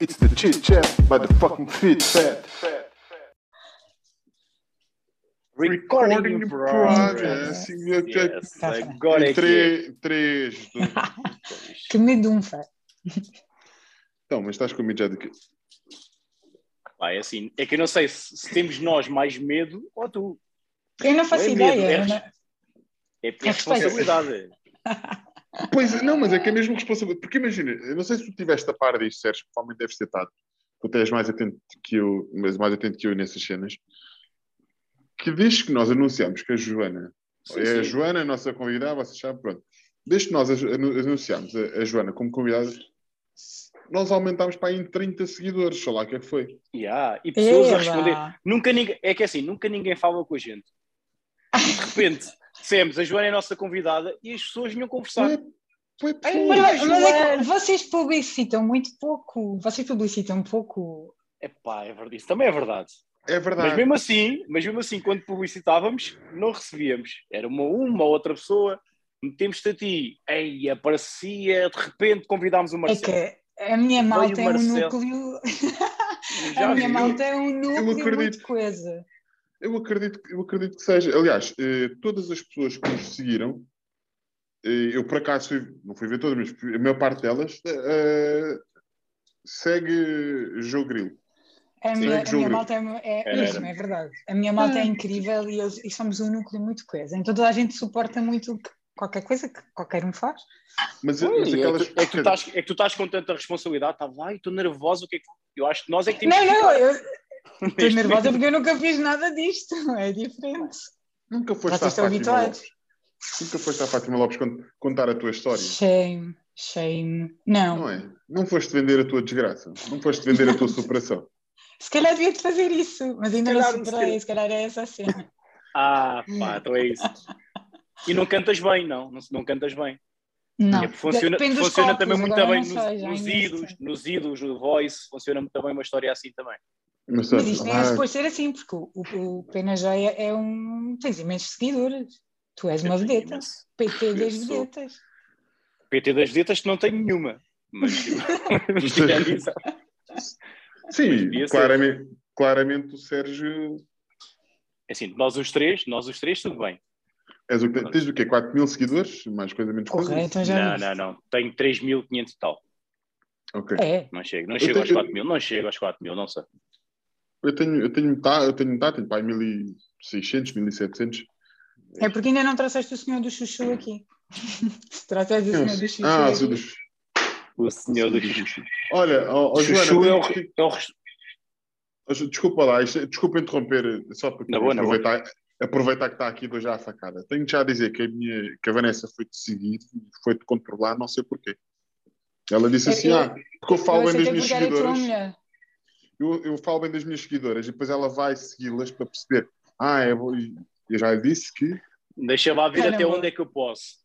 It's the chit chat by the fucking fit fat. Recording in progress. Sim, Yes, Tá agora é que é. Três, dois. Que medo um fé. Então, mas estás com medo já de quê? Pá, é assim, é que eu não sei se, se temos nós mais medo ou tu. Eu não faço É medo, ideia. é eu não- É, é É responsabilidade. Pois, não, mas é que é mesmo responsabilidade. Porque imagina, eu não sei se tu tiveste a par disto, Sérgio, provavelmente deves ter estado. Tu és mais atento que eu, mas mais atento que eu nessas cenas. Que desde que nós anunciamos que a Joana, Sim, é a sim. Joana, a nossa convidada, vocês sabem, pronto. Desde que nós anu- anunciamos a, a Joana como convidada, nós aumentámos para aí em 30 seguidores, sei lá o que é que foi. Yeah, E pessoas a Eba. responder. Nunca ninguém, é que é assim, nunca ninguém fala com a gente. E de repente, dissemos, a Joana é a nossa convidada e as pessoas vinham conversar. Foi. Mas, mas é que vocês publicitam muito pouco. Vocês publicitam pouco. Epá, é verdade. Isso também é verdade. É verdade. Mas mesmo assim, mas mesmo assim, quando publicitávamos, não recebíamos. Era uma, uma outra pessoa, metemos-te a ti, ei, aparecia, de repente convidámos o É Marcelo. que a minha malta é um núcleo. A minha malta é um núcleo muito coisa. Eu acredito, eu acredito que seja. Aliás, eh, todas as pessoas que nos seguiram, eh, eu por acaso fui, não fui ver todas, mas a maior parte delas eh, segue Jogo Grilo. A Sim, minha, a minha malta é, é mesmo, é verdade. A minha malta é incrível e, eles- e somos um núcleo muito coesa. Então toda a gente suporta muito que- qualquer coisa que qualquer um faz. Mas, Ui, mas é, aquelas. que, tu- é que tu estás, é que tu estás com tanta responsabilidade, tá, vai, estou nervoso, o que é que. Eu acho que nós é que temos Não, que não, eu estou nervosa porque eu nunca fiz nada disto. É diferente. Nunca foste à Fátima habituados. Lopes. Nunca foste à Fátima Lopes con- contar a tua história. Shame, shame. Não. Não é? Não foste vender a tua desgraça. Não foste vender a tua superação. Se calhar devia de fazer isso, mas ainda calhar, não se superei. calhar. Se calhar é essa a cena. Ah, pá, então é isso. E não cantas bem, não, não, não cantas bem. Não. É, funciona funciona copos, também muito bem nos, sei, nos sei. nos idos, no voice, funciona muito bem uma história assim também. Mas, Mas isto nem é ah, suposto ser assim, porque o, o, o Pena Joia é um. tens imensos seguidores. Tu és uma vedeta. PT das sou. vedetas. PT das vedetas que não tenho nenhuma. Mas, mas sim, ser. claramente, claramente o Sérgio. é assim, nós os três, nós os três, tudo bem. És o, que- tens o quê? 4 mil seguidores? Mais coisa, menos coisa? Correto, então já Não, não, não. Tenho 3.500 e tal. Ok. É. Não chego, não Eu chego aos tenho- 4 mil, não chego aos 4 mil, não sei. Eu tenho, eu tenho metade, eu tenho metade, tenho pai 1600, 1700. É porque ainda não trouxeste o senhor do Chuchu aqui. Trouxeste o senhor do Chuchu. Ah, aqui- dos... O senhor do Chuchu. Olha, ó, ó, Chuchu Joana, é o, é o desculpa lá, isto- desculpa interromper, só para aproveitar, aproveitar que está aqui dou já a facada. Tenho já a dizer que a, minha, que a Vanessa foi-te seguir, foi-te controlar, não sei porquê. Ela disse assim, Eu- ah, porque eu falo Eu bem das minhas seguidoras. Eu, eu falo bem das minhas seguidoras e depois ela vai segui-las para perceber. Ah, eu, vou- eu já disse que. Deixa lá ver Caramba. até onde é que eu posso.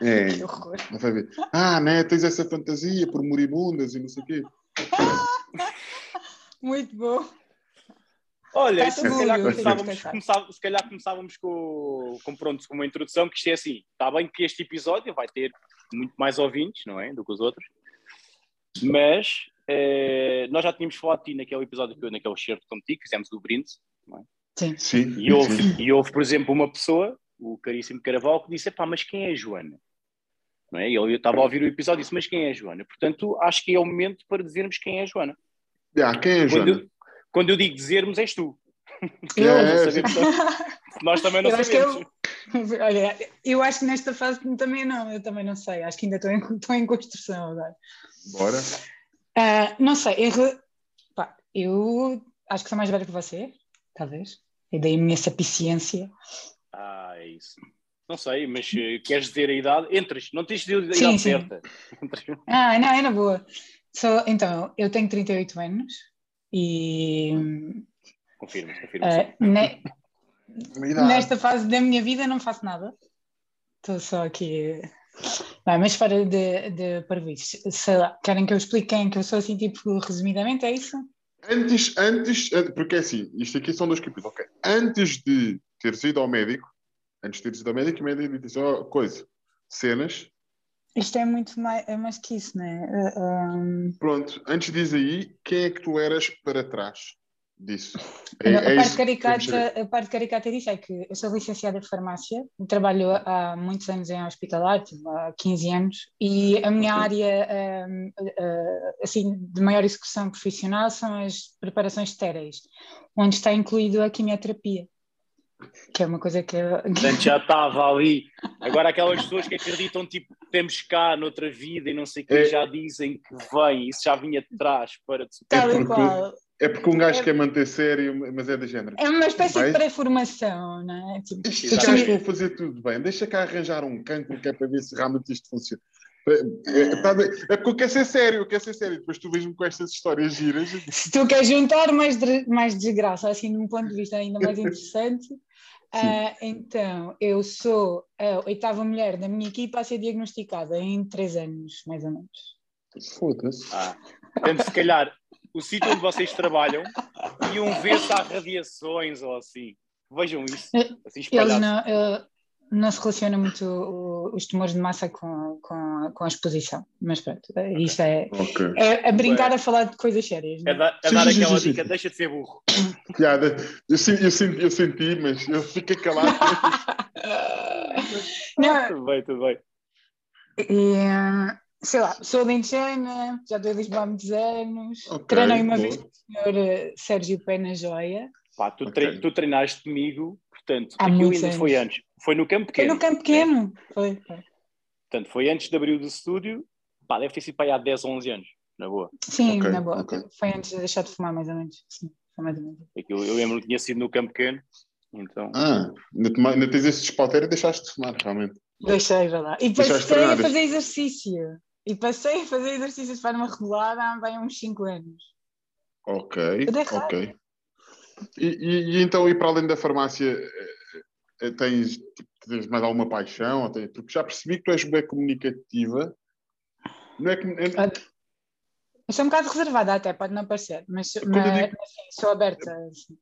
É, Que horror. ela vai ver. Ah, né? Tens essa fantasia por moribundas e não sei o quê. Muito bom. Olha, Tá se calhar, eu começávamos, se calhar começávamos com, com, pronto, com uma introdução que isto é assim. Está bem que este episódio vai ter muito mais ouvintes, não é? Do que os outros. Mas eh, nós já tínhamos falado de ti naquele episódio que eu, naquele shirt contigo, fizemos do brinde. Sim. Sim. E houve, sim. e houve, por exemplo, uma pessoa, o caríssimo Caraval, que disse: pá, mas quem é a Joana? Não é? E ele estava a ouvir o episódio e disse: mas quem é a Joana? Portanto, acho que é o momento para dizermos quem é a Joana. Ah, quem é a Quando Joana? eu, quando eu digo dizermos, és tu. Eu, É, sabemos só- Nós também não Eu acho que sabemos. eu, olha, eu acho que nesta fase também não, eu também não sei. Acho que ainda estou em, estou em construção agora. Bora. Ah, não sei, eu, pá, eu acho que sou mais velha que você, talvez. E daí a minha sapiência. Ah, é isso. Não sei, mas eh, queres dizer a idade? Entras, não tens de dizer a idade Sim, sim. certa. Entras. Ah, não, é na boa. Sou- então, eu tenho 38 anos e Confirma, confirma. ah, ne- nesta fase da minha vida não faço nada. Estou só aqui. Não, mas fora de, de parvoíces, sei lá, querem que eu explique quem que eu sou assim, tipo, resumidamente, é isso? Antes, antes, an- porque é assim, isto aqui são dois capítulos, ok? Antes de teres ido ao médico, antes de teres ido ao médico, o médico disse, ó, coisa, cenas, Isto é muito mais, é mais que isso, não é? Um, Pronto, antes diz aí, quem é que tu eras para trás disso? É, não, é a, parte caricata, a parte caricata disso é que eu sou licenciada em farmácia, trabalho há muitos anos em hospitalar, tipo, há 15 anos, e a minha área um, uh, assim, de maior execução profissional são as preparações estéreis, onde está incluído a quimioterapia, que é uma coisa que eu, Portanto, já estava ali. Agora, aquelas pessoas que acreditam, tipo, temos cá noutra vida e não sei o que, É. já dizem que vem, isso já vinha de trás para te tal e qual. É porque um gajo É- quer manter sério, mas é de género. É uma espécie Vai. de pré-formação, não é? Tipo, Estes gajos vão fazer tudo bem. Deixa cá arranjar um cancro que é para ver se realmente isto funciona. É, é, tá de- é porque eu quero ser sério, eu quero ser sério. Depois tu vês-me com estas histórias giras. se tu queres juntar mais, de- mais desgraça, assim, num ponto de vista ainda mais interessante, ah, então, eu sou a oitava mulher da minha equipa a ser diagnosticada em três anos, mais ou menos. Foda-se. Ah. Portanto, se calhar, o sítio onde vocês trabalham iam ver se há radiações ou assim. Vejam isso. Assim Eles não, não se relacionam muito o- os tumores de massa com, com, a- com a exposição, mas pronto, eh, isto é, Ok. é a brincar a falar de coisas sérias. não É, é? da- é Sim, dar sim, aquela sim, dica, sim. deixa de ser burro. Piada. Eu, senti, eu, senti, eu senti, mas eu fiquei calado. Não, Tudo bem, tudo bem. E, sei lá, sou lentejana, já estou em Lisboa há muitos anos. Ok, Treinei uma boa. vez com o senhor eh, Sérgio Pena Joia. Pá, tu, Ok. tre- tu treinaste comigo, portanto, Há aquilo ainda foi anos. antes. Foi no campo Foi pequeno. no campo pequeno. Foi, foi. Portanto, foi antes de abrir o estúdio. Pá, deve ter sido para aí há 10 ou 11 anos, na boa. Sim, Ok, na boa. Foi antes de deixar de fumar, mais ou menos. Sim, foi mais ou menos. Aquilo, eu lembro que tinha sido no campo pequeno. Então, Ah, ainda, te- ainda tens esse despautério e deixaste de fumar, realmente. Deixei, vai lá. E Deixaste passei a fazer exercício. E passei a fazer exercícios de forma regular há bem uns 5 anos. Ok, ok. E, e- e então, e para além da farmácia, eh, eh, tens, tipo, tens mais alguma paixão? Tens- Porque já percebi que tu és bem comunicativa. Não é que. é- Ah, Eu sou um bocado reservada até, pode não parecer, mas, mas, digo- sou aberta. assim.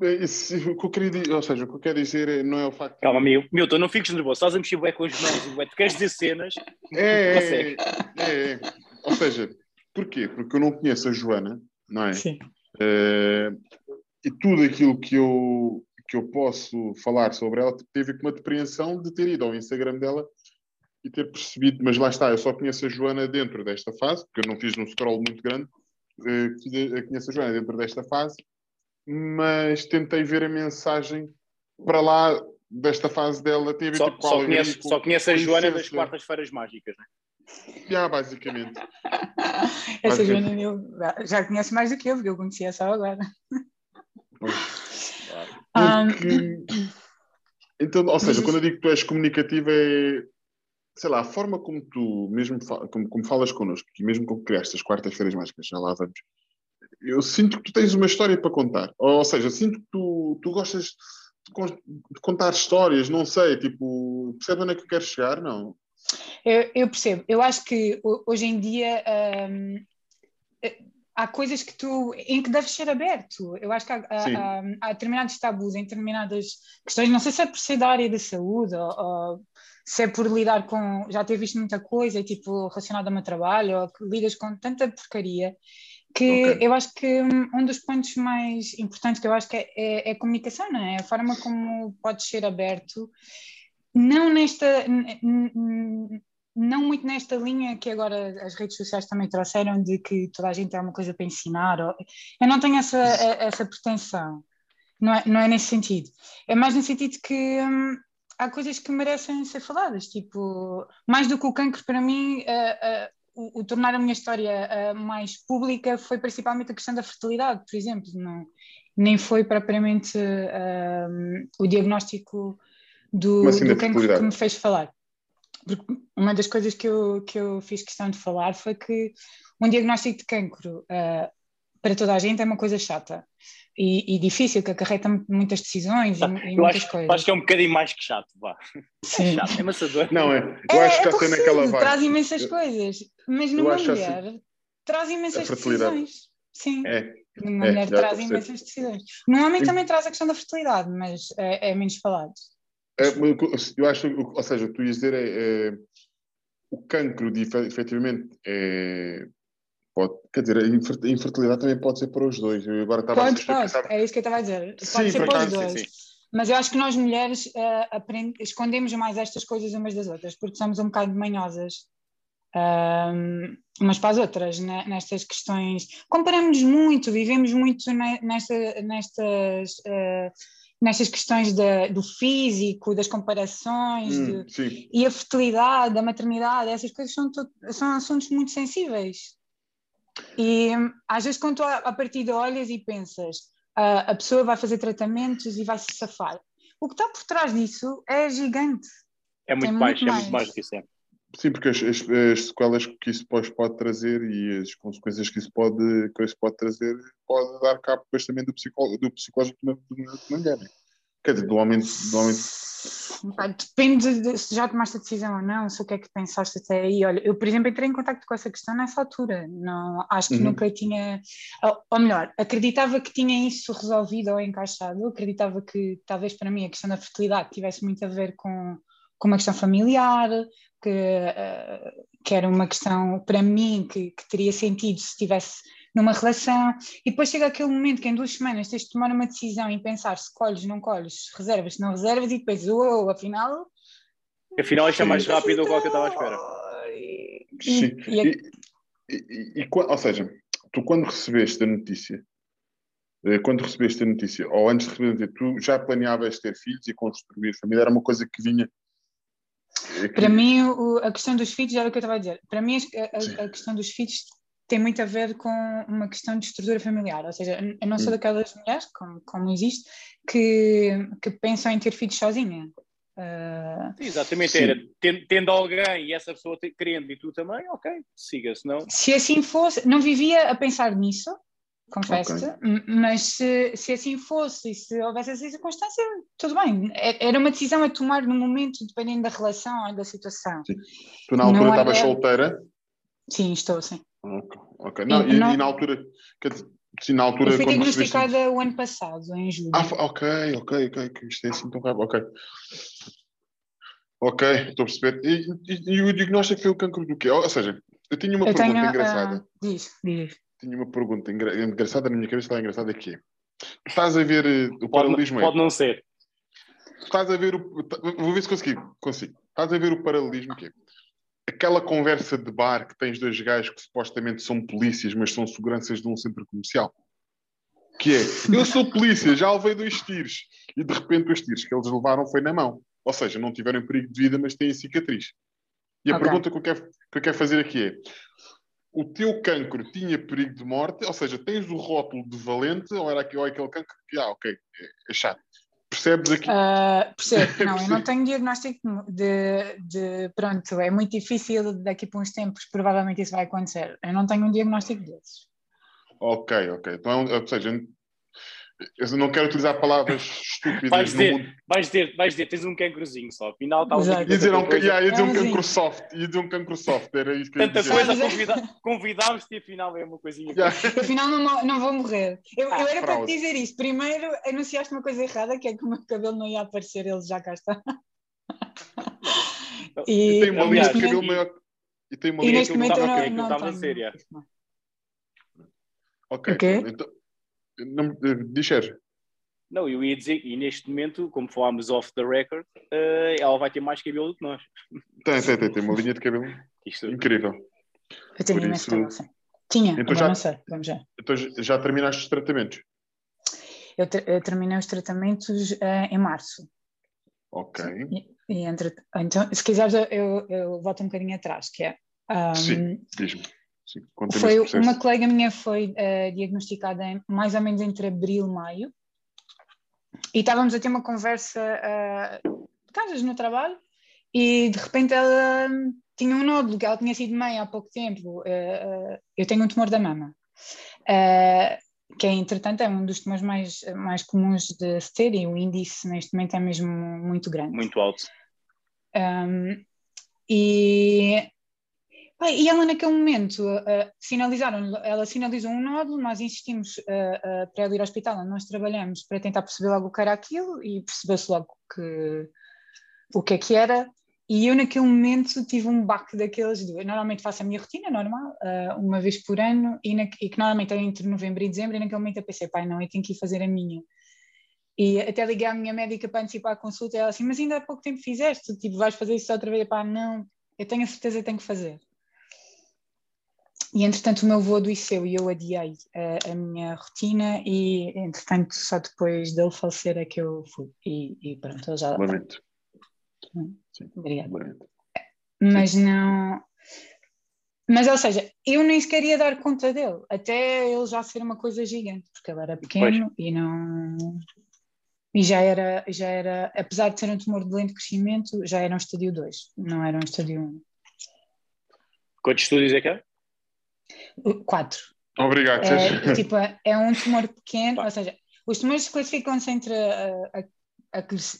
Esse- o que eu queria dizer, ou seja, o que eu quero dizer é- não é o facto. calma, Mil- Milton, não fiques nervoso. Estás a mexer bué com as mãos e bué. Tu queres dizer cenas? É, é, é, é. Ou seja, porquê? Porque eu não conheço a Joana, não é? Sim. Eh, e tudo aquilo que eu, que eu posso falar sobre ela teve com uma depreensão de ter ido ao Instagram dela e ter percebido, mas lá está, eu só conheço a Joana dentro desta fase, porque eu não fiz um scroll muito grande, que- eh, conheço a Joana dentro desta fase, mas tentei ver a mensagem para lá desta fase dela, tem a ver Só, tipo, só, e com- só conheces a Joana das quartas-feiras mágicas, né? Yeah, basicamente. Essa Joana eu já conhece mais do que eu, porque eu conhecia só agora. Ah, Porque- Então, ou seja, quando eu digo que tu és comunicativa é, sei lá, a forma como tu mesmo como, como falas connosco e mesmo como criaste as quartas-feiras mágicas, já lá vamos, eu sinto que tu tens uma história para contar. Ou, ou seja, sinto que tu, tu gostas de, de contar histórias, não sei, tipo, percebe onde é que eu quero chegar? Não. Eu, eu percebo. Eu acho que ho- hoje em dia hum, há coisas que tu em que deves ser aberto. Eu acho que há, há- há determinados tabus em determinadas questões. Não sei se é por ser da área da saúde ou, ou se é por lidar com já ter visto muita coisa tipo relacionada ao meu trabalho ou que lidas com tanta porcaria que Ok. eu acho que um, dos pontos mais importantes que eu acho que é, é, é a comunicação, não é? A forma como podes ser aberto não nesta não muito nesta linha que agora as redes sociais também trouxeram de que toda a gente tem uma coisa para ensinar ou- eu não tenho essa, essa pretensão não é, não é nesse sentido é mais no sentido que hum, há coisas que merecem ser faladas tipo, mais do que o cancro para mim o, o tornar a minha história ah, mais pública foi principalmente a questão da fertilidade, por exemplo não, nem foi propriamente ah, o diagnóstico do, assim, do cancro que me fez falar. Porque uma das coisas que eu, que eu fiz questão de falar foi que um diagnóstico de cancro ah, para toda a gente é uma coisa chata e, e difícil, que acarreta muitas decisões e, e Eu muitas acho, coisas. acho que é um bocadinho mais que chato, vá. Sim. Chato, é maçador. Não, é. Eu acho que é sei naquela vibe. traz imensas Eu- coisas, mas numa assim- mulher traz imensas decisões. Sim, É. numa é, mulher traz imensas decisões. No homem E- também traz a questão da fertilidade, mas é, é menos falado. É, Eu acho, ou seja, tu ias dizer é, é, o cancro, de, efe- efetivamente, é. Pode, quer dizer, a infer- a infertilidade também pode ser para os dois. Eu agora estava Pode, a pode, pensar. é isso que eu estava a dizer. Sim, Pode ser para os acaso, sim, dois. sim. Mas eu acho que nós mulheres eh, aprend- escondemos mais estas coisas umas das outras, porque somos um bocado manhosas ahm, umas para as outras ne- nestas questões. Comparamos-nos muito, vivemos muito ne- nesta, nestas, eh, nestas questões da- do físico, das comparações, de- Hum, sim, e a fertilidade, a maternidade, essas coisas são, são assuntos muito sensíveis. E hum, às vezes, quando tu a, a partir olhas e pensas, ah, a pessoa vai fazer tratamentos e vai se safar. O que está por trás disso é gigante. É muito mais, muito é muito mais. mais do que isso. É. sim, porque as, as- as sequelas que isso pode, pode trazer e as consequências que isso pode, que isso pode trazer pode dar cabo depois também do, psicó, do psicológico da da- da mulher. né? Quer dizer, do homem, do homem Depende de se já tomaste a decisão ou não, se o que é que pensaste até aí. Olha, eu, por exemplo, entrei em contato com essa questão nessa altura. Não, acho que Uhum. nunca tinha. Ou, melhor, acreditava que tinha isso resolvido ou encaixado. Acreditava que talvez para mim a questão da fertilidade tivesse muito a ver com, com uma questão familiar, que, eh, que era uma questão para mim que, que teria sentido se estivesse numa relação. E depois chega aquele momento que em duas semanas tens de tomar uma decisão e pensar se colhes, não colhes, se reservas, se não reservas, e depois, uou, afinal. Afinal, isto é mais rápido do que eu estava à espera. E, Sim. e- E, e- e ou seja, tu quando recebeste a notícia, eh, quando recebeste a notícia, ou antes de receber a notícia, tu já planeavas ter filhos e construir família, era uma coisa que vinha. eh, Para mim, o- a questão dos filhos era o que eu estava a dizer. Para mim, a, a- a questão dos filhos tem muito a ver com uma questão de estrutura familiar. Ou seja, eu não sou Hum. daquelas mulheres, como, como existe, que, que pensam em ter filhos sozinha. Sim, exatamente, Sim. era tendo, tendo alguém e essa pessoa te- querendo e tu também, ok, siga, senão. se assim fosse, não vivia a pensar nisso, confesso-te, Ok. m- mas se, se assim fosse e se houvesse essa circunstância, tudo bem. É- Era uma decisão a tomar no momento, dependendo da relação ou da situação. tu na altura não estavas era- solteira. Sim, estou sim. Ok, ok. Não, E e, não- e na altura, quer dizer, sim, na altura Eu fui quando recebeste- diagnosticada o ano passado, em julho. Ah, ok, ok, ok, que isto é assim tão rápido, ok. Ok, estou a perceber. E, e- e o diagnóstico foi o cancro do quê? Ou seja, eu tinha uma eu pergunta tenho. engraçada. ah, diz, diz. Tinha uma pergunta engra- engraçada na minha cabeça, está engraçada que é. Estás a ver eh, o Pode, paralelismo pode não ser. Estás a ver o. Vou ver se consigo. consigo. Estás a ver o paralelismo que é. Aquela conversa de bar que tens dois gajos que supostamente são polícias, mas são seguranças de um centro comercial. Que é, eu sou polícia, já levei dois tiros. E de repente os tiros que eles levaram foi na mão. Ou seja, não tiveram perigo de vida, mas têm cicatriz. E a Ok. pergunta que eu, quero, que eu quero fazer aqui é: o teu cancro tinha perigo de morte? Ou seja, tens o rótulo de valente ou era ou é aquele cancro que, ah, ok, é chato. Percebes aqui? Ah, percebo, não, eu não tenho diagnóstico de, de. Pronto, é muito difícil, daqui para uns tempos, provavelmente isso vai acontecer. Eu não tenho um diagnóstico desses. Ok, ok. Então, ou seja, eu não quero utilizar palavras estúpidas Vais no dizer, mundo. vais dizer, vais dizer, tens um cancrozinho só, afinal está. Ia dizer, um, yeah, ia dizer um cancro soft, ia dizer um cancro soft, era isso que tanta coisa, convida, convidámos-te e afinal é uma coisinha. Yeah. Afinal, não, não vou morrer. Eu, Ah, eu era para pronto. te dizer isso. Primeiro, anunciaste uma coisa errada, que é que o meu cabelo não ia aparecer, ele já cá está. E E, tem uma linha de cabelo maior. E tem uma linha eu estava- não, estava a tenho. dizer, yeah. Ok, O quê? então. Não, eh, diz Sérgio. Não, eu ia dizer, e neste momento, como falámos off the record, eh, ela vai ter mais cabelo do que nós. Tem, tem, tem, tem uma linha de cabelo Isto, incrível. Eu tenho Por isso- cabelo. Tinha, Então já- não sei. Vamos ver. Então já terminaste os tratamentos? Eu, ter- eu terminei os tratamentos eh, em março. Ok. E entre, então, se quiseres, eu, eu, volto um bocadinho atrás, que é. ahm, Sim, diz-me. Sim, foi uma colega minha foi eh, diagnosticada em, mais ou menos entre abril e maio. E estávamos a ter uma conversa eh, de casas no trabalho e de repente ela tinha um nódulo que ela tinha sido mãe há pouco tempo eh, eu tenho um tumor da mama que é, entretanto é um dos tumores mais, mais comuns de se ter e o índice neste momento é mesmo muito grande. Muito alto. um, e, e ela naquele momento uh, sinalizaram, ela sinalizou um nódulo, nós insistimos uh, uh, para ela ir ao hospital onde nós trabalhamos para tentar perceber logo o que era aquilo e percebeu-se logo que, o que é que era e eu naquele momento tive um baque daqueles. Eu normalmente faço a minha rotina normal, uma vez por ano, e, na, e, que normalmente é entre novembro e dezembro, e naquele momento eu pensei, pai, não, eu tenho que ir fazer a minha. E até liguei à minha médica para antecipar a consulta, e ela assim, mas ainda há pouco tempo fizeste, tipo, vais fazer isso outra vez? Pá, não, eu tenho a certeza que tenho que fazer. E entretanto o meu voo adoeceu e eu adiei a, a, minha rotina e entretanto só depois dele falecer é que eu fui. E, e pronto, ele já... Lamento. Sim. Obrigada. Mas Sim. não. Mas, ou seja, eu nem sequer ia dar conta dele, até ele já ser uma coisa gigante, porque ele era pequeno pois. e não. E já era, já era, apesar de ser um tumor de lento crescimento, já era um estádio 2, não era um estádio 1. Quantos estúdios é que é? Quatro. Obrigado. É, tipo, é um tumor pequeno, ou seja, os tumores classificam-se entre a,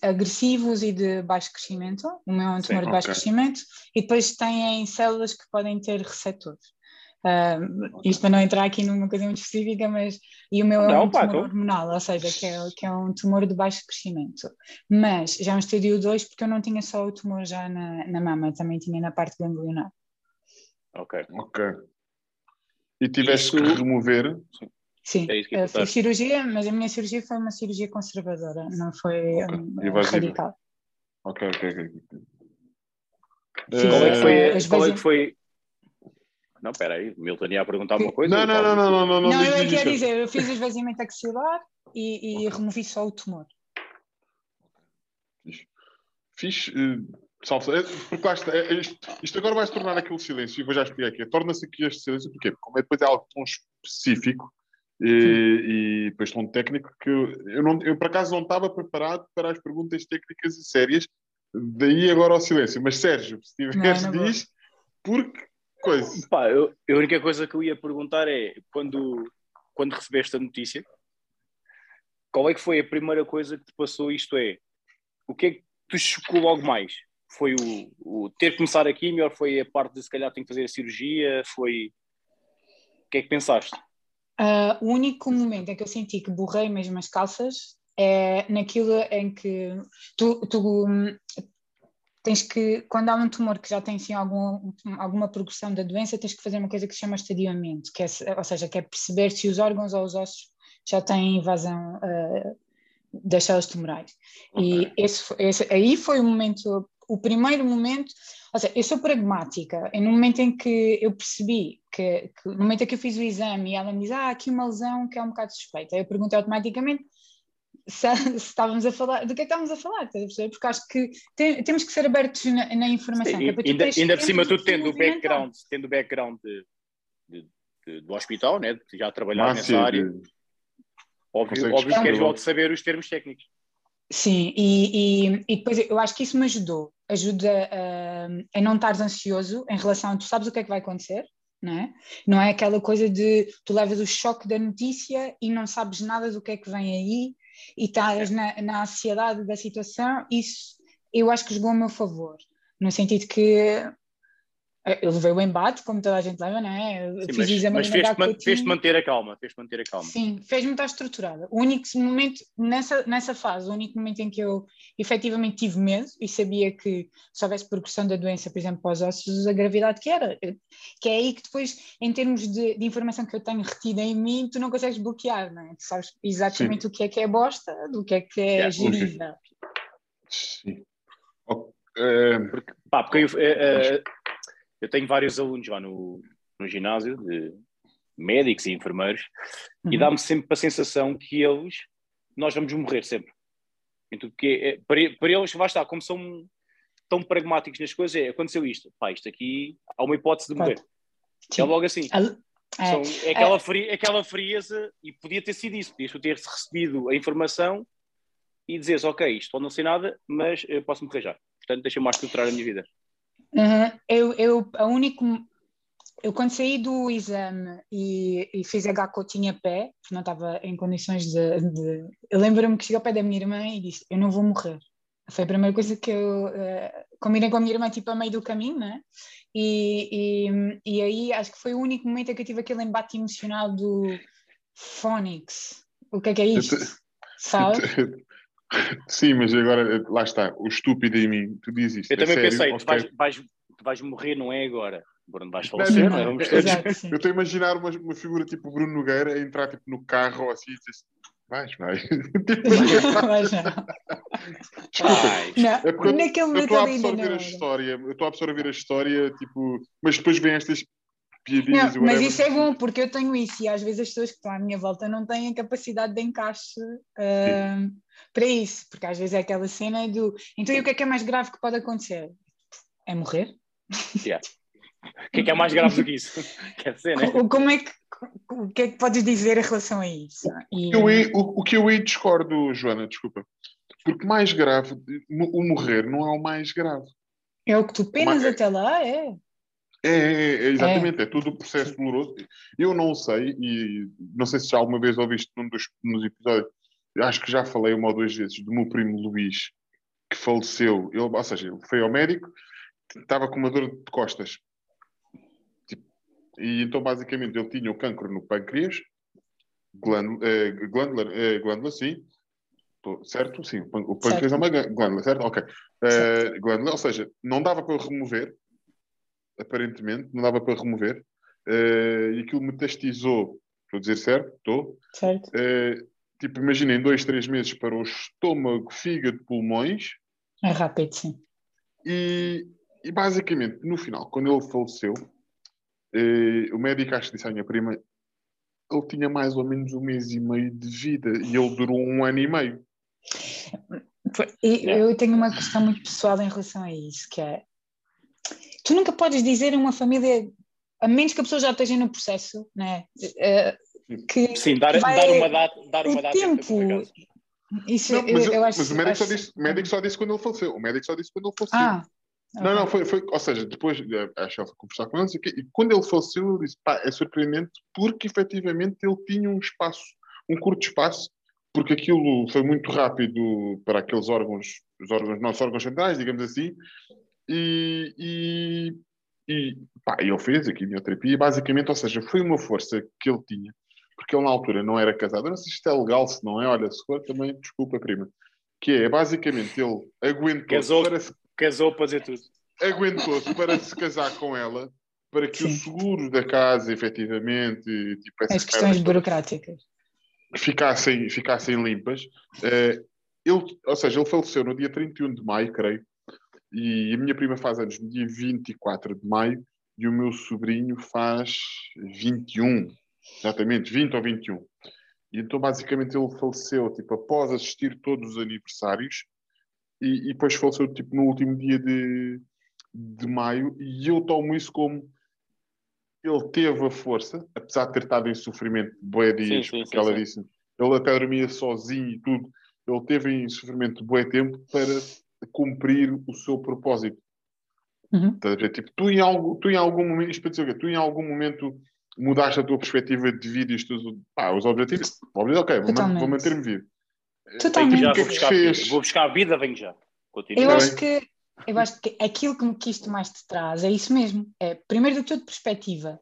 agressivos e de baixo crescimento. O meu é um tumor Sim, de baixo okay. crescimento e depois têm células que podem ter receptores. Uh, isto para não entrar aqui numa coisa muito específica, mas e o meu é não, um tumor pá, hormonal, ou seja, que é, que é um tumor de baixo crescimento. Mas já é um estádio 2 porque eu não tinha só o tumor já na, na mama, também tinha na parte ganglionar. Ok. Ok. E tiveste Isso... que remover? Sim. Sim, é fiz cirurgia, mas a minha cirurgia foi uma cirurgia conservadora, não foi okay. um, radical. Ok, ok, ok. Fiz, qual é que foi? Uh, qual é que foi... Não, espera aí, Milton ia perguntar uma coisa. Não, não, não, não, não, não, não. Não, eu ia dizer, eu fiz o esvaziamento axilar e, e okay. removi só o tumor. Fiz, uh, salve, é, porque lá está, é, isto, isto, agora vai se tornar aquele silêncio, e vou já explicar aqui. Torna-se aqui este silêncio, porquê? Porque como é depois é algo tão específico, e, e depois um técnico que eu, não, eu por acaso não estava preparado para as perguntas técnicas e sérias, daí agora ao silêncio. Mas Sérgio, se tiveres, não, não diz, porque coisa. Pá, eu, a única coisa que eu ia perguntar é quando, quando recebeste a notícia, qual é que foi a primeira coisa que te passou? Isto é, o que é que te chocou logo mais? Foi o, o ter começado a quimio ou foi a parte de se calhar tem que fazer a cirurgia? Foi. O que é que pensaste? Uh, o único momento em que eu senti que borrei mesmo as calças é naquilo em que tu, tu hum, tens que, quando há um tumor que já tem assim, algum, alguma progressão da doença, tens que fazer uma coisa que se chama estadiamento, que é, ou seja, que é perceber se os órgãos ou os ossos já têm invasão uh, das células tumorais. Okay. E esse, esse, aí foi o momento, o primeiro momento ou seja, eu sou pragmática. E no momento em que eu percebi que, que, no momento em que eu fiz o exame e ela me diz, ah, aqui uma lesão que é um bocado suspeita, eu perguntei automaticamente se, se, estávamos a falar, do que é que estávamos a falar, porque acho que tem, temos que ser abertos na, na informação. Sim, é ainda, ainda por cima, tu tendo o background, tendo o background de, de, de, do hospital, né, de já trabalhar nessa área, óbvio, óbvio que queres logo saber os termos técnicos. Sim, e, e, e, depois eu acho que isso me ajudou, ajuda a, a não estar ansioso em relação tu sabes o que é que vai acontecer, não é? Não é aquela coisa de tu levas o choque da notícia e não sabes nada do que é que vem aí e estás na, na ansiedade da situação, isso eu acho que jogou a meu favor, no sentido que eu levei o embate, como toda a gente leva, não é? Sim, fiz mas, mas fez-te man, fez manter a calma, fez manter a calma. Sim, fez-me estar estruturada. O único momento, nessa, nessa fase, o único momento em que eu efetivamente tive medo e sabia que se houvesse progressão da doença, por exemplo, para os ossos, a gravidade que era. Que é aí que depois, em termos de, de informação que eu tenho retida em mim, tu não consegues bloquear, não é? Tu sabes exatamente Sim. o que é que é bosta, do que é que é yeah, gerida. Sim. Porque, pá, porque eu, uh, uh, eu tenho vários alunos lá no, no ginásio, de médicos e enfermeiros, uhum. e dá-me sempre a sensação que eles, nós vamos morrer sempre. Então, porque é, para, para eles, vai estar, como são tão pragmáticos nas coisas, é, aconteceu isto, pá, isto aqui, há uma hipótese de morrer. É logo assim. É, São, é, aquela, fri, aquela frieza, e podia ter sido isso, podias ter recebido a informação e dizeres, ok, isto pode não ser nada, mas eu posso morrer já. Portanto, deixa-me mais estruturar a minha vida. Uhum. Eu, eu, a único, eu quando saí do exame e, e fiz HCO tinha pé, porque não estava em condições de. de... Eu lembro-me que cheguei ao pé da minha irmã e disse: Eu não vou morrer. Foi a primeira coisa que eu uh, combinei com a minha irmã, tipo, a meio do caminho, né? E, e, e aí acho que foi o único momento em que eu tive aquele embate emocional do Phonics. O que é que é isto? Sabe? Sim, mas agora, lá está, o estúpido em mim, tu dizes isto. Eu é também sério, pensei, tu vais, vais, tu vais morrer, não é agora. Bruno, vais falecer, não, não é? não. Todos. Exato, sim. Eu estou a imaginar uma, uma figura tipo Bruno Nogueira a entrar tipo, no carro ou assim e dizer assim, vais, vai. Tipo, não. Desculpa, Vais. Não, É porque eu- naquele eu estou a momento ali ainda absorver não. a história, eu estou a absorver a história, tipo, mas depois vem estas piadinhas Não, mas isso é bom porque eu tenho isso e às vezes as pessoas que estão à minha volta não têm a capacidade de encaixe ah, para isso, porque às vezes é aquela cena do então e o que é que é mais grave que pode acontecer? É morrer? Yeah. O que é que é mais grave do que isso? Quer dizer, né? Co- Como é que, o que é que podes dizer em relação a isso? E- Eu aí- o, o que eu aí discordo, Joana, desculpa. Porque mais grave, o morrer não é o mais grave. é o que tu penas Mas- até lá, é. É, é, é, exatamente, é. todo o processo doloroso. Eu não sei, e não sei se já alguma vez ouviste num dos nos episódios, acho que já falei uma ou duas vezes do meu primo Luís, que faleceu. Ele, ou seja, ele foi ao médico, estava com uma dor de costas. Tipo, e então, basicamente, ele tinha o cancro no pâncreas, glândula, eh, glândula, eh, glândula sim. Certo? Sim, o pân- o pâncreas é uma glâ- glândula, certo? Ok. Eh, glândula, ou seja, não dava para remover, aparentemente, não dava para remover, eh, e aquilo metastizou, estou a dizer certo? Estou. Certo? Eh, tipo, imaginem, dois, três meses para o estômago, fígado, pulmões, É rápido, sim. e, e basicamente, no final, quando ele faleceu, eh, o médico acho que disse à minha prima, ele tinha mais ou menos um mês e meio de vida, e ele durou um ano e meio. E Eu tenho uma questão muito pessoal em relação a isso, que é tu nunca podes dizer a uma família, a menos que a pessoa já esteja no processo, né? Que Sim, dar, vai- dar uma data. Dar o uma data tempo. Isso Não, mas, eu, eu- acho. mas o, médico só acho- disse, o médico só disse quando ele faleceu. O médico só disse quando ele faleceu. Ah, Não, não, foi, foi, ou seja, depois eh, acho que ela foi conversar com ele, e quando ele faleceu, eu disse, pá, é surpreendente porque efetivamente ele tinha um espaço, um curto espaço, porque aquilo foi muito rápido para aqueles órgãos, os órgãos, nossos órgãos centrais, digamos assim, e, e, e pá, ele fez a quimioterapia, basicamente, ou seja, foi uma força que ele tinha, porque ele na altura não era casado, eu não sei se isto é legal, se não é, olha, se for também, desculpa, prima, que é, basicamente, ele aguentou Casou. para se Casou para dizer tudo. aguentou-se para se casar com ela, para que Sim. o seguro da casa, efetivamente, tipo, as questões burocráticas. ficassem, ficassem limpas. Eh, ele, ou seja, ele faleceu no dia 31 de maio, creio, e a minha prima faz anos no dia 24 de maio, e o meu sobrinho faz 21, exatamente, 20 ou 21. E então, basicamente, ele faleceu, tipo, após assistir todos os aniversários, e, e depois faleceu, tipo, no último dia de, de maio, e eu tomo isso como ele teve a força, apesar de ter estado em sofrimento bué dias, Sim, sim, porque sim, ela sim. disse, ele até dormia sozinho e tudo, ele teve em sofrimento bué tempo para cumprir o seu propósito. Uhum. Tipo, tu em, algo, tu em algum momento, isto para dizer o quê? tu em algum momento mudaste a tua perspectiva de vida e os teus pá, os objetivos, objetivos ok, vou, man- Totalmente. vou manter-me vivo. Totalmente. Já é vou buscar, a fez? vida. vou buscar a vida, venho já. Continua. Eu acho que eu acho que aquilo que, que isto mais te traz é isso mesmo. É, primeiro de tudo, perspectiva.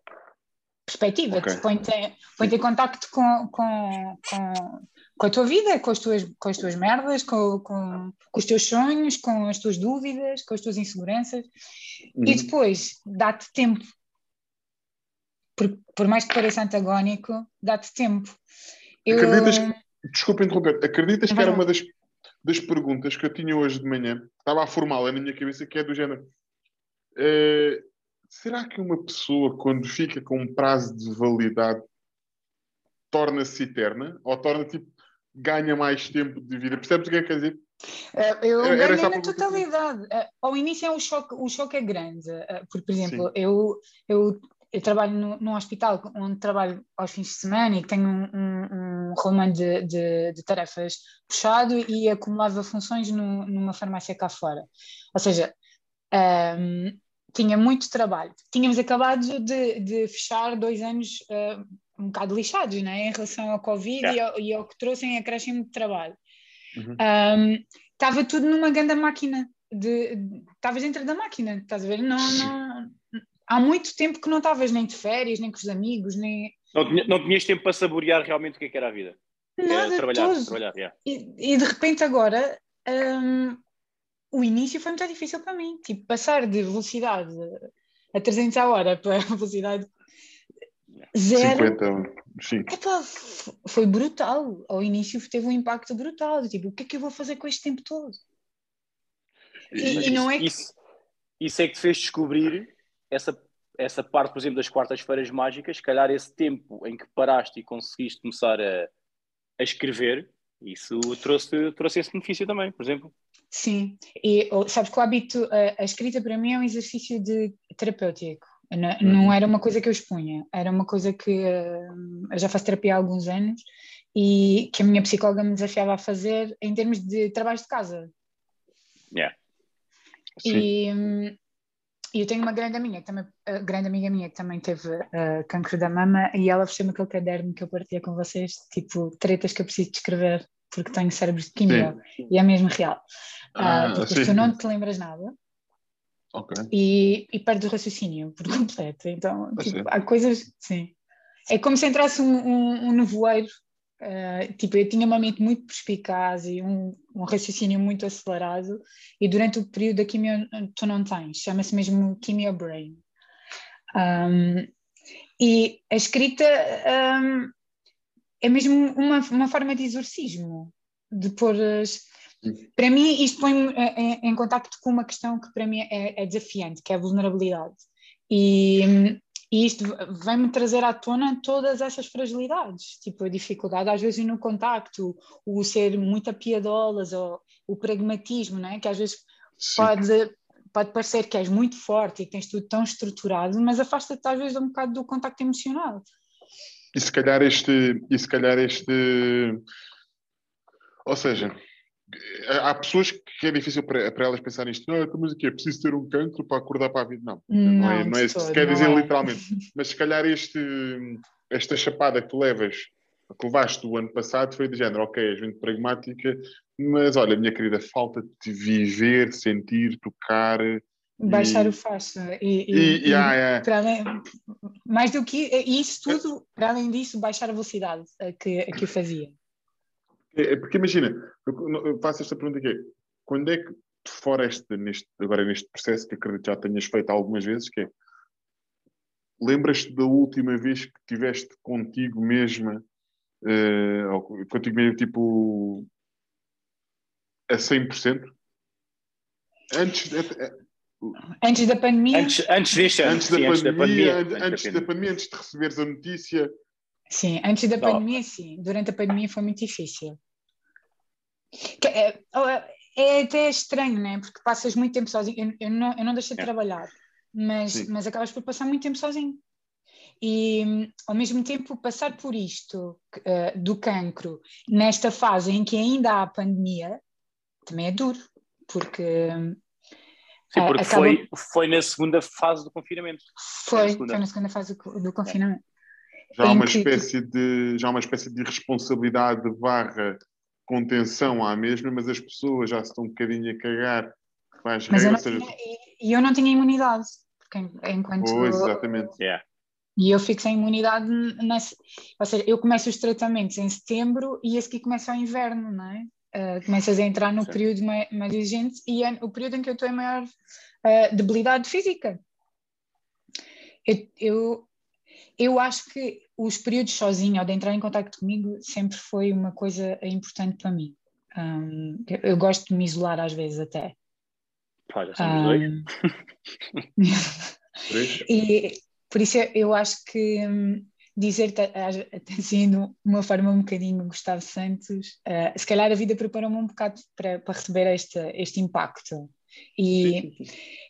Perspectiva, Ok. te põe-te põe em contacto com, com, com, com a tua vida, com as tuas, com as tuas merdas, com, com, com os teus sonhos, com as tuas dúvidas, com as tuas inseguranças. Uhum. E depois dá-te tempo. Por, por mais que pareça antagónico, dá-te tempo. Eu, Acreditas que- Desculpa interromper, acreditas que era uma das, das perguntas que eu tinha hoje de manhã, estava a formá-la na minha cabeça, que é do género. eh, será que uma pessoa, quando fica com um prazo de validade, torna-se eterna? Ou torna tipo, ganha mais tempo de vida? Percebes o que é que quer dizer? Eh, Eu Era- era a na totalidade. Eh, Ao início é um choque, o choque é grande, porque, por exemplo, Sim. eu, eu, eu trabalho no, num hospital onde trabalho aos fins de semana e tenho um, um, um rolamento de, de, de tarefas puxado e acumulava funções no- numa farmácia cá fora. Ou seja, ehm, tinha muito trabalho. Tínhamos acabado de, de fechar dois anos eh, um bocado lixados, né, em relação ao Covid e, ao, e ao que trouxe em acréscimo de trabalho. Uhum. Um, estava tudo numa grande máquina. De, de- estavas dentro da máquina, estás a ver? Não, não, há muito tempo que não estavas nem de férias, nem com os amigos, nem. Não, tinha- não tinhas tempo para saborear realmente o que é que era a vida. Nada é, trabalhar, todo. trabalhar, yeah. E, e de repente agora hum, o início foi muito difícil para mim. Tipo, passar de velocidade a 300 a hora para velocidade zero. 50, sim. Epá, foi brutal. Ao início teve um impacto brutal. Tipo, o que é que eu vou fazer com este tempo todo? E- e não é que- isso, isso é que te fez descobrir essa, essa parte, por exemplo, das quartas-feiras mágicas, se calhar esse tempo em que paraste e conseguiste começar a, a escrever, isso trouxe, trouxe esse benefício também, por exemplo. Sim, e oh, sabes que o hábito, a, a escrita para mim é um exercício de terapêutico. Não, não era uma coisa que eu expunha, era uma coisa que hum, eu já faço terapia há alguns anos e que a minha psicóloga me desafiava a fazer em termos de trabalhos de casa. Yeah. Sim. E hum, e eu tenho uma grande amiga, também, uh, grande amiga minha que também teve uh, cancro da mama e ela fechou-me aquele caderno que eu partilhei com vocês, tipo tretas que eu preciso de escrever porque tenho cérebros de química e é mesmo real. Ah, Uh, porque sim. tu não te lembras nada Ok. e, e perdes o raciocínio por completo. Então, A tipo, há coisas, sim. É como se entrasse um, um, um nevoeiro. Uh, tipo, eu tinha uma mente muito perspicaz e um, um raciocínio muito acelerado, e durante o período da quimio tu não tens, chama-se mesmo quimio brain. Um, e a escrita um, é mesmo uma, uma forma de exorcismo, de pôr as, para mim, isto põe-me em, em contacto com uma questão que para mim é, é desafiante, que é a vulnerabilidade. E, e isto vem-me trazer à tona todas essas fragilidades, tipo a dificuldade às vezes no contacto, o ser muito apiadolas, ou o pragmatismo, não é? que às vezes Sim. pode, pode parecer que és muito forte e que tens tudo tão estruturado, mas afasta-te às vezes um bocado do contacto emocional. E se calhar este. E se calhar este. Ou seja, há pessoas que é difícil para, para elas pensar nisto. Não, então, mas aqui é preciso ter um cancro para acordar para a vida. Não, não, é, Não, é de isso que se quer dizer é. literalmente. Mas se calhar este, esta chapada que tu levas, que levaste do ano passado, foi do género, ok, és muito pragmática, mas olha, minha querida, falta de viver, sentir, tocar. Baixar E- o faixa e, E, e- e, e- ah, é. para além, mais do que isso tudo, para além disso, baixar a velocidade a que, a que fazia. É, é porque imagina, eu, faço esta pergunta aqui. Quando é que, fora este, neste, agora neste processo que acredito que já tenhas feito algumas vezes, que é lembras-te da última vez que tiveste contigo mesma, ou contigo mesmo, tipo, a 100%? Antes, eh, Antes da pandemia, Antes, antes deste ano, antes, da sim, antes da pandemia, pandemia. antes, antes da pandemia, antes de receberes a notícia, sim, antes da Não. pandemia, sim. Durante a pandemia foi muito difícil. Que É, é até estranho, né? Porque passas muito tempo sozinho. Eu, eu não, eu não deixei de É. trabalhar, mas, Sim. mas acabas por passar muito tempo sozinho. E ao mesmo tempo, passar por isto eh, do cancro, nesta fase em que ainda há a pandemia, também é duro, porque Sim, Ah, porque acaba- foi, foi na segunda fase do confinamento. foi, na segunda. foi na segunda fase do, do confinamento. já há uma que- espécie de já há uma espécie de responsabilidade barra contenção à mesma, mas as pessoas já se estão um bocadinho a cagar para as Mas eu regras, seja, e e eu não tinha imunidade, porque en- enquanto. pois, exatamente. Yeah. E eu fico sem imunidade, nessa, ou seja, eu começo os tratamentos em setembro e esse aqui começa ao inverno, não é? Uh, começas a entrar no Sim. período mais, mais exigente e é o período em que eu estou em maior uh, debilidade física. Eu, eu, eu acho que os períodos sozinho, ou de entrar em contato comigo, sempre foi uma coisa importante para mim. Um, eu, eu gosto de me isolar às vezes até. Pá, já somos dois. Um, Três? E por isso eu- eu acho que dizer-te, a- até sendo uma forma um bocadinho Gustavo Santos, eh, se calhar a vida preparou-me um bocado para, para receber este, este impacto e,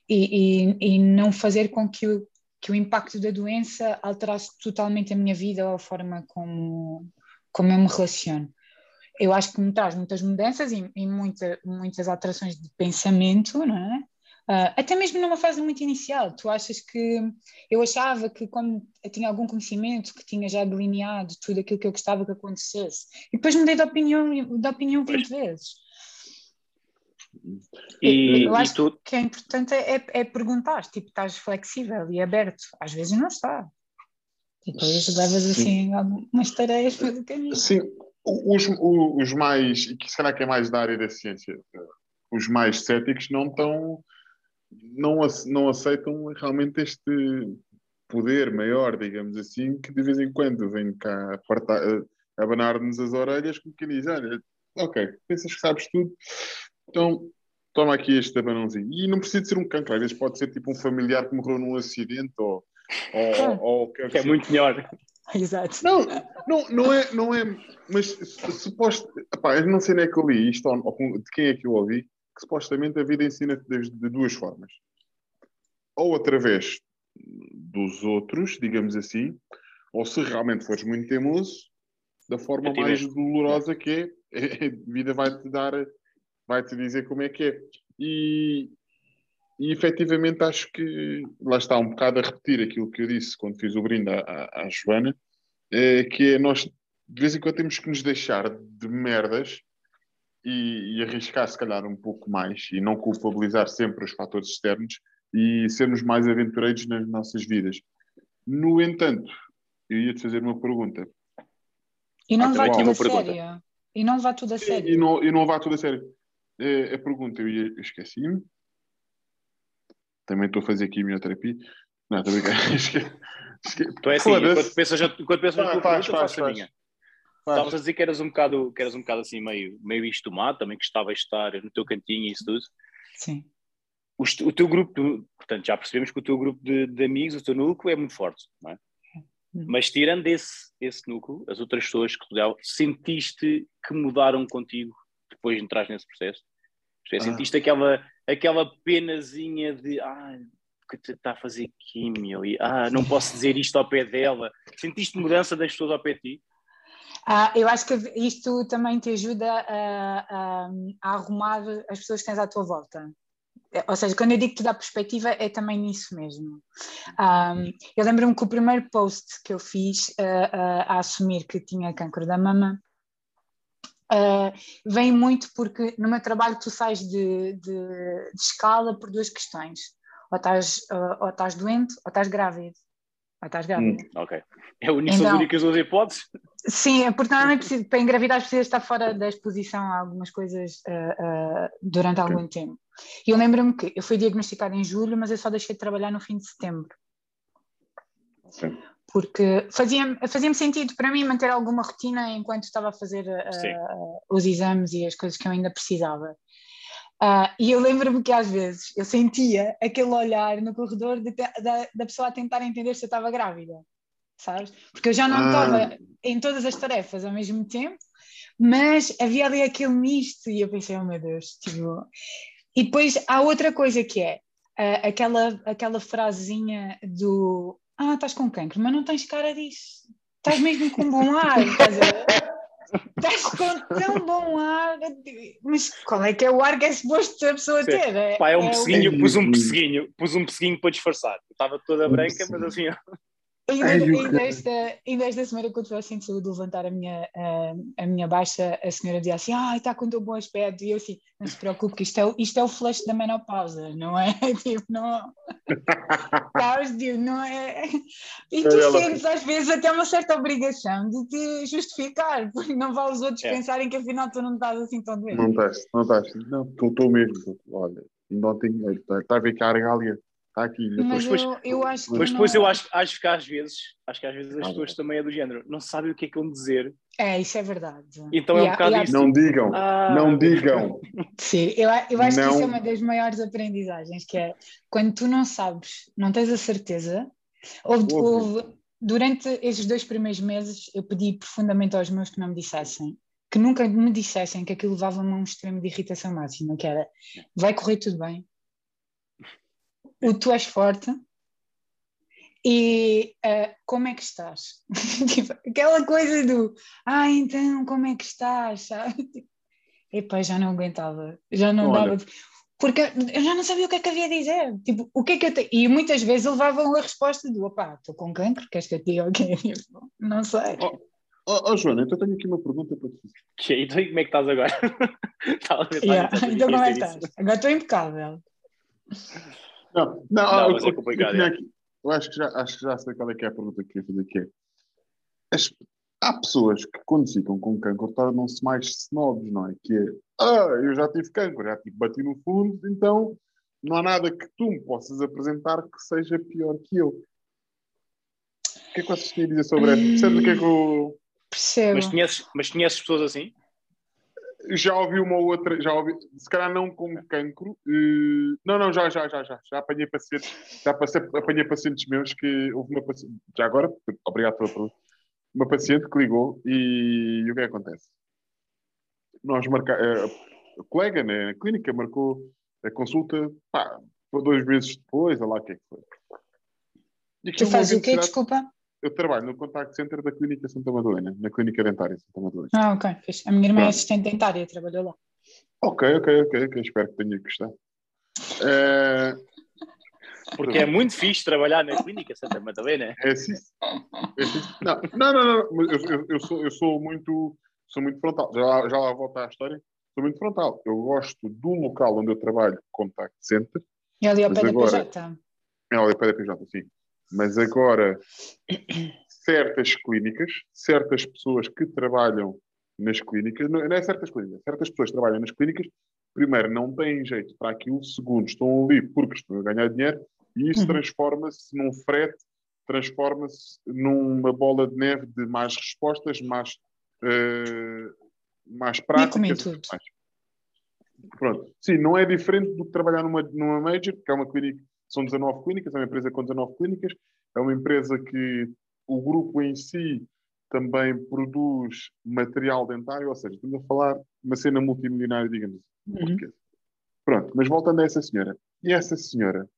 e, e, e não fazer com que o, que o impacto da doença alterasse totalmente a minha vida ou a forma como, como eu me relaciono. Eu acho que me traz muitas mudanças e, e muita, muitas alterações de pensamento, não é? Ah, até mesmo numa fase muito inicial, tu achas que eu achava que como eu tinha algum conhecimento, que tinha já delineado tudo aquilo que eu gostava que acontecesse, e depois mudei de opinião, de opinião 20 vezes. E, eu acho tu, O que é importante é, é perguntar, tipo, estás flexível e aberto, às vezes não está. E depois levas assim algumas tareias pelo caminho. Sim, Os, os mais, e que se calhar que é mais da área da ciência, os mais céticos não estão, não, não aceitam realmente este poder maior, digamos assim, que de vez em quando vem cá abanar-nos as orelhas, como quem diz, olha, ok, pensas que sabes tudo, então toma aqui este abanãozinho. E não precisa de ser um cancro, às vezes pode ser tipo um familiar que morreu num acidente ou, ou, Claro. ou Que é muito melhor. Exato. não, não, não é, não é, mas su- suposto, epá, eu não sei nem é que eu li isto ou, de quem é que eu ouvi, que supostamente a vida ensina de, de duas formas. Ou através dos outros, digamos assim, ou se realmente fores muito teimoso, da forma mais dolorosa que é, a vida vai-te dar, vai-te dizer como é que é. E, e efetivamente acho que lá está um bocado a repetir aquilo que eu disse quando fiz o brinde à, à, à Joana, é, que é nós de vez em quando temos que nos deixar de merdas e, e arriscar se calhar um pouco mais e não culpabilizar sempre os fatores externos e sermos mais aventureiros nas nossas vidas. No entanto, eu ia-te fazer uma pergunta. E não Ah, vá tudo a sério. E não vá tudo a sério. E, e não, e não vá tudo a sério. É, a pergunta, eu, ia, eu esqueci-me. Também estou a fazer aqui a minha terapia. Não, estou a brincar. Esque- esque- Tu é assim, quando pensas, quando pensas na Faz, tua faz, pergunta, faz, faço a faz. minha. Faz. Estavas a dizer que eras um bocado, que eras um bocado assim, meio, meio estomado, também gostavas de estar no teu cantinho e isso tudo. Sim. O, o teu grupo, portanto, já percebemos que o teu grupo de, de amigos, o teu núcleo é muito forte, não é? Hum. Mas tirando esse, esse núcleo, as outras pessoas que rodeavam, sentiste que mudaram contigo depois de entrar nesse processo? Isto é, Ah. Sentiste aquela, aquela penazinha de ah, que te está a fazer químio e ah, não posso dizer isto ao pé dela. Sentiste mudança das pessoas ao pé de ti? Ah, eu acho que isto também te ajuda a, a- a arrumar as pessoas que tens à tua volta. É, Ou seja, quando eu digo que te dá perspectiva, é também nisso mesmo. Ah, eu lembro-me que o primeiro post que eu fiz ah, a assumir que tinha cancro da mama ah, vem muito porque no meu trabalho tu sais de, de- de escala por duas questões. Ou estás, ah, ou estás doente ou estás grávida. Ou estás grávida. Ok. É único, são as Então- únicas duas hipóteses? Sim, é porque normalmente precisa- para engravidar precisa estar fora da exposição a algumas coisas ah, durante algum tempo. E eu lembro-me que eu fui diagnosticada em julho, mas eu só deixei de trabalhar no fim de setembro. Sim. Porque fazia-me fazia sentido para mim manter alguma rotina enquanto estava a fazer ah, Sim. os exames e as coisas que eu ainda precisava. Ah, e eu lembro-me que às vezes eu sentia aquele olhar no corredor de da, da pessoa a tentar entender se eu estava grávida, sabes? Porque eu já não Ah. estava em todas as tarefas ao mesmo tempo, mas havia ali aquele misto e eu pensei, oh meu Deus, tipo... E depois há outra coisa que é ah, aquela, aquela frasezinha do ah, estás com cancro, mas não tens cara disso. Estás mesmo com bom ar, estás a? Estás com tão bom ar, mas qual é que é o ar que é suposto a pessoa Sim. ter? Pá, é um o- pesseguinho, pus um pesseguinho, pus um pesseguinho para disfarçar. Eu Estava toda branca, mas assim, Ainda, Ai, esta, ainda esta semana, quando fui ao centro de saúde levantar a minha, a, a minha baixa, a senhora dizia assim: Ah, está com tão bom aspecto. E eu assim: Não se preocupe, que isto é, o- isto é o flush da menopausa, não é? Tipo, não. Sabes, tipo, não é? E tu É sentes às vezes até uma certa obrigação de te justificar, porque não vale os outros É. pensarem que afinal tu não estás assim tão doente. Não estás, não estás. Não, estou estou mesmo. Olha, ainda ontem está tá a ver cá a regalia. Está aqui. ainda Mas depois- eu, eu acho que. Mas depois não- eu acho, acho que às vezes, acho que às vezes as Ah, pessoas também é do género, não sabem o que é que vão dizer. É, isso é verdade. Então é um E há- bocado e há isso. Não digam, Ah, não digam. Sim, eu, a- eu acho que isso é Não. uma das maiores aprendizagens, que é quando tu não sabes, não tens a certeza, houve, houve- durante esses dois primeiros meses eu pedi profundamente aos meus que não me dissessem, que nunca me dissessem que aquilo levava-me a um extremo de irritação máxima, que era, vai correr tudo bem, o tu és forte e ah, como é que estás? Tipo, aquela coisa do, ah, então, como é que estás? Sabe? Epá, já não aguentava, já não Olha. dava, porque eu já não sabia o que é que havia a dizer, tipo, o que é que eu tenho, e muitas vezes levavam a resposta do, opá, estou com cancro, queres que eu te diga o quê? Tipo, Não sei. Oh, oh, oh, Joana, então tenho aqui uma pergunta para. Que aí, então, e como é que estás agora? Pensar Yeah, Então como é que estás? Agora estou impecável. Não, não, Não, ah, mas eu- é complicado, Eu, é. aqui- eu acho, que já, acho que já sei qual é que é a pergunta que eu queria fazer, que é as- há pessoas que quando ficam com cancro tornam-se mais snobs, não é? Que é, ah, eu já tive cancro, já tive bati no fundo, então não há nada que tu me possas apresentar que seja pior que eu. O que é que vocês têm a dizer sobre isso? Percebes o que é que eu... Percebo. Mas conheces, mas conheces pessoas assim? Já ouvi uma ou outra, já ouvi, se calhar não com cancro. eh, não, não, já, já, já, já. Já apanhei pacientes, já passei, apanhei pacientes meus que houve uma paciente, já agora, obrigado pela pergunta, uma paciente que ligou e, o que é que acontece? Nós marca, eh, a colega né, na clínica marcou a consulta pá, dois meses depois, olha lá o que é que foi. E Tu fazes o quê? Desculpa. Eu trabalho no contact center da Clínica Santa Madalena, na Clínica Dentária Santa Madalena. Ah, ok. fixe. A minha irmã é Pronto. assistente dentária, trabalhou lá. Ok, ok, ok, ok. Espero que tenha gostado. Eh, Porque é muito fixe trabalhar na clínica Santa Madalena. É assim. É assim. Não, não, não, não. mas Eu, eu- eu sou, eu sou muito, sou muito frontal. Já, lá- já lá volto à história. Sou muito frontal. Eu gosto do local onde eu trabalho, contact center. E ali ao pé da PJ. É ali para a PJ, sim. Mas agora, certas clínicas, certas pessoas que trabalham nas clínicas, não, não é certas clínicas, certas pessoas que trabalham nas clínicas, primeiro, não têm jeito para aquilo, segundo, estão ali porque estão a ganhar dinheiro e isso Uhum. transforma-se num frete, transforma-se numa bola de neve de mais respostas, mais, eh, mais práticas. mais. Pronto. Sim, não é diferente do que trabalhar numa, numa major, que é uma clínica, são 19 clínicas, é uma empresa com 19 clínicas, é uma empresa que o grupo em si também produz material dentário, ou seja, estamos a falar de uma cena multimilionária, digamos assim. Uhum. Pronto, mas voltando a essa senhora. E essa senhora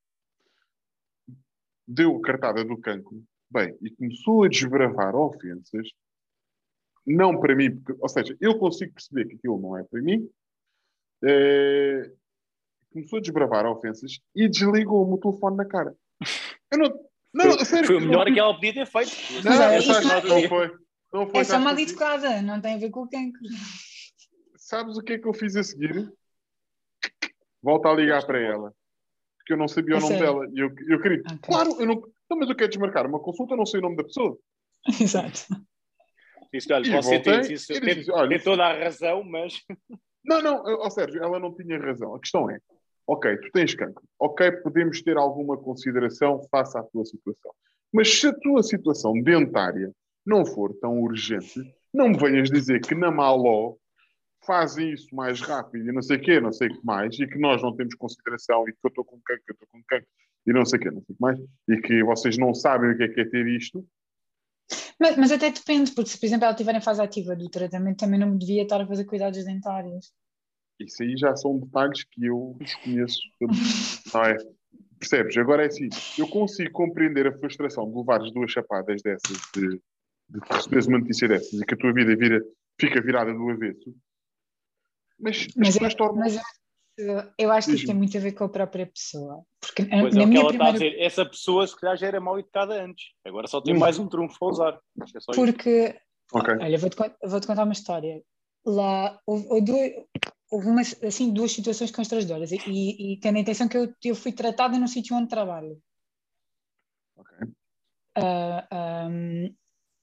deu a cartada do cancro, bem, e começou a desbravar ofensas, não para mim, porque, ou seja, eu consigo perceber que aquilo não é para mim, eh, começou a desbravar ofensas e desligou-me o telefone na cara. Eu não, não, a sério, Foi o melhor não- que ela podia ter feito. Não, Mas é, sabes, isto- não foi. Não foi É só mal o educada, não tem a ver com o cancro. Sabes o que é que eu fiz a seguir? Volta a ligar para ela. Porque eu não sabia o A nome sério? dela. E eu, eu queria. Ok. Claro, eu não. Não, mas eu quero desmarcar uma consulta, eu não sei o nome da pessoa. Exato. Disse, olha, você tem, voltei, isso- tem- disse, olha, tem toda a razão, mas Não, não, ó Sérgio, ela não tinha razão. A questão é: ok, tu tens cancro. Ok, podemos ter alguma consideração face à tua situação. Mas se a tua situação dentária não for tão urgente, não me venhas dizer que na Maló fazem isso mais rápido e não sei o quê, não sei o que mais, e que nós não temos consideração e que eu estou com cancro, que eu estou com cancro e não sei o quê, não sei o que mais, e que vocês não sabem o que é que é ter isto. Mas, mas até depende, porque se, por exemplo, ela estiver em fase ativa do tratamento, também não devia estar a fazer cuidados dentários. Isso aí já são detalhes que eu desconheço. Não é? Percebes? Agora é assim, eu consigo compreender a frustração de levares duas chapadas dessas, de, de receberes uma notícia dessas e que a tua vida vira, fica virada do avesso. Mas as Mas, pessoas é, tornam mas eu, eu acho que isso tem muito a ver com a própria pessoa. Porque pois é na que minha ela está a primeira. dizer. Essa pessoa, se calhar, já era mal educada antes. Agora só tem Hum. mais um trunfo a usar. É. Porque, Ok. olha, vou-te con- vou-te contar uma história. Lá houve, houve duas, houve uma, assim, duas situações constrangedoras e, e, e tendo a intenção que eu, eu fui tratada no sítio onde trabalho. ok. Ah, ahm,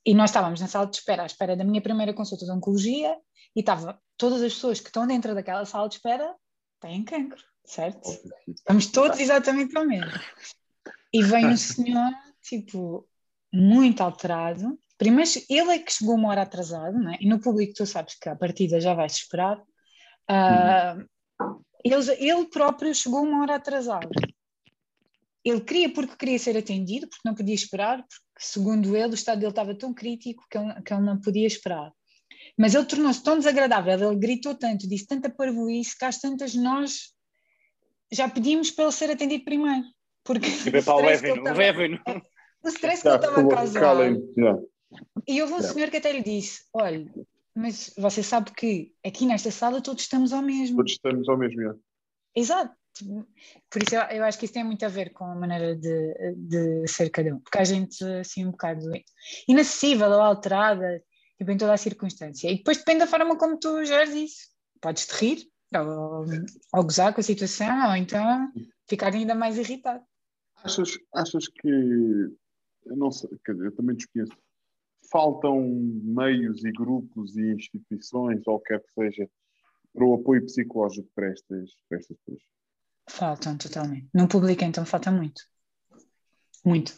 e nós estávamos na sala de espera, à espera da minha primeira consulta de oncologia, e estava todas as pessoas que estão dentro daquela sala de espera têm cancro, certo? Estamos todos exatamente para o mesmo. E vem um senhor, tipo, muito alterado. Primeiro, ele é que chegou uma hora atrasado, não é? E no público tu sabes que a partida já vai-se esperar. Ah, ele, ele próprio chegou uma hora atrasado. Ele queria porque queria ser atendido, porque não podia esperar, porque, segundo ele, o estado dele estava tão crítico que ele, que ele não podia esperar. Mas ele tornou-se tão desagradável, ele gritou tanto, disse tanta parvoíce, que às tantas nós já pedimos para ele ser atendido primeiro. Porque E para o stress que ele levem-no, estava- levem-no. o stress que ele estava a causar. E houve um senhor que até lhe disse: Olha, mas você sabe que aqui nesta sala todos estamos ao mesmo. Todos estamos ao mesmo. yeah. Exato. Por isso eu, eu acho que isso tem muito a ver com a maneira de, de ser cada um. Porque a gente, assim, um bocado inacessível ou alterada, tipo, em toda a circunstância. E depois depende da forma como tu geres isso. Podes-te rir, ou, ou gozar com a situação, ou então ficar ainda mais irritado. Achas, achas que. Eu não sei, quer dizer, eu também desconheço faltam meios e grupos e instituições, ou o que quer que seja, para o apoio psicológico para estas, para estas pessoas? Faltam totalmente. No público, então, falta muito. Muito.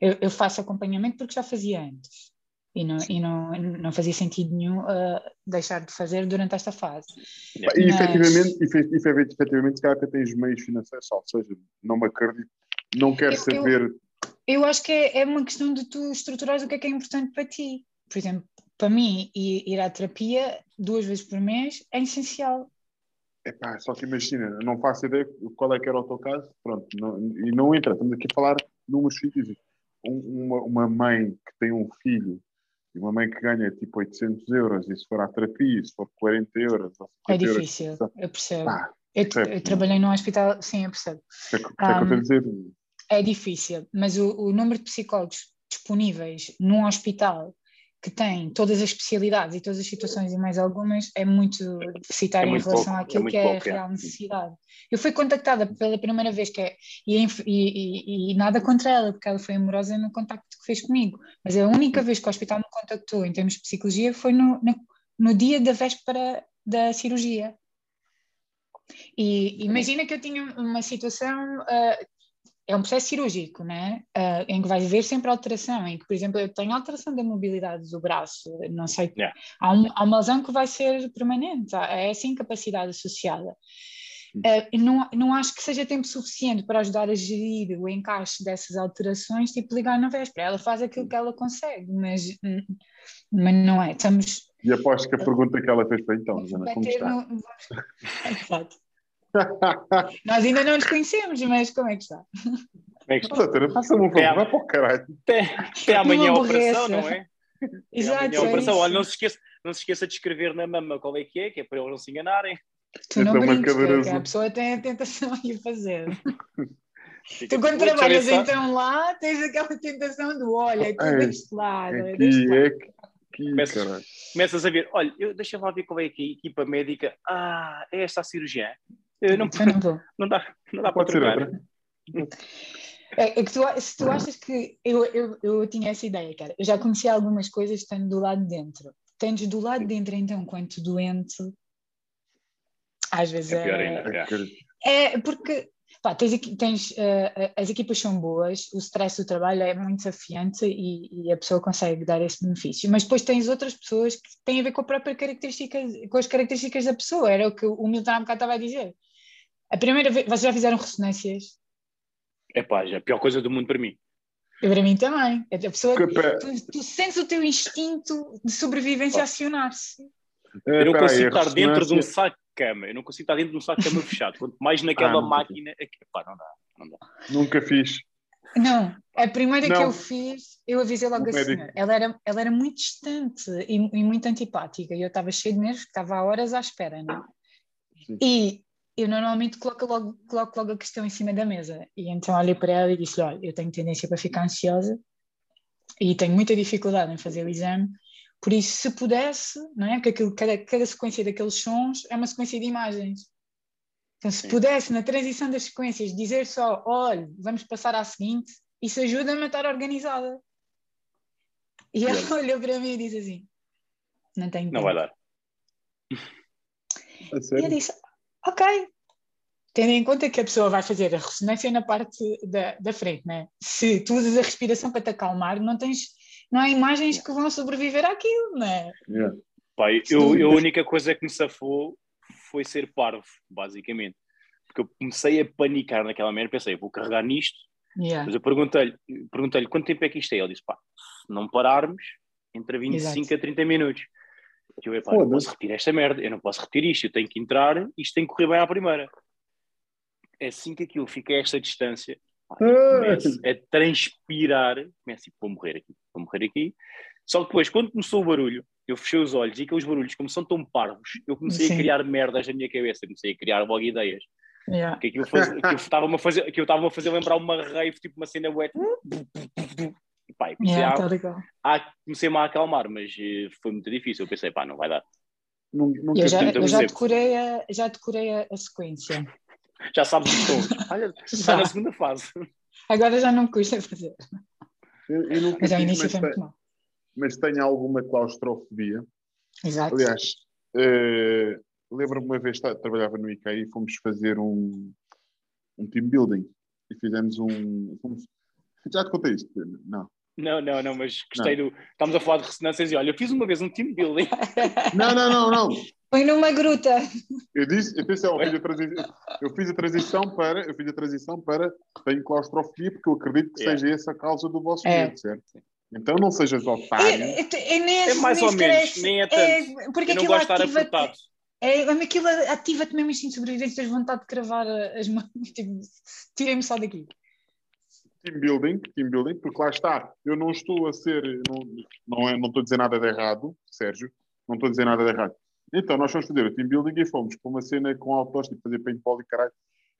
Eu, eu faço acompanhamento porque já fazia antes. E não, e não, não fazia sentido nenhum uh, deixar de fazer durante esta fase. E Mas- efetivamente, efe- efe- efetivamente, se calhar até tens meios financeiros, ou seja, não me acredito, não quero eu- saber. Eu acho que é, é uma questão de tu estruturares o que é que é importante para ti. Por exemplo, para mim, ir, à terapia duas vezes por mês é essencial. Epá, só que imagina, não faço ideia qual é que era o teu caso, pronto, não- e não entra, estamos aqui a falar de. Um- uma, uma mãe que tem um filho e uma mãe que ganha tipo 800 euros, e se for à terapia, se for 40 euros, É 50 euros, difícil, pá, eu percebo. pá, Eu, eu trabalhei num hospital, sim, eu percebo. é que- é que eu estou a dizer. É difícil, mas o, o número de psicólogos disponíveis num hospital que tem todas as especialidades e todas as situações e mais algumas é muito deficitário É em muito relação pouco, é àquilo muito que é pouco, a é. real necessidade. Eu fui contactada pela primeira vez que é, e, em- e- e- nada contra ela, porque ela foi amorosa no contacto que fez comigo, mas a única vez que o hospital me contactou em termos de psicologia foi no, no, no dia da véspera da cirurgia. E imagina que eu tinha uma situação, ah, é um processo cirúrgico, né? Ah, em que vai haver sempre alteração, em que, por exemplo, eu tenho alteração da mobilidade do braço, não sei, Yeah. há, um, há uma lesão que vai ser permanente, há essa incapacidade associada. Ah, não, não acho que seja tempo suficiente para ajudar a gerir o encaixe dessas alterações, tipo ligar na véspera. Ela faz aquilo que ela consegue, mas, hum, mas não é. Estamos E aposto que a pergunta que ela fez para então, Jana, como está? no- Exato. Nós ainda não nos conhecemos, mas como é que está? Como é que está? Doutora, faça-me um favor, É. vai para o caralho. Até, até amanhã a operação, não é? Até Exato, é operação. Olha, não se, esqueça, não se esqueça de escrever na mama qual é que é, que é para eles não se enganarem. Tu não uma brinques, a pessoa tem a tentação de o fazer. Fica Tu quando tipo, "Ui, trabalhas deixa então lá, tens aquela tentação do olha, é tudo É, deste lado, é Aqui, lado. é que- Começas-. Começas a ver, olha, eu, deixa lá ver qual é que é a equipa médica. Ah, é esta a cirurgiã. Não, não não dá, não dá para Pode ser trocar. É, é que tu, se tu achas que eu, eu, eu tinha essa ideia, cara, eu já comecei algumas coisas estando do lado de dentro. Tens do lado de dentro, então, quanto doente, às vezes É pior é, ainda. é. É, porque pá, tens, tens, eh, as equipas são boas, o stress do trabalho é muito desafiante e, e a pessoa consegue dar esse benefício, mas depois tens outras pessoas que têm a ver com a própria característica, com as características da pessoa, era o que o Milton há bocado estava a dizer. A primeira vez, vocês já fizeram ressonâncias? É pá, já a pior coisa do mundo para mim. Eu, para mim também. A pessoa, Que tu, tu sentes o teu instinto de sobrevivência a acionar-se. É, Eu não consigo estar dentro de um saco de cama. Eu não consigo estar dentro de um saco de cama fechado. Quanto mais naquela Ah, máquina. É que, pá, não dá. Não dá. Nunca fiz. Não, a primeira que Não. eu fiz, eu avisei logo O a médico. senhora. Ela era, ela era muito distante e, e muito antipática. E eu estava cheio de nervos, estava há horas à espera, né? Sim. E eu normalmente coloco logo, coloco logo a questão em cima da mesa. E então olhei para ela e disse: Olha, eu tenho tendência para ficar ansiosa e tenho muita dificuldade em fazer o exame. Por isso, se pudesse, não é? Porque aquilo, cada, cada sequência daqueles sons é uma sequência de imagens. Então, se pudesse, na transição das sequências, dizer só, olha, vamos passar à seguinte, isso ajuda-me a estar organizada. E ela olhou para mim e disse assim, não tenho Não tempo. vai dar. E eu disse, ok. Tendo em conta que a pessoa vai fazer a ressonância na parte da, da frente, né? Se tu usas a respiração para te acalmar, não tens, não há imagens que vão sobreviver àquilo, né? Yeah. Pá, eu, eu a única coisa que me safou foi ser parvo, basicamente. Porque eu comecei a panicar naquela merda. Pensei, vou carregar nisto. Yeah. Mas eu perguntei-lhe perguntei quanto tempo é que isto é. Ele disse, pá, se não pararmos, entre 25 Exato. a 30 minutos. Eu, epá, eu não Foda-se. posso repetir esta merda. Eu não posso repetir isto. Eu tenho que entrar. Isto tem que correr bem à primeira. É assim que aquilo fica a esta distância. Ah. começo a transpirar. Começo tipo, vou morrer aqui. Vou morrer aqui. Só que depois, quando começou o barulho, eu fechei os olhos e aqueles barulhos, como são tão parvos, eu comecei Sim. a criar merdas na minha cabeça. Comecei a criar logo ideias. Yeah. Que aquilo que estava-me a fazer, que eu estava a fazer lembrar uma rave, tipo uma cena wet. E pá, comecei, Yeah, a, tá a, comecei-me a acalmar, mas eh, foi muito difícil. Eu pensei, pá, não vai dar. Nun- Nunca Eu já, eu já decorei, a, já decorei a, sequência. Já sabes os tons. Olha, está na segunda fase. Agora já não me custa fazer. Eu, eu nunca Mas ao início mas foi muito mal. mas tenho alguma claustrofobia. Exato. Aliás, eh, lembro-me uma vez, tá- trabalhava no IKEA e fomos fazer um, um team building e fizemos um. fomos- já te contei isto? Não. Não, não, não, mas gostei do. Estamos a falar de ressonâncias e olha, eu fiz uma vez um team building. Não, não, não, não. Foi numa gruta. Eu disse, atenção, eu fiz, a transi- eu fiz a transição para, eu fiz a transição para tenho claustrofobia porque eu acredito que Yeah. seja essa a causa do vosso É. medo, certo? Então não sejas otário. É, é, é É mais ou menos, cresce- nem é tanto. É, porque Eu não aquilo gosto de estar ativa-te- apertado. É, aquilo ativa-te mesmo instinto de sobrevivência, tens vontade de cravar as mãos. Tipo, tirem-me só daqui. Team building, team building, porque lá está, eu não estou a ser, não, não, é, não estou a dizer nada de errado, Sérgio, não estou a dizer nada de errado. Então, nós fomos fazer o team building e fomos para uma cena com autos, tipo fazer paintball e caralho.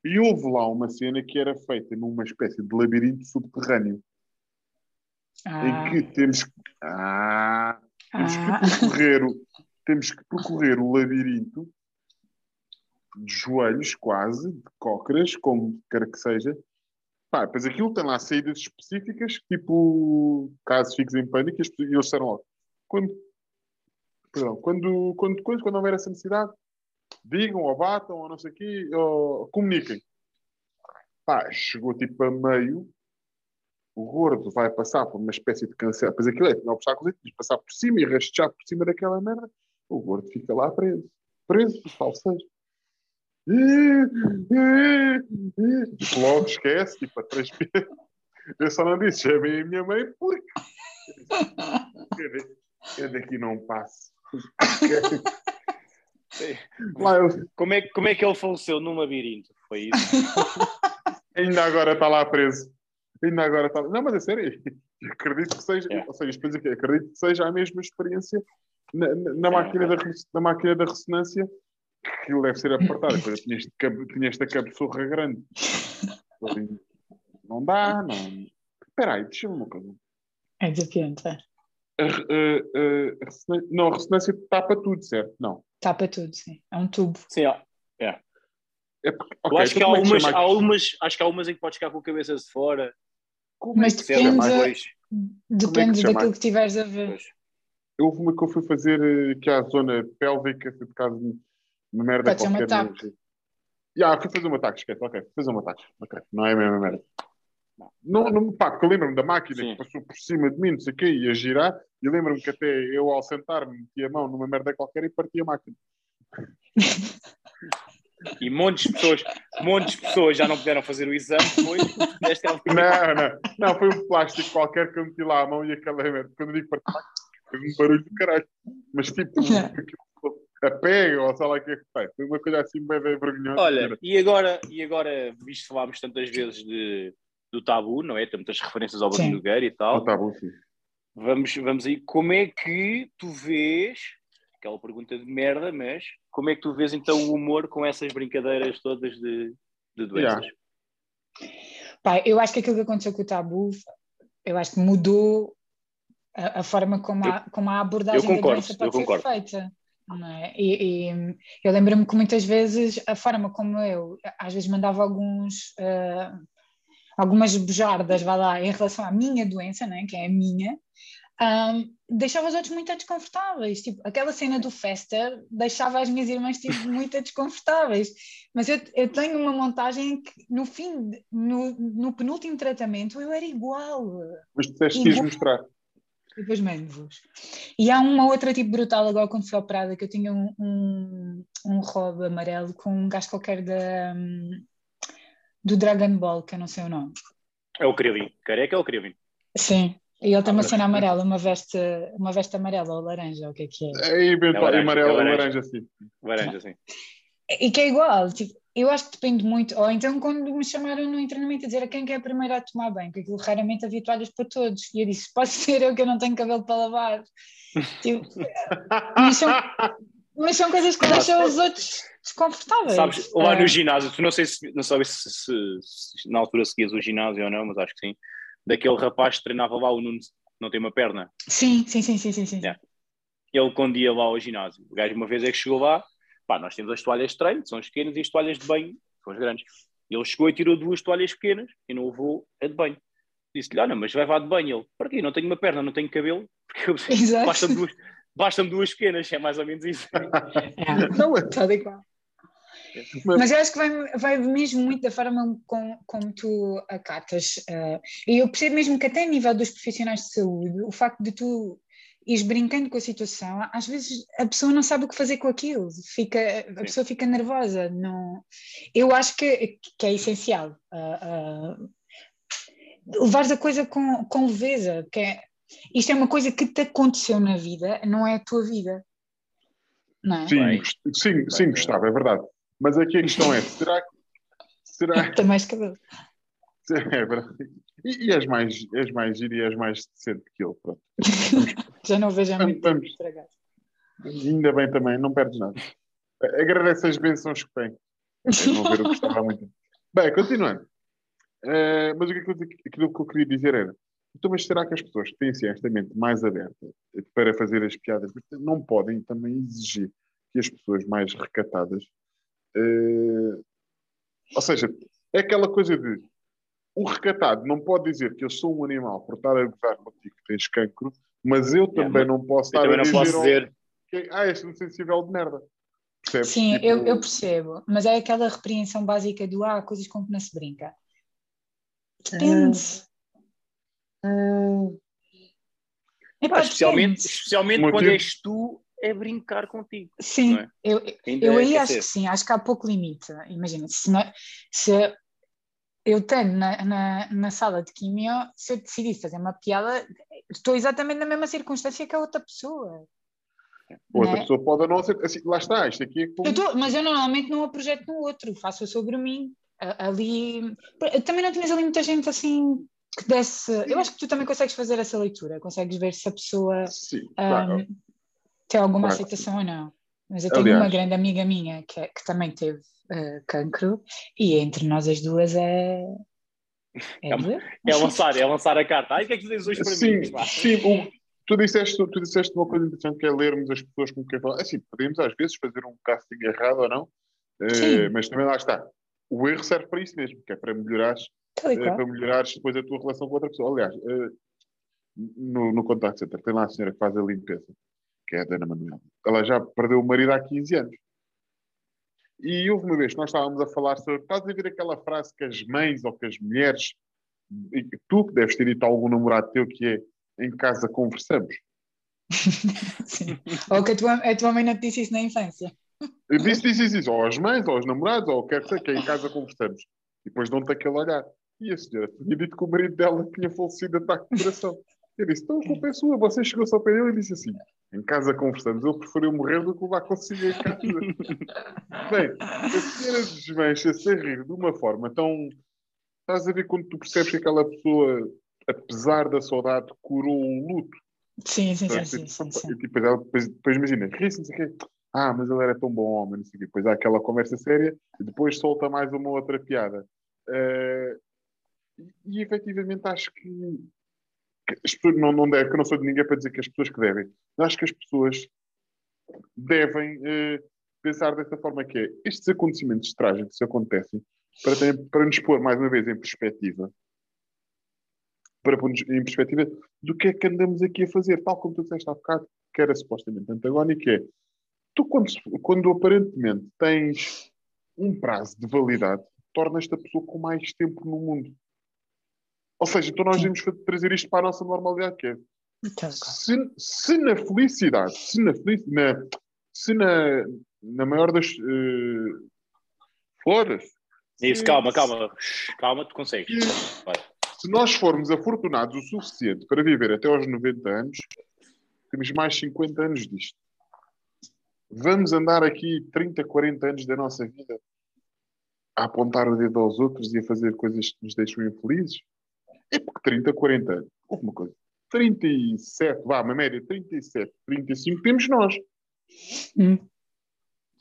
E houve lá uma cena que era feita numa espécie de labirinto subterrâneo, Ah, em que temos que. Ah, temos ah, que percorrer o, temos que percorrer o labirinto de joelhos quase, de cócoras, como quer que seja. Pá, depois aquilo tem lá saídas específicas, tipo, caso fiques em pânico, e eles disseram logo, quando, perdão, quando, quando, quando, quando houver essa necessidade, digam ou batam ou não sei o quê, ou comuniquem. Pá, chegou tipo a meio, o gordo vai passar por uma espécie de cancelo, pois aquilo é, não obstáculos, de passar por cima e rastejar por cima daquela merda, o gordo fica lá preso, preso, falsejo. Logo esquece, tipo, a três. Eu só não disse, chamei a minha mãe porque eu daqui- não passo. Lá eu- Como é, como é que ele faleceu num labirinto? Foi isso? ainda agora está lá preso. Ainda agora está. Não, mas é sério, acredito que seja. É. Ou seja, acredito que seja a mesma experiência na, na- na É, máquina, é. da, na máquina da ressonância que ele deve ser apertado. Depois tinha, este cab- tinha esta cabeçorra grande. Ali, Não dá, não. Espera aí, deixa-me uma coisa. é desafiante. é. A, a- a- não, a ressonância tapa tudo, certo? Não. Tapa tudo, sim. É um tubo. Sim, ó. É porque, eu ok, acho que, então há é umas, há aquilo? umas, acho que há umas em que podes ficar com a cabeça de fora. Como Mas é que depende- Depende se chama? daquilo que tiveres a ver. Houve uma que eu fui fazer eh, que é a zona pélvica, foi por causa de uma merda Pode ser um qualquer. ataque. Yeah, fui fazer um ataque, esquece, ok, fui fazer um ataque. Ok, não é a mesma merda. Não, não, pá, porque eu lembro-me da máquina Sim. que passou por cima de mim, não sei o quê, ia girar, e lembro-me que até eu, ao sentar-me, meti a mão numa merda qualquer e parti a máquina. E montes de pessoas, montes de pessoas já não puderam fazer o exame depois. Desta Não, não, não, foi um plástico qualquer que eu meti lá a mão e aquela merda. Quando eu digo parti, fez um barulho do caralho. Mas tipo, aquilo, a pega, ou sei lá o que é que foi. Foi uma coisa assim bem, bem vergonhosa. Olha, e agora, e agora, visto falámos tantas vezes de, do tabu, não é? Tem muitas referências ao. Bruno Nogueira e tal. tá bom, sim. Vamos, vamos aí. Como é que tu vês, aquela pergunta de merda, mas como é que tu vês então o humor com essas brincadeiras todas de, de doenças? Pá, eu acho que aquilo que aconteceu com o tabu, eu acho que mudou a, a forma como a, como a abordagem eu concordo, da doença pode eu ser concordo. feita. É? e, e eu lembro-me que muitas vezes a forma como eu às vezes mandava alguns ah, algumas bujardas, vá lá, em relação à minha doença, né, que é a minha, ah, deixava os outros muito desconfortáveis. Tipo, aquela cena do Fester deixava as minhas irmãs tipo, muito desconfortáveis. Mas eu, eu tenho uma montagem que no fim, no, no penúltimo tratamento, eu era igual. Mas que ias mostrar. Depois mando-vos. E há uma outra tipo brutal agora quando fui operada, que eu tinha um, um, um robe amarelo com um gajo qualquer da, hum, do Dragon Ball, que eu não sei o nome. É o Krillin. Careca é o Krillin. Sim. E ele tem uma Ah, cena amarela, uma veste, uma veste amarela ou laranja, o que é que é? É É laranja, amarelo, é laranja. laranja, sim. Laranja, assim. E que é igual, tipo, eu acho que depende muito. Ou então, quando me chamaram no treinamento a dizer a quem que é a primeira a tomar banho, porque aquilo raramente havia toalhas para todos. E eu disse: pode ser eu que eu não tenho cabelo para lavar. Tipo, mas, são, mas são coisas que deixam os outros desconfortáveis. Sabes, lá no ginásio, tu não sei se, não sabes se, se- se na altura seguias o ginásio ou não, mas acho que sim. Daquele rapaz que treinava lá, o Nuno, que não tem uma perna. Sim, sim, sim, sim, sim. sim. Yeah. Ele, quando ia lá ao ginásio, o gajo uma vez é que chegou lá, pá, nós temos as toalhas de treino, são as pequenas, e as toalhas de banho são as grandes. Ele chegou e tirou duas toalhas pequenas e não levou a de banho. Disse-lhe, olha, mas vai levar de banho. Ele, para quê? Não tenho uma perna, não tenho cabelo. Porque eu- Exato. basta-me duas, basta duas pequenas, é mais ou menos isso. É, Não, é, tal e qual. Mas- eu acho que vai, vai mesmo muito da forma com, como tu acatas. eh, e eu percebo mesmo que até a nível dos profissionais de saúde, o facto de tu ires brincando com a situação, às vezes a pessoa não sabe o que fazer com aquilo, fica, a pessoa fica nervosa. Não... Eu acho que, que é essencial ah, ah, levares a coisa com, com leveza, que é, isto é uma coisa que te aconteceu na vida, não é a tua vida. Não é? sim, sim, sim, Gustavo, é verdade. Mas aqui a questão é: será que. Será, Tem mais cabelo. é verdade. E, e és mais, és mais giro e és mais decente que ele. Pronto. Já não vejo há muito tempo estragado. Ainda bem também, não perdes nada. Agradece as bênçãos que tem. Não ver o que estava há muito tempo. Bem, continuando. Eh, mas o que, é aquilo que eu queria dizer era: então, mas será que as pessoas que têm assim, esta mente mais aberta para fazer as piadas não podem também exigir que as pessoas mais recatadas. eh, ou seja, é aquela coisa de o recatado não pode dizer que eu sou um animal por estar a gozar contigo que tens cancro, mas eu também mas não posso Eu estar também a não dizer, posso dizer. que, ah, és um sensível de merda. Percebes? Sim, Tipo, eu, eu percebo, mas é aquela repreensão básica do ah, coisas com que não se brinca. Depende. Epá, Pá, especialmente depende. especialmente quando és tu a brincar contigo. Sim, é? eu, Ainda eu é aí acho ser. que sim, acho que há pouco limite. Imagina, se, não- se eu tenho na, na, na sala de quimio, se eu decidir fazer uma piada, estou exatamente na mesma circunstância que a outra pessoa. Outra né? pessoa pode não ser. Assim, lá está, isto aqui é como. Eu tô- mas eu normalmente não a projeto no outro, faço sobre mim. Ali. Também não tinhas ali muita gente assim que desse. Eu acho que tu também consegues fazer essa leitura, consegues ver se a pessoa Sim, ahm, claro. tem alguma Claro aceitação ou não. Mas eu tenho Aliás. uma grande amiga minha que, é- que também teve eh, cancro e entre nós as duas é. É, É. É lançar, é lançar a carta. Ai, o que é que tu dizes hoje para Sim, mim? sim o- tu, disseste, tu disseste uma coisa interessante que é lermos as pessoas com quem falar. Assim, podemos às vezes fazer um casting errado ou não, eh, mas também lá está. O erro serve para isso mesmo, que é para melhorares, eh, para melhorares depois a tua relação com outra pessoa. Aliás, eh, no, no contact center tem lá a senhora que faz a limpeza, que é a Dana Manuela. Ela já perdeu o marido há 15 anos. E houve uma vez que nós estávamos a falar sobre. Estás a ver aquela frase que as mães ou que as mulheres, e que tu que deves ter dito a algum namorado teu que é em casa conversamos. Sim. Ou que a tua, a tua mãe não te disse isso na infância. Eu disse, disse, disse isso, ou às mães, ou aos namorados, ou quer que seja, que é em casa conversamos. E depois dão-te aquele olhar. E a senhora tinha dito que o marido dela tinha falecido de ataque de coração. Eu disse, então a culpa é sua. Você chegou-se ao pé dele e disse assim, em casa conversamos. Ele preferiu morrer do que levar consigo em casa. Bem, a senhora desmancha-se a rir de uma forma tão... Estás a ver quando tu percebes que aquela pessoa, apesar da saudade, curou um luto. Sim, sim, sim, Sabe? sim, sim, sim. E depois, ela, depois, depois imagina, ri-se, não sei o quê. Ah, mas ele era tão bom homem, não sei o quê. Depois há aquela conversa séria e depois solta mais uma outra piada. Eh, e, efetivamente acho que não, não devem, que eu não sou de ninguém para dizer que as pessoas que devem, mas acho que as pessoas devem eh, pensar dessa forma que é estes acontecimentos trágicos acontecem para, ter- para nos pôr mais uma vez em perspectiva para pôr-nos em perspectiva do que é que andamos aqui a fazer, tal como tu disseste há bocado, que era supostamente antagónico, é tu quando, quando aparentemente tens um prazo de validade, tornas-te a pessoa com mais tempo no mundo. Ou seja, então nós devemos trazer isto para a nossa normalidade, que é se, se na felicidade, se na, felici- na, se na, na maior das. Uh, Foda-se. Isso, Se- calma, calma. Calma, tu consegues. Vai. Se nós formos afortunados o suficiente para viver até aos 90 anos, temos mais 50 anos disto. Vamos andar aqui 30, 40 anos da nossa vida a apontar o dedo aos outros e a fazer coisas que nos deixam infelizes? É porque 30, 40 anos. Houve uma coisa. 37, vá, uma média, 37, 35, temos nós. Hum.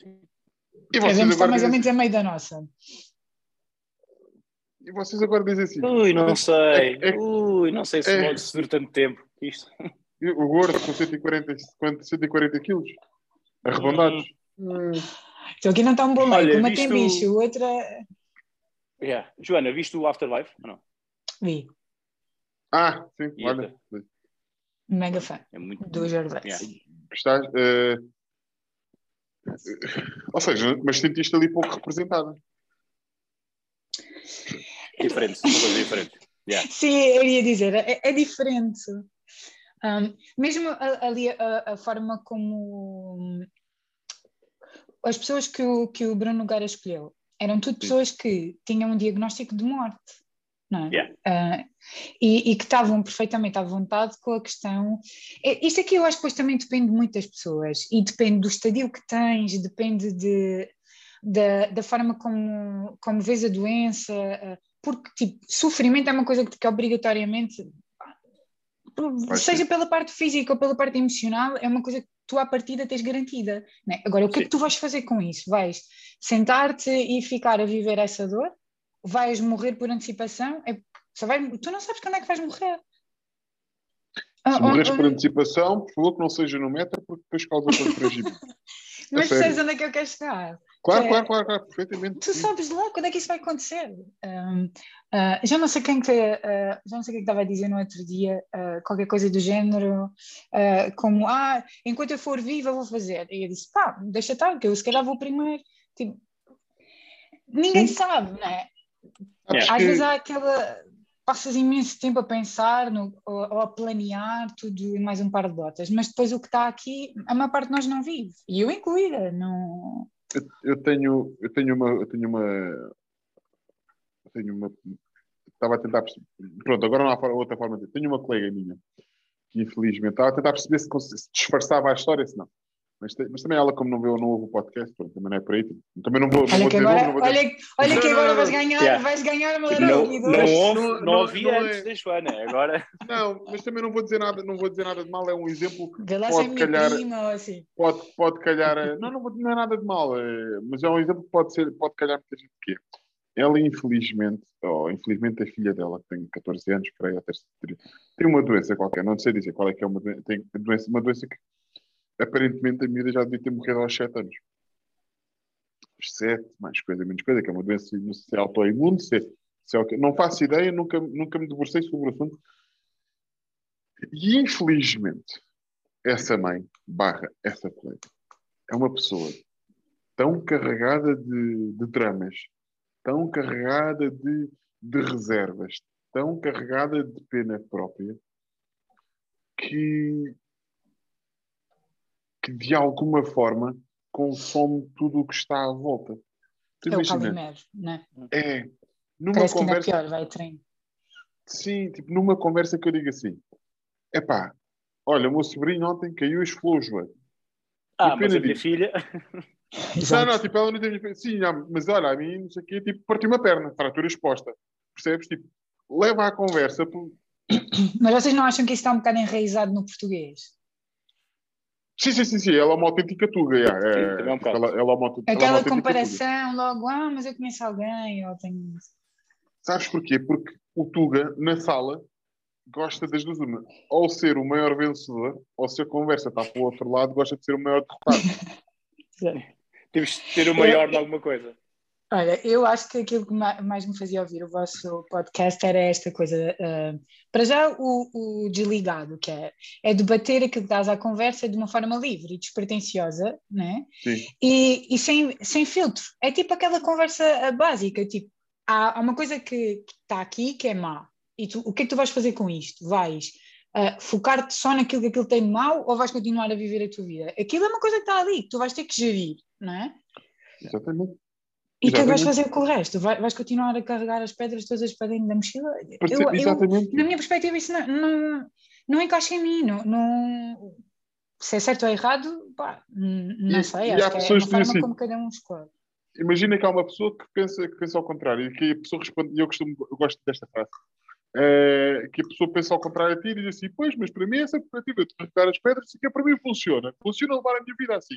E Devemos vocês, estar agora mais ou dizem, menos a meio da nossa. e vocês agora dizem assim: Ui, não sei. É- é- Ui, não sei se é- pode durar tanto tempo. Isto. o gordo com 140, 140 quilos, arredondados. Hum. Então aqui não está um bom meio. Uma tem visto- bicho, outra. Yeah. Joana, viste o Afterlife? ou não? Vi. Ah, sim, E olha. Mega fã É muito. do Gervais. Yeah. Eh, Ou seja, mas sentiste ali pouco representada. Diferente, são coisas diferentes. Yeah. Sim, eu ia dizer, é, é diferente. Um, mesmo a- ali a, a forma como as pessoas que o, que o Bruno Nogueira escolheu eram tudo pessoas que tinham um diagnóstico de morte, não é? Yeah. Ah, e, e que estavam perfeitamente à vontade com a questão. É, Isto aqui eu acho que depois também depende muito das pessoas e depende do estadio que tens, depende de, da, da forma como, como vês a doença, ah, porque tipo, sofrimento é uma coisa que, que obrigatoriamente, Vai seja ser. pela parte física ou pela parte emocional, é uma coisa que tu à partida tens garantida. né? Agora, o que é Sim. que tu vais fazer com isso? Vais sentar-te e ficar a viver essa dor? Vais morrer por antecipação? É, vai, tu não sabes quando é que vais morrer. Ah, Se morreres ah, por ah, antecipação, por favor que não seja no metro, porque depois causa constrangimento. mas sério. percebes onde é que eu quero chegar? Claro, É. claro, claro, claro, perfeitamente. Tu sabes lá quando é que isso vai acontecer. Um, ah, já não sei quem que ah, já não sei quem que estava a dizer no outro dia ah, qualquer coisa do género como ah enquanto eu for viva vou fazer e eu disse pá deixa estar que eu se calhar vou primeiro tipo, ninguém Sim. sabe não é? Sabes às que- vezes há aquela passas imenso tempo a pensar no, ou, ou a planear tudo e mais um par de botas mas depois o que está aqui a maior parte de nós não vive e eu incluída não eu, eu tenho, eu tenho uma, eu tenho uma, eu tenho uma, estava a tentar perceber, pronto, agora não há for- outra forma de dizer. Tenho uma colega minha que infelizmente estava a tentar perceber se, se disfarçava a história, se não. Mas, mas também ela, como não ouve o podcast, pronto, também não é por aí. Também não vou, não Olha vou que dizer agora, nome, não vou dizer. olha, olha Não, que agora vais ganhar, Yeah. vais ganhar uma de Não, não, não- não, não- ouvia não antes é- da Joana, agora Não, mas também não vou dizer nada, não vou dizer nada de mal, é um exemplo que Vê lá pode é minha calhar- prima assim. pode, pode calhar. eh, Não, não, vou- não é nada de mal, eh, mas é um exemplo que pode, ser, pode calhar muita gente que é. Ela, infelizmente, ou infelizmente, a filha dela, que tem 14 anos, creio, até tem, tem uma doença qualquer, não sei dizer qual é que é uma doença, tem doença, uma doença que aparentemente a miúda já devia ter morrido aos 7 anos. Aos 7, mais coisa, menos coisa, que é uma doença, se é autoimune, se, se é o quê. Não faço ideia, nunca, nunca me debrucei sobre o assunto. E infelizmente, essa mãe, barra, essa colega, é uma pessoa tão carregada de, de dramas, tão carregada de, de reservas, tão carregada de pena própria, que, que de alguma forma consome tudo o que está à volta. Tu É o imagina, Calimero, né? é, numa Parece que ainda é conversa, pior, vai treino. sim, tipo, numa conversa que eu digo assim, epá, olha, o meu sobrinho ontem caiu e esfolou o joelho. Ah, mas a minha disso. filha Não, não, tipo, ela não tem. Sim, ah, mas olha, a mim, não sei o quê, tipo, partiu uma perna, fratura exposta. Percebes? Tipo, leva a conversa. por- Mas vocês não acham que isso está um bocado enraizado no português? Sim, sim, sim, sim, ela é uma autêntica tuga. Sim, É, também é um ela, ela é uma, autêntica- ela é uma Aquela autêntica tuga. comparação, logo, ah, mas eu conheço alguém, ou tenho. Sabes porquê? Porque o Tuga, na sala, gosta das duas uma. Ou ser o maior vencedor, ou se a conversa está para o outro lado, gosta de ser o maior derrotado. temos de ter o maior de alguma coisa. Olha, eu acho que aquilo que ma- mais me fazia ouvir o vosso podcast era esta coisa. ah, para já, o, o desligado, que é, é debater aquilo que dás à conversa de uma forma livre e despretensiosa, né? Sim. E, e sem, sem filtro. É tipo aquela conversa ah, básica: tipo, há, há uma coisa que está aqui que é má. E tu, o que é que tu vais fazer com isto? Vais ah, focar-te só naquilo que aquilo tem de mau ou vais continuar a viver a tua vida? Aquilo é uma coisa que está ali, que tu vais ter que gerir, não é? Exatamente. E o que é que vais fazer com o resto? Vai- vais continuar a carregar as pedras todas para dentro da mochila? Eu, eu, Exatamente. na minha perspectiva, isso não, não, não encaixa em mim. Não, não- se é certo ou errado, pá, não E- sei. e Acho há que é pessoas uma que forma dizem assim, como cada um escolhe. Imagina que há uma pessoa que pensa, que pensa ao contrário e que a pessoa responde, e eu costumo, eu gosto desta frase, eh, que a pessoa pensa ao contrário a ti e diz assim, pois, mas para mim essa cooperativa de carregar as pedras, isso aqui para mim funciona. Funciona levar a minha vida assim.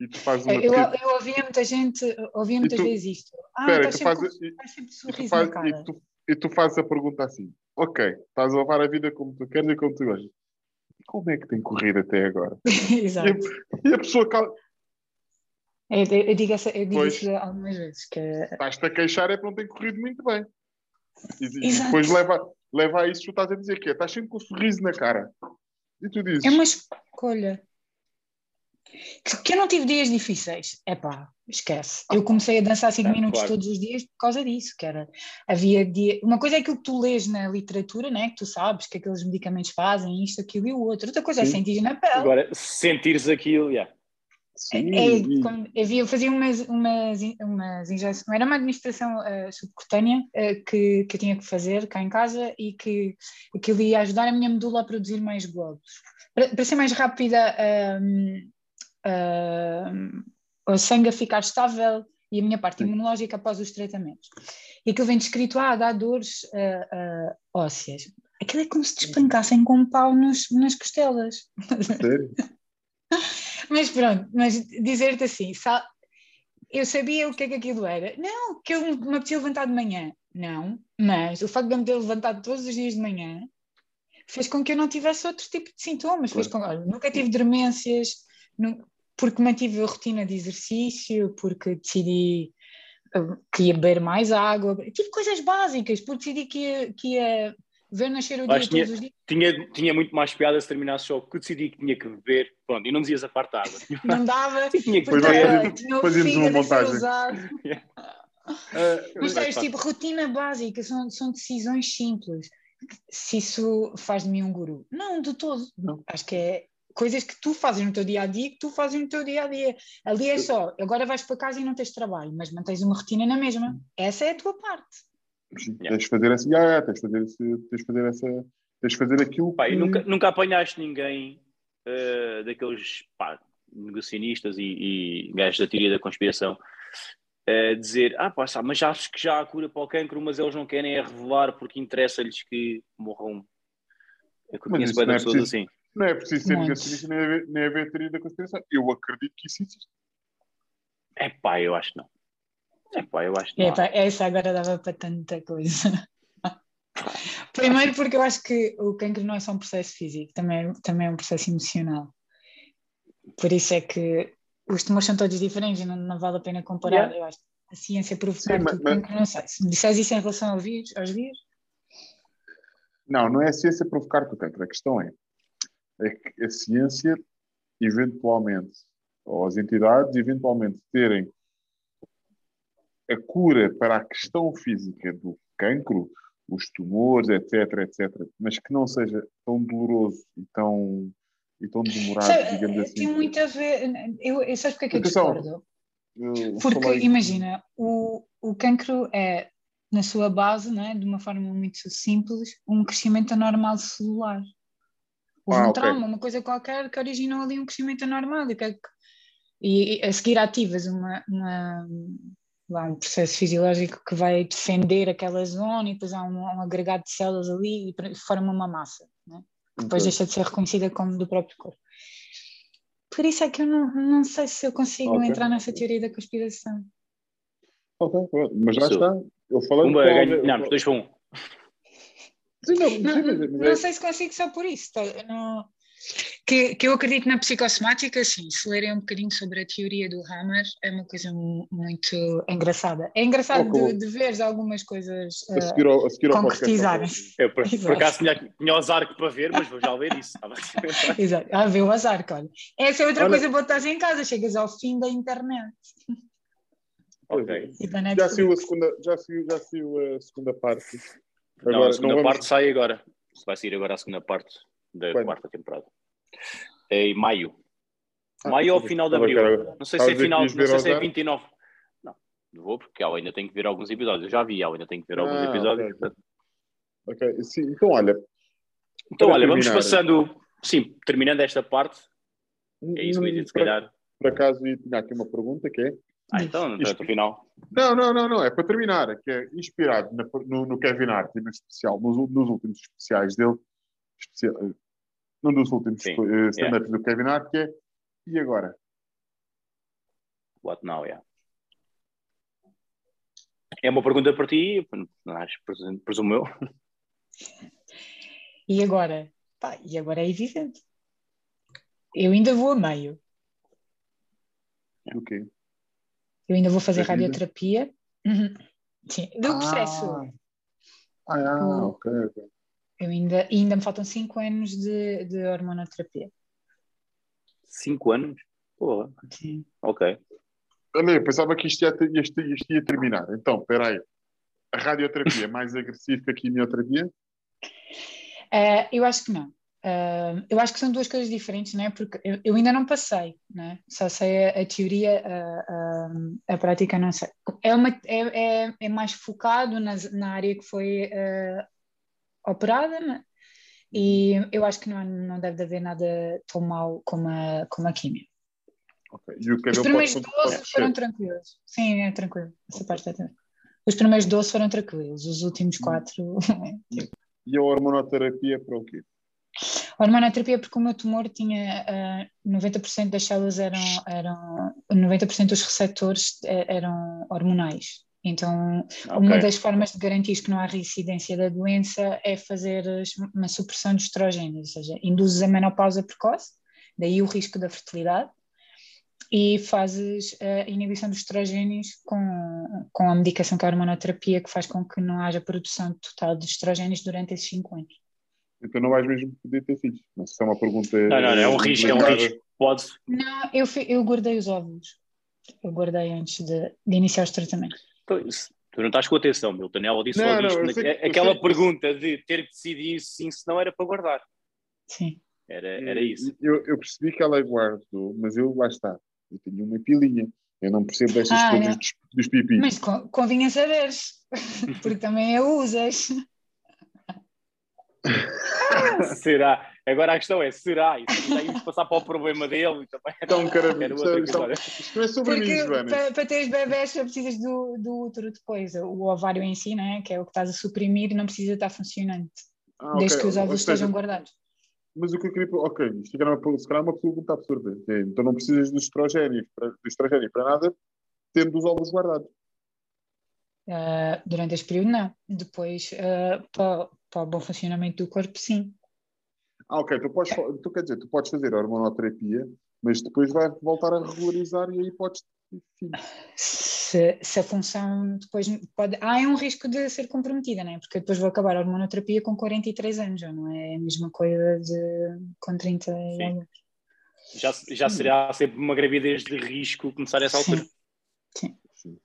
E tu fazes uma É, Eu, eu ouvia muita gente, ouvia muitas tu- vezes isto. Ah, estás tu sempre, fazes- com- e- estás sempre de e tu, faz- na cara. e, tu, e tu fazes a pergunta assim, ok, estás a levar a vida como tu queres e como tu gostas. Como é que tem corrido até agora? Exato. E a pessoa cal- Eu, eu digo, essa, eu digo Pois. isso algumas vezes. Que, estás-te a queixar é porque não tem corrido muito bem. E, e depois leva, leva a isso que tu estás a dizer, que é, estás sempre com um sorriso na cara. E tu dizes, É uma escolha. Que, eu não tive dias difíceis. É pá, esquece. Eu comecei a dançar 5 É, minutos claro. todos os dias por causa disso, que era, havia dia... Uma coisa é aquilo que tu lês na literatura, né? que tu sabes que aqueles medicamentos fazem isto, aquilo e o outro. Outra coisa é Sim. sentir na pele. Agora, sentires aquilo, yeah. sim, É, e- como- havia, eu fazia umas, umas, umas injeções, era uma administração eh, subcutânea eh, que, que eu tinha que fazer cá em casa e que aquilo ia ajudar a minha medula a produzir mais glóbulos. Para, para ser mais rápida, ahm, ahm, o sangue a ficar estável e a minha parte imunológica após os tratamentos. E aquilo vem descrito, ah, dá dores ah, ah, ósseas. Aquilo é como se te espancassem com um pau nos, nas costelas. sério. Mas pronto, mas dizer-te assim, sa- eu sabia o que é que aquilo era. Não, que eu me apetecia levantar de manhã. Não, mas o facto de eu me ter levantado todos os dias de manhã fez com que eu não tivesse outro tipo de sintomas. Fez com, olha, nunca tive dormências, nu- porque mantive a rotina de exercício, porque decidi uh, que ia beber mais água. Tive coisas básicas, porque decidi que ia, que ia ver nascer o dia Acho todos os dias. Tinha, tinha muito mais piada se terminasse só que eu decidi que tinha que beber, pronto, e não dizias a parte da água. Não dava, tinha que porque tinha fazíamos uma montagem. Ah, Mas sabes, tipo, rotina básica, são, são decisões simples. Se isso faz de mim um guru. Não, de todo. Não. Acho que é coisas que tu fazes no teu dia a dia que tu fazes no teu dia a dia. Ali é só, agora vais para casa e não tens trabalho, mas mantens uma rotina na mesma. Essa é a tua parte. Yeah. Tens de fazer essa, yeah, yeah, tens de fazer, esse, tens de fazer essa, tens de fazer aquilo Pá, e que... nunca, nunca apanhaste ninguém eh, daqueles pá, negacionistas e, e gajos da teoria da conspiração a dizer, ah pá, sabe, mas acho que já há cura para o cancro, mas eles não querem é revelar porque interessa-lhes que morram. Eu conheço bem é pessoas preciso. assim. Não é preciso ser negacionista nem nem haver teoria da conspiração. Eu acredito que isso existe. É pá, eu acho que não. É pá, eu acho que não. Epá, essa agora dava para tanta coisa. Primeiro porque eu acho que o cancro não é só um processo físico, também, também é um processo emocional. Por isso é que os tumores são todos diferentes e não, não vale a pena comparar. Yeah. Eu acho que a ciência provocar mas- que o cancro, não sei. Se me disseres isso em relação ao vírus, aos vírus, Não, não é a ciência provocar-te o cancro. A questão é, é que a ciência, eventualmente, ou as entidades, eventualmente, terem a cura para a questão física do cancro, os tumores, etc, etc, mas que não seja tão doloroso e tão, e tão demorado, Sabe, digamos assim. tem muito a ver. Eu, eu sabes porque é que eu discordo? Eu Porque falei- imagina, o, o cancro é, na sua base, não é? de uma forma muito simples, um crescimento anormal celular. Houve Ah, um trauma, uma coisa qualquer que originou ali um crescimento anormal. E, que é que- e- e a seguir ativas uma, uma- lá, um processo fisiológico que vai defender aquela zona e depois há um, um agregado de células ali e forma uma massa. Não é? que depois Ok. deixa de ser reconhecida como do próprio corpo. Por isso é que eu não, não sei se eu consigo Ok. entrar nessa teoria da conspiração. Ok, mas já Isso. está. Eu falei Pumba, ganhamos, dois para um. Sim, não, sim, não é- sei se consigo só por isso. tá? Não- Que, que eu acredito na psicossomática, sim. Se lerem um bocadinho sobre a teoria do Hammer, é uma coisa mu- muito engraçada. É engraçado Ok. de, de ver algumas coisas a eh, seguir ao, a seguir ao podcast. concretizarem-se. Eu, por, por acaso, tinha, tinha os arcos para ver, mas vou já ver isso. tá? Exato. Ah, vê o azar, olha. Essa é outra Olha- coisa boa estás em casa, chegas ao fim da internet ok. da Já saiu a segunda, já saiu, já saiu a segunda parte. Não, Agora, a segunda não vamos- parte sai agora. Vai sair agora a segunda parte da Quando? quarta temporada. É em maio. Ah, maio ou final de abril. Não sei se é final, não sei se é Ozark? 29. Não, não vou porque ela ainda tem que ver alguns episódios. Eu já vi, ela ainda tem que ver alguns Ah, episódios. ok. portanto. Ok, sim, então olha. Então, olha, vamos terminar, passando. Sim, terminando esta parte. É isso eu dizer, se calhar. por acaso eu tinha aqui uma pergunta que é. Ah, então, Isto- no final. Não, não, não, não, é para terminar, que é inspirado na- no, no Kevin Hart e no especial, nos, nos últimos especiais dele, especial, eh, num dos últimos Sim, eh, stand-ups do Kevin Hart, que é e agora? What now, yeah. É uma pergunta para ti, acho, presumo- presumo eu. E agora? Pá, e agora é evidente. Eu ainda vou a meio. Do quê? Eu ainda vou fazer radioterapia. Uhum. Sim, do processo. Ah, ah, Hum. ok, ok. Eu ainda, e ainda me faltam 5 anos de, de hormonoterapia. Cinco anos? Porra, Sim. ok. Olha, eu pensava que isto ia, isto, isto ia terminar. Então, espera aí. A radioterapia é mais agressiva que a quimioterapia? Eh, eu acho que não. Eh, eu acho que são duas coisas diferentes, não é? Porque eu, eu ainda não passei, não é? Só sei a, a teoria, a, a, a prática não sei. É, uma, é, é, é mais focado nas, na área que foi eh, operada, né? e eu acho que não, não deve haver nada tão mal como a, como a químia. Ok. E o Os primeiros pode, pode 12 foram tranquilos. Sim, é tranquilo. Essa parte é tranquila. Os primeiros 12 foram tranquilos, os últimos 4. E a hormonoterapia para o quê? A hormonoterapia, porque o meu tumor tinha ah, 90% das células eram, eram 90% dos receptores eh, eram hormonais. Então, uma Ok. das formas de garantir que não há reincidência da doença é fazer uma supressão de estrogênios, ou seja, induzes a menopausa precoce, daí o risco da fertilidade, e fazes a inibição dos estrogénios com, com a medicação que é a hormonoterapia, que faz com que não haja produção total de estrogénios durante esses 5 anos. Então não vais mesmo poder ter filhos. Não sei se é uma pergunta. Não, não, não, é um risco, é um risco. Pode. Não, eu, eu guardei os óvulos. Eu guardei antes de, de iniciar os tratamentos. Então, isso- Tu não estás com atenção, Milton. Ela disse Não, logo não, isto. sei eu aquela sei- pergunta de ter que decidir sim, se não era para guardar. Sim. Era, era isso. Eu, eu percebi que ela guardou, mas eu, lá está. Eu tenho uma pilinha. Eu não percebo destas Ah, coisas dos, dos pipis. Mas co- convinha saberes, porque também a usas. será? Agora a questão é: será? E se passar para o problema dele? e Também Então, cara, era isto, não é sobre mim, Joana. para, para teres bebés só precisas do, do útero depois. O ovário em si, né, que é o que estás a suprimir, não precisa estar funcionante, Ah, desde que os Ou óvulos seja, estejam guardados. Mas o que eu queria. Ok, isto era uma, se calhar é uma pergunta absurda. É, Então não precisas dos estrogénios para, do estrogénio para nada, tendo os óvulos guardados. Ah, durante este período, não. Depois, ah, para, para o bom funcionamento do corpo, sim. Ah, ok. Tu, podes, tu quer dizer, tu podes fazer a hormonoterapia, mas depois vai voltar a regularizar e aí podes. Se, se a função depois pode. Há um risco de ser comprometida, né? porque eu depois vou acabar a hormonoterapia com 43 anos, não é a mesma coisa de com 30 e Sim. alguns. Já, já será sempre uma gravidez de risco começar essa altura. Sim. sim.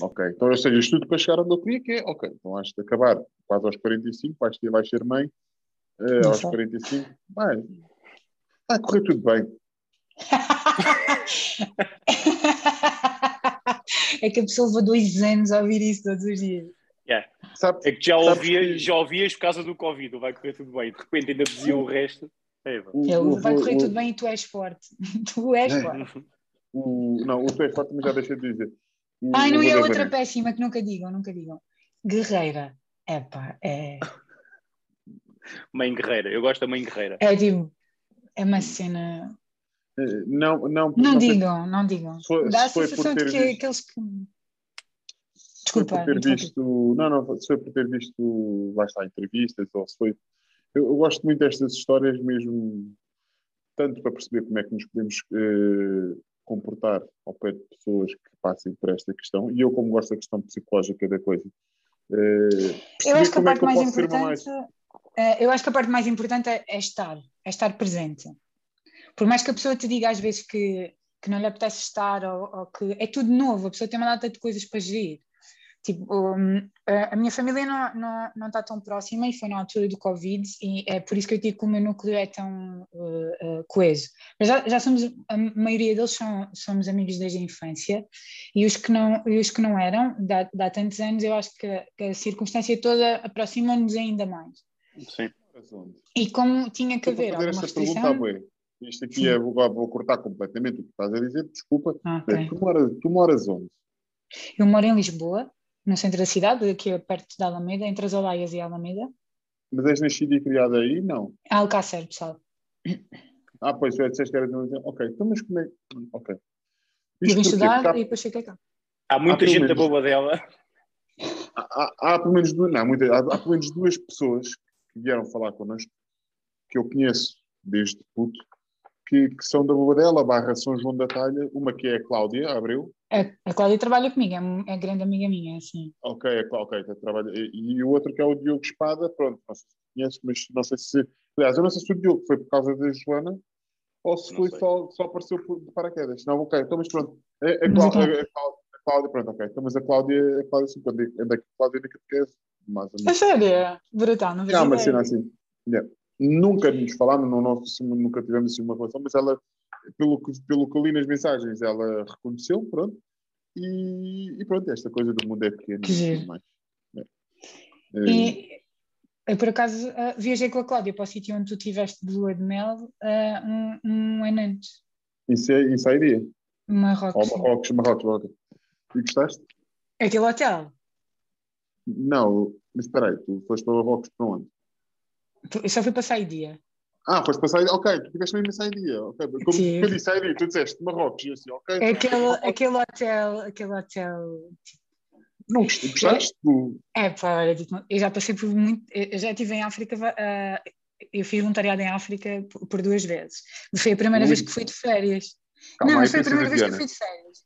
Ok. Então, ou seja, isto tudo para chegar onde eu queria, que é, ok, então has de acabar quase aos 45, vais, ter, vais ser mãe, Não aos sei. 45, vai, vai correr tudo bem. é que a pessoa levou dois anos a ouvir isso todos os dias. Sabes? É que já ouvias, que- já ouvias por causa do Covid, vai correr tudo bem. De repente ainda diziam o resto. É, Ele o- vai correr o- tudo bem e tu és forte. tu és É. forte. O, não, o teu é forte, mas já deixei de dizer. Ai, não, o a da outra péssima que nunca digam, nunca digam. Guerreira. Epá, é, Mãe guerreira, eu gosto da mãe guerreira. é tipo, é uma cena. Eh, Não, não, Não não sei digam, não digam. Foi- Dá a sensação de ter que visto- aqueles que. se foi Desculpa, por ter visto. Não, não, se foi por ter visto, lá está, entrevistas, ou se foi. Eu, eu gosto muito destas histórias, mesmo tanto para perceber como é que nos podemos eh, comportar ao pé de pessoas que passem por esta questão, e eu, como gosto da questão psicológica da coisa, eh, Eu acho que a é parte que eu mais importante. eu acho que a parte mais importante é, é estar, é estar presente. Por mais que a pessoa te diga às vezes que, que não lhe apetece estar ou, ou que é tudo novo, a pessoa tem uma data de coisas para gerir. Tipo, um, a minha família não, não, não está tão próxima e foi na altura do Covid e é por isso que eu digo que o meu núcleo é tão uh, uh, coeso. Mas já, já somos, a maioria deles são, somos amigos desde a infância e os que não, e os que não eram, de há tantos anos, eu acho que, a- que a circunstância toda aproxima-nos ainda mais. Sim. E como tinha que haver alguma pergunta restrição... bué. Isto aqui é, vou, vou cortar completamente o que estás a dizer, desculpa. Ah, ok. Tu, moras, tu moras onde? Eu moro em Lisboa, no centro da cidade, aqui é perto da Alameda, entre as Olaias e a Alameda. Mas és nascida e criada aí? Não. Alcácer, pessoal. Ah, pois, tu disseste que era de uma- Ok, então mas como é Ok. Eu Isto vim estudar Porque há- e depois cheguei cá. Há muita Há gente da menos- boba dela. há, há- há pelo menos duas, não, muita- há, há pelo menos duas pessoas que vieram falar connosco que eu conheço desde puto que, que são da Bobadela, barra São João da Talha, uma que é a Cláudia Abreu, A, a Cláudia trabalha comigo, é, é grande amiga minha, assim. ok, é, ok, tá, trabalha, e, e o outro que é o Diogo Espada, pronto, não sei se conheces, mas não sei se, aliás, eu não sei se o Diogo foi por causa da Joana ou se Não foi sei. só, só apareceu por, de paraquedas. Não, ok, então mas pronto, a, a, Mas Clá- então- a- a Cláudia, a Cláudia, pronto, ok, então mas a Cláudia, a Cláudia sim, quando é anda com a Cláudia na catequese, mais ou A sério? Brutal, não É uma fazia cena ideia. assim. Yeah. Nunca nos falámos, não, não, nunca tivemos assim uma relação, mas ela, pelo que, pelo que eu li nas mensagens, ela reconheceu, pronto. E, e pronto, esta coisa do mundo é pequeno. Que e giro. mais. É. É, E eu, por acaso, ah, viajei com a Cláudia para o sítio onde tu estiveste de lua de mel ah, um, um ano antes. Isso, é, isso aí iria. Marrocos. Sim. Marrocos, Marrocos, Marrocos. E gostaste? Aquele hotel. Não, mas espera aí, tu foste para Marrocos para onde? Eu só fui passar aí dia. Ah, foste para Saidia, ok, tu tiveste mesmo em Saidia. ok. Como Tive. eu disse Saidia, tu disseste Marrocos, e eu assim, ok. É Aquele, aquele hotel, aquele hotel. Não gost- gostaste? Tu, É, pá, olha, digo-te, eu já passei por muito. Eu já estive em África, ah, eu fiz voluntariado em África por, por duas vezes. Foi a primeira Ui. vez que fui de férias. calma não, mas foi a primeira vez que fui de férias.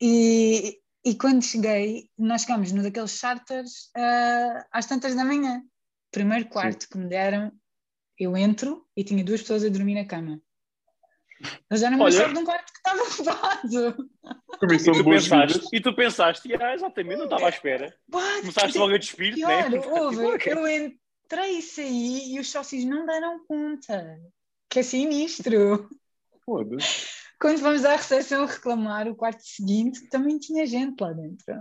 E, e quando cheguei, nós chegámos num daqueles charters ah, às tantas da manhã. Primeiro quarto que me deram, eu entro e tinha duas pessoas a dormir na cama. Eu já não me Olha. achava de um quarto que estava ocupado. Comissão E tu, pensaste, e tu pensaste, ah, exatamente, não estava à espera. What? Começaste logo a despir, Pior, né? houve, eu entrei e saí e os sócios não deram conta. Que é sinistro. Foda-se. Quando fomos à recepção reclamar, o quarto seguinte também tinha gente lá dentro.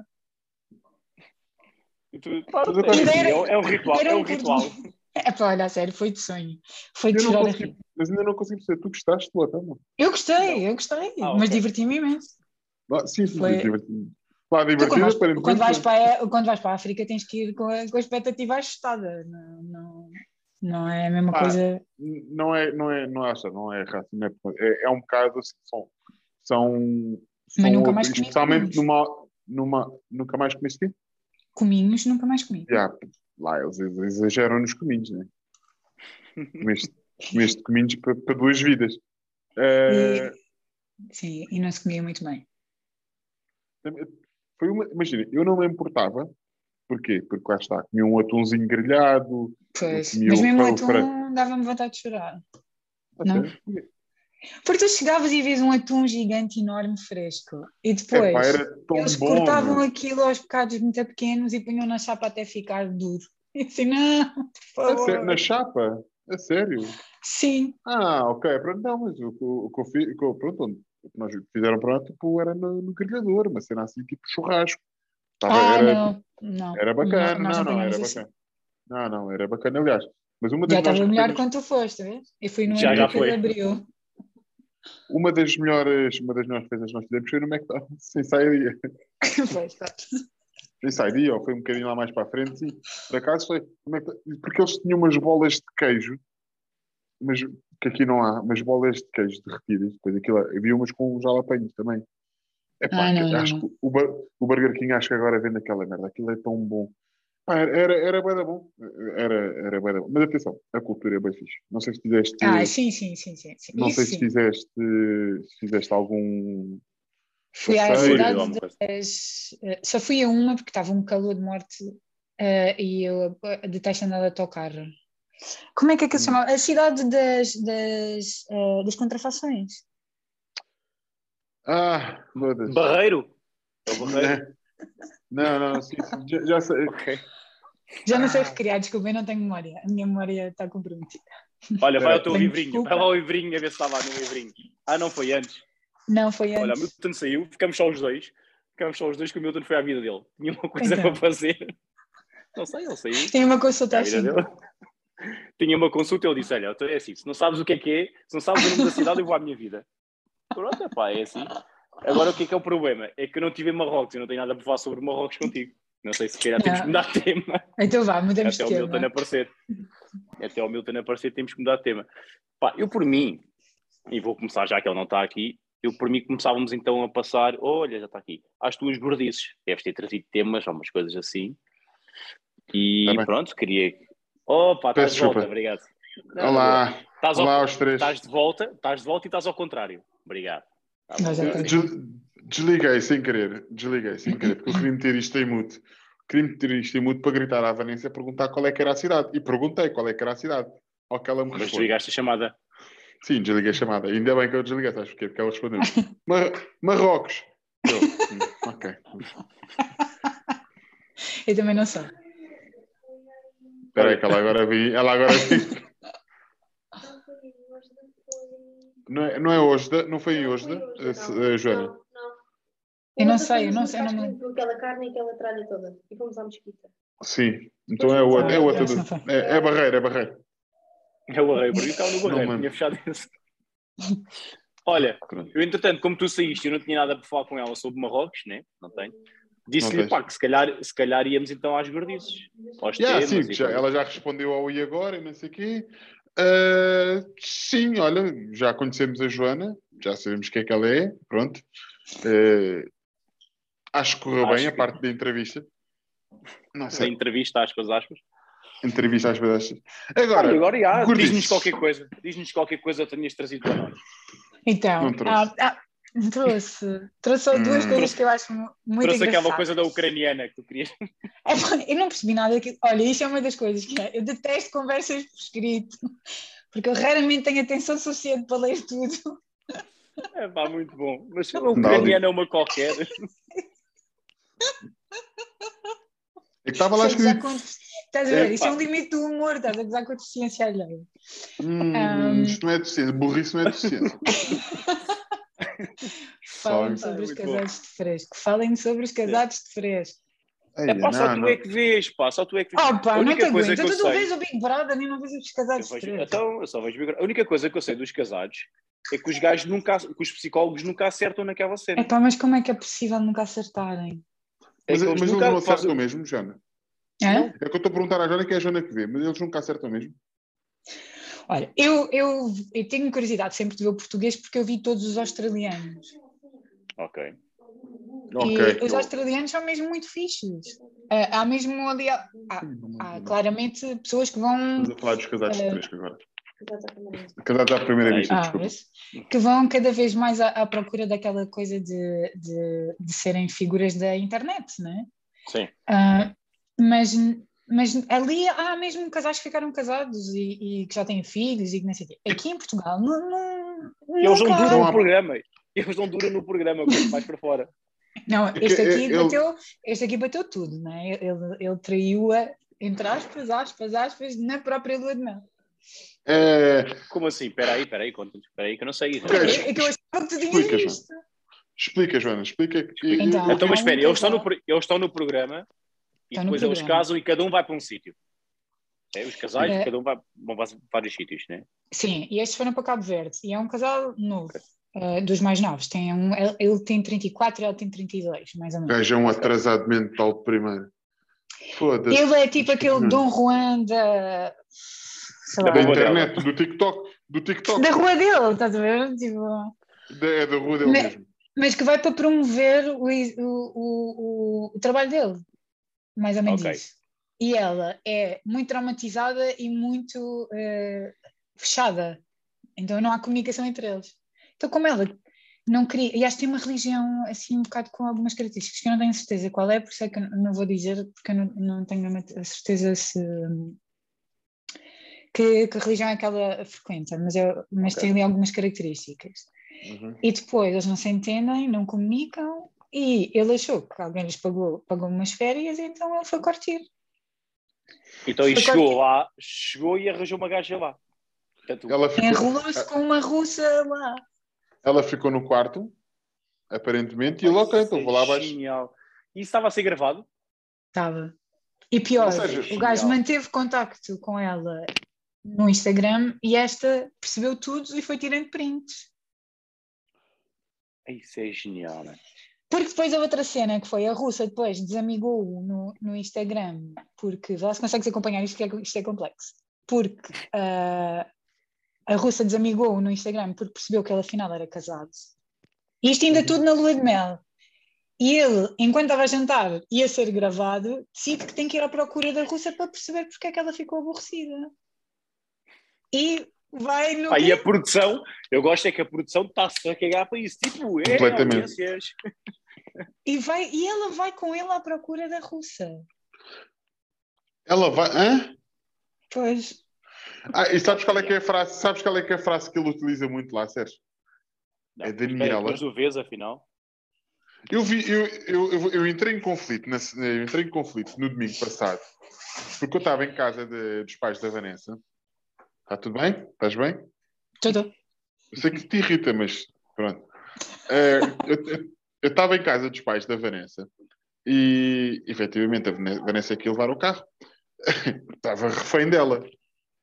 Tu, pá, Mas eu é, era- é um- é um ritual, é um ritual. É pá, olha, a sério, foi de sonho. Foi de Eu não chorar a consigo- rir. Mas ainda não consigo perceber. Tu gostaste do hotel, não? Eu gostei, eu gostei, Ah, mas ok. diverti-me imenso. Ah, sim, sim, Foi- divertido. Lá Tu, quando, divertido, vais, aparentemente. quando, vais para, a- quando vais para a África tens que ir com a, com a expectativa ajustada. Não, não, não é a mesma Ah, coisa. Não é, não é, não acha, não é não é, é, é um bocado assim, são, são, Mas nunca mais comi especialmente numa, numa, nunca mais comeste? Cominhos, nunca mais comi. Já, lá eles exageram nos cominhos, né? Comeste, comeste cominhos para, para duas vidas. Eh, Sim, e não se comia muito bem. foi uma, imagina, eu não me importava, porquê? Porque lá está, comia um atunzinho grelhado, Pois, mas mesmo o atum dava-me vontade de chorar. a Não. Porque tu chegavas e vias um atum gigante, enorme, fresco. E depois Epá, era tão eles bom. cortavam meu. aquilo aos bocados muito pequenos e punham na chapa até ficar duro. E assim, não, por favor. sé- Na chapa? A sério? Sim, Ah, ok. Pronto, não, mas o, o, o que eu fiz, o que eu- pronto, onde- o que nós fizeram pronto, tipo, era no, no grelhador, uma cena assim, tipo churrasco. Tava- ah, era, não, não. era bacana, nós não, não, era assim. bacana. Não, não, era bacana, aliás. Mas uma Já das, estava melhor quando tu foste, vês? Eu fui no Já, ano já que foi. ele abriu. Uma das melhores, uma das melhores coisas que nós fizemos foi no McDonald's, sem Pois, tá. sem sair ou foi um bocadinho lá mais para a frente, sim. Por acaso foi, é que- porque eles tinham umas bolas de queijo, mas que aqui não há, umas bolas de queijo derretidas, depois aquilo, havia umas com jalapeños também. Epá, Ah, não, acho não. que o, o Burger King acho que agora vende aquela merda, aquilo é tão bom. Pá, era, era, era da bom, era, era da bom. Mas atenção, a cultura é bem fixe. Não sei se fizeste, Ah, sim, sim, sim, sim. sim. não Isso sei se sim. fizeste, se fizeste algum Fui à cidade das. eh, Só fui a uma porque estava um calor de morte eh, e eu eh, detesto andar de autocarro. Como é que é que se Hum. chama? A cidade das, das, eh, das contrafações. Ah, foda-se. Barreiro? É o barreiro? Não, não, sim, sim, já, já sei. Ok. Já não sei Ah. recriar, desculpa, eu não tenho memória. A minha memória está comprometida. Olha, vai ao teu Tenho livrinho. desculpa. Vai lá ao livrinho a ver se estava no livrinho. Ah, não foi antes. Não, foi Olha, o antes. Milton saiu, ficamos só os dois. Ficamos só os dois que o Milton foi à vida dele. Tinha uma coisa Então. para fazer. Não sei, ele saiu. Tem uma consulta vida assim. dele. Tinha uma consulta, ele disse: Olha, então é assim, se não sabes o que é que é, se não sabes o nome da cidade, eu vou à minha vida. Pronto, pá, é assim. Agora o que é que é o problema? É que eu não tive em Marrocos, eu não tenho nada para falar sobre Marrocos contigo. Não sei se calhar temos que mudar de tema. Então vá, mudamos Até de o Milton tema. aparecer. Até o Milton aparecer, temos que mudar de tema. Pá, eu por mim, e vou começar já que ele não está aqui, eu por mim começávamos então a passar, olha, já está aqui, às tuas gordices. Deves ter trazido temas, ou umas coisas assim. E Tá pronto, queria. Opa, estás Peço de volta, desculpa. obrigado. Não, Olá, Estás, ao- Olá aos três. estás de volta, estás de volta e estás ao contrário. Obrigado. Tá Desliguei sem querer, desliguei sem querer, porque eu queria meter isto em mute. Queria meter isto em mute para gritar à Vanessa e perguntar qual é que era a cidade. E perguntei qual é que era a cidade. Ao que ela me Mas desligaste a chamada. Sim, desliguei a chamada. Ainda bem que eu desliguei, sabes porquê? Porque ela respondeu Mar Marrocos. Eu, hum, ok. Eu também não sei. Espera aí que ela agora vi. Ela agora vi. Não é, não é hoje, da- não foi em hoje, da- eh, se- eh, Joana? Não, não. Eu não sei, eu não sei, eu não aquela carne e aquela tralha toda. E fomos à mesquita. Sim. Então é outra. É, outra não é, é barreira, é barreira. É o Barreiro, porque estava no Não, Barreiro, mano. tinha fechado esse. Olha, eu entretanto, como tu saíste, eu não tinha nada para falar com ela sobre Marrocos, né? Não tenho. Não Disse-lhe, pá, que se calhar, se calhar íamos então às gordices. Aos Yeah, temas sim, já- ela já respondeu ao e agora e não sei o quê. Ah, sim, olha, já conhecemos a Joana, já sabemos o que é que ela é, pronto. Ah, acho que correu Acho bem a que- parte da entrevista. Não Da sei, entrevista, aspas, aspas. entrevista às vezes. Agora, Olha, agora já, diz-nos qualquer coisa. Diz-nos qualquer coisa que tenhas trazido para nós. Então, ah, ah, trouxe. Trouxe só duas Hum. coisas que eu acho mu- muito Trouxe aquela engraçadas. coisa da ucraniana que tu querias. É, eu não percebi nada daquilo. Olha, isso é uma das coisas que é. Eu detesto conversas por escrito, porque eu raramente tenho atenção suficiente para ler tudo. É pá, muito bom. Mas a ucraniana é uma qualquer. é que estava lá escrito. Estás a ver? É, Isso é um limite do humor, estás a gozar com a deficiência alheia. Hum, Um, Isto não é deficiência, burrice não é deficiência. Falem Só- sobre os casados de fresco. Falem sobre os casados de fresco. É pá, só não, tu não. é que vês, pá, só tu é que vês. Oh, pá, A não única te coisa aguento. que eu Então tu sei- vês o Big Brother e não vês os Eu casados de vejo- fresco. então, eu só vejo Big Brother. A única coisa que eu sei dos casados é que os gajos nunca, que os psicólogos nunca acertam naquela cena. É pá, mas como é que é possível nunca acertarem? É Mas, que mas eles eles nunca não acertam fazem- mesmo, Joana. Hã? É que eu estou a perguntar à Joana que é a Joana que vê, mas eles nunca acertam mesmo. Olha, eu, eu, eu tenho curiosidade sempre de ver o português porque eu vi todos os australianos. Ok. Ok. E os australianos são mesmo muito fixos. Ah, há mesmo ali, há, há- há claramente pessoas que vão, Estamos a falar dos casados de Eh, fresco agora. Casados à câmara. Casados à primeira vista, ah, desculpa. que vão cada vez mais à, à procura daquela coisa de, de, de serem figuras da internet, não é? Sim. Ah, mas, mas ali há mesmo casais que ficaram casados e, e que já têm filhos e que não sei o quê. Aqui em Portugal não, não, Eles não duram no programa. Eles não duram no programa, mais para fora. Não, que este aqui, ele- bateu, este aqui bateu tudo, não é? Ele, ele traiu-a, entre aspas, aspas, aspas, na própria lua de mel. É, Como assim? Espera aí, espera aí, conta-nos. Espera aí que eu não sei. Ok. É é que eu achava que tu tinhas Explica, visto. explica, Joana, explica. Então, Então, mas espera, eles estão, no, pro- eles estão no programa e no depois eles casam e cada um vai para um sítio. É, os casais, É. cada um vai, vão para vários sítios, né? Sim, e estes foram para Cabo Verde. E é um casal novo, eh, dos mais novos. Tem um, ele, ele tem 34 e ela tem 32, mais ou menos. É um atrasado mental de primeiro. Foda-se. Ele é tipo aquele Hum. Dom Juan da. Sei lá, Da internet, do TikTok. Do TikTok. da rua dele, estás a ver? Tipo, Da- é da rua dele Mas- mesmo. mas que vai para promover o, o, o, o trabalho dele. Mais ou menos Ok. isso. E ela é muito traumatizada e muito eh, fechada. Então não há comunicação entre eles. Então, como ela não queria. E acho que tem uma religião assim um bocado com algumas características que eu não tenho certeza qual é, por isso é que eu não vou dizer, porque eu não, não tenho a certeza se. Que, que religião é que ela frequenta, mas, eu, mas Ok. tem ali algumas características. Uhum. E depois eles não se entendem, não comunicam, e ele achou que alguém lhes pagou, pagou umas férias, então ele foi curtir. Então, e Foi chegou quase- lá, chegou e arranjou uma gaja lá. Portanto, Ela ficou, Enrolou-se com uma russa lá. ela ficou no quarto, aparentemente, e ele, ok, então vou lá abaixo. Genial. E isso estava a ser gravado? Estava. E pior, seja, o gajo genial. manteve contacto com ela no Instagram e esta percebeu tudo e foi tirando prints. Isso é genial, né? Porque depois a outra cena que foi a russa depois desamigou-o no, no Instagram, porque lá se consegues acompanhar isto que é, isto é complexo. Porque ah, a russa desamigou-o no Instagram porque percebeu que ele afinal era casado. E isto ainda tudo na lua de mel. E ele, enquanto estava a jantar, ia ser gravado, decide que tem que ir à procura da russa para perceber porque é que ela ficou aborrecida. E Vai no. E quê? a produção, eu gosto é que a produção está-se a cagar para isso. Tipo, é, Completamente. audiências. E, vai, e ela vai com ele à procura da russa. Ela vai. Hã? Pois. Ah, e sabes qual é que é a frase? Sabes qual é que é a frase que ele utiliza muito lá, Sérgio? Não, É Daniela. Mas tu vês, afinal. Eu vi, eu, eu, eu, eu entrei em conflito, na, eu entrei em conflito no domingo passado, porque eu estava em casa de- dos pais da Vanessa. Está tudo bem? Estás bem? Tudo. Eu sei que te irrita, mas pronto. Eh, eu- eu estava em casa dos pais da Vanessa e efetivamente a Vane- Vanessa aqui levar o carro. estava refém dela.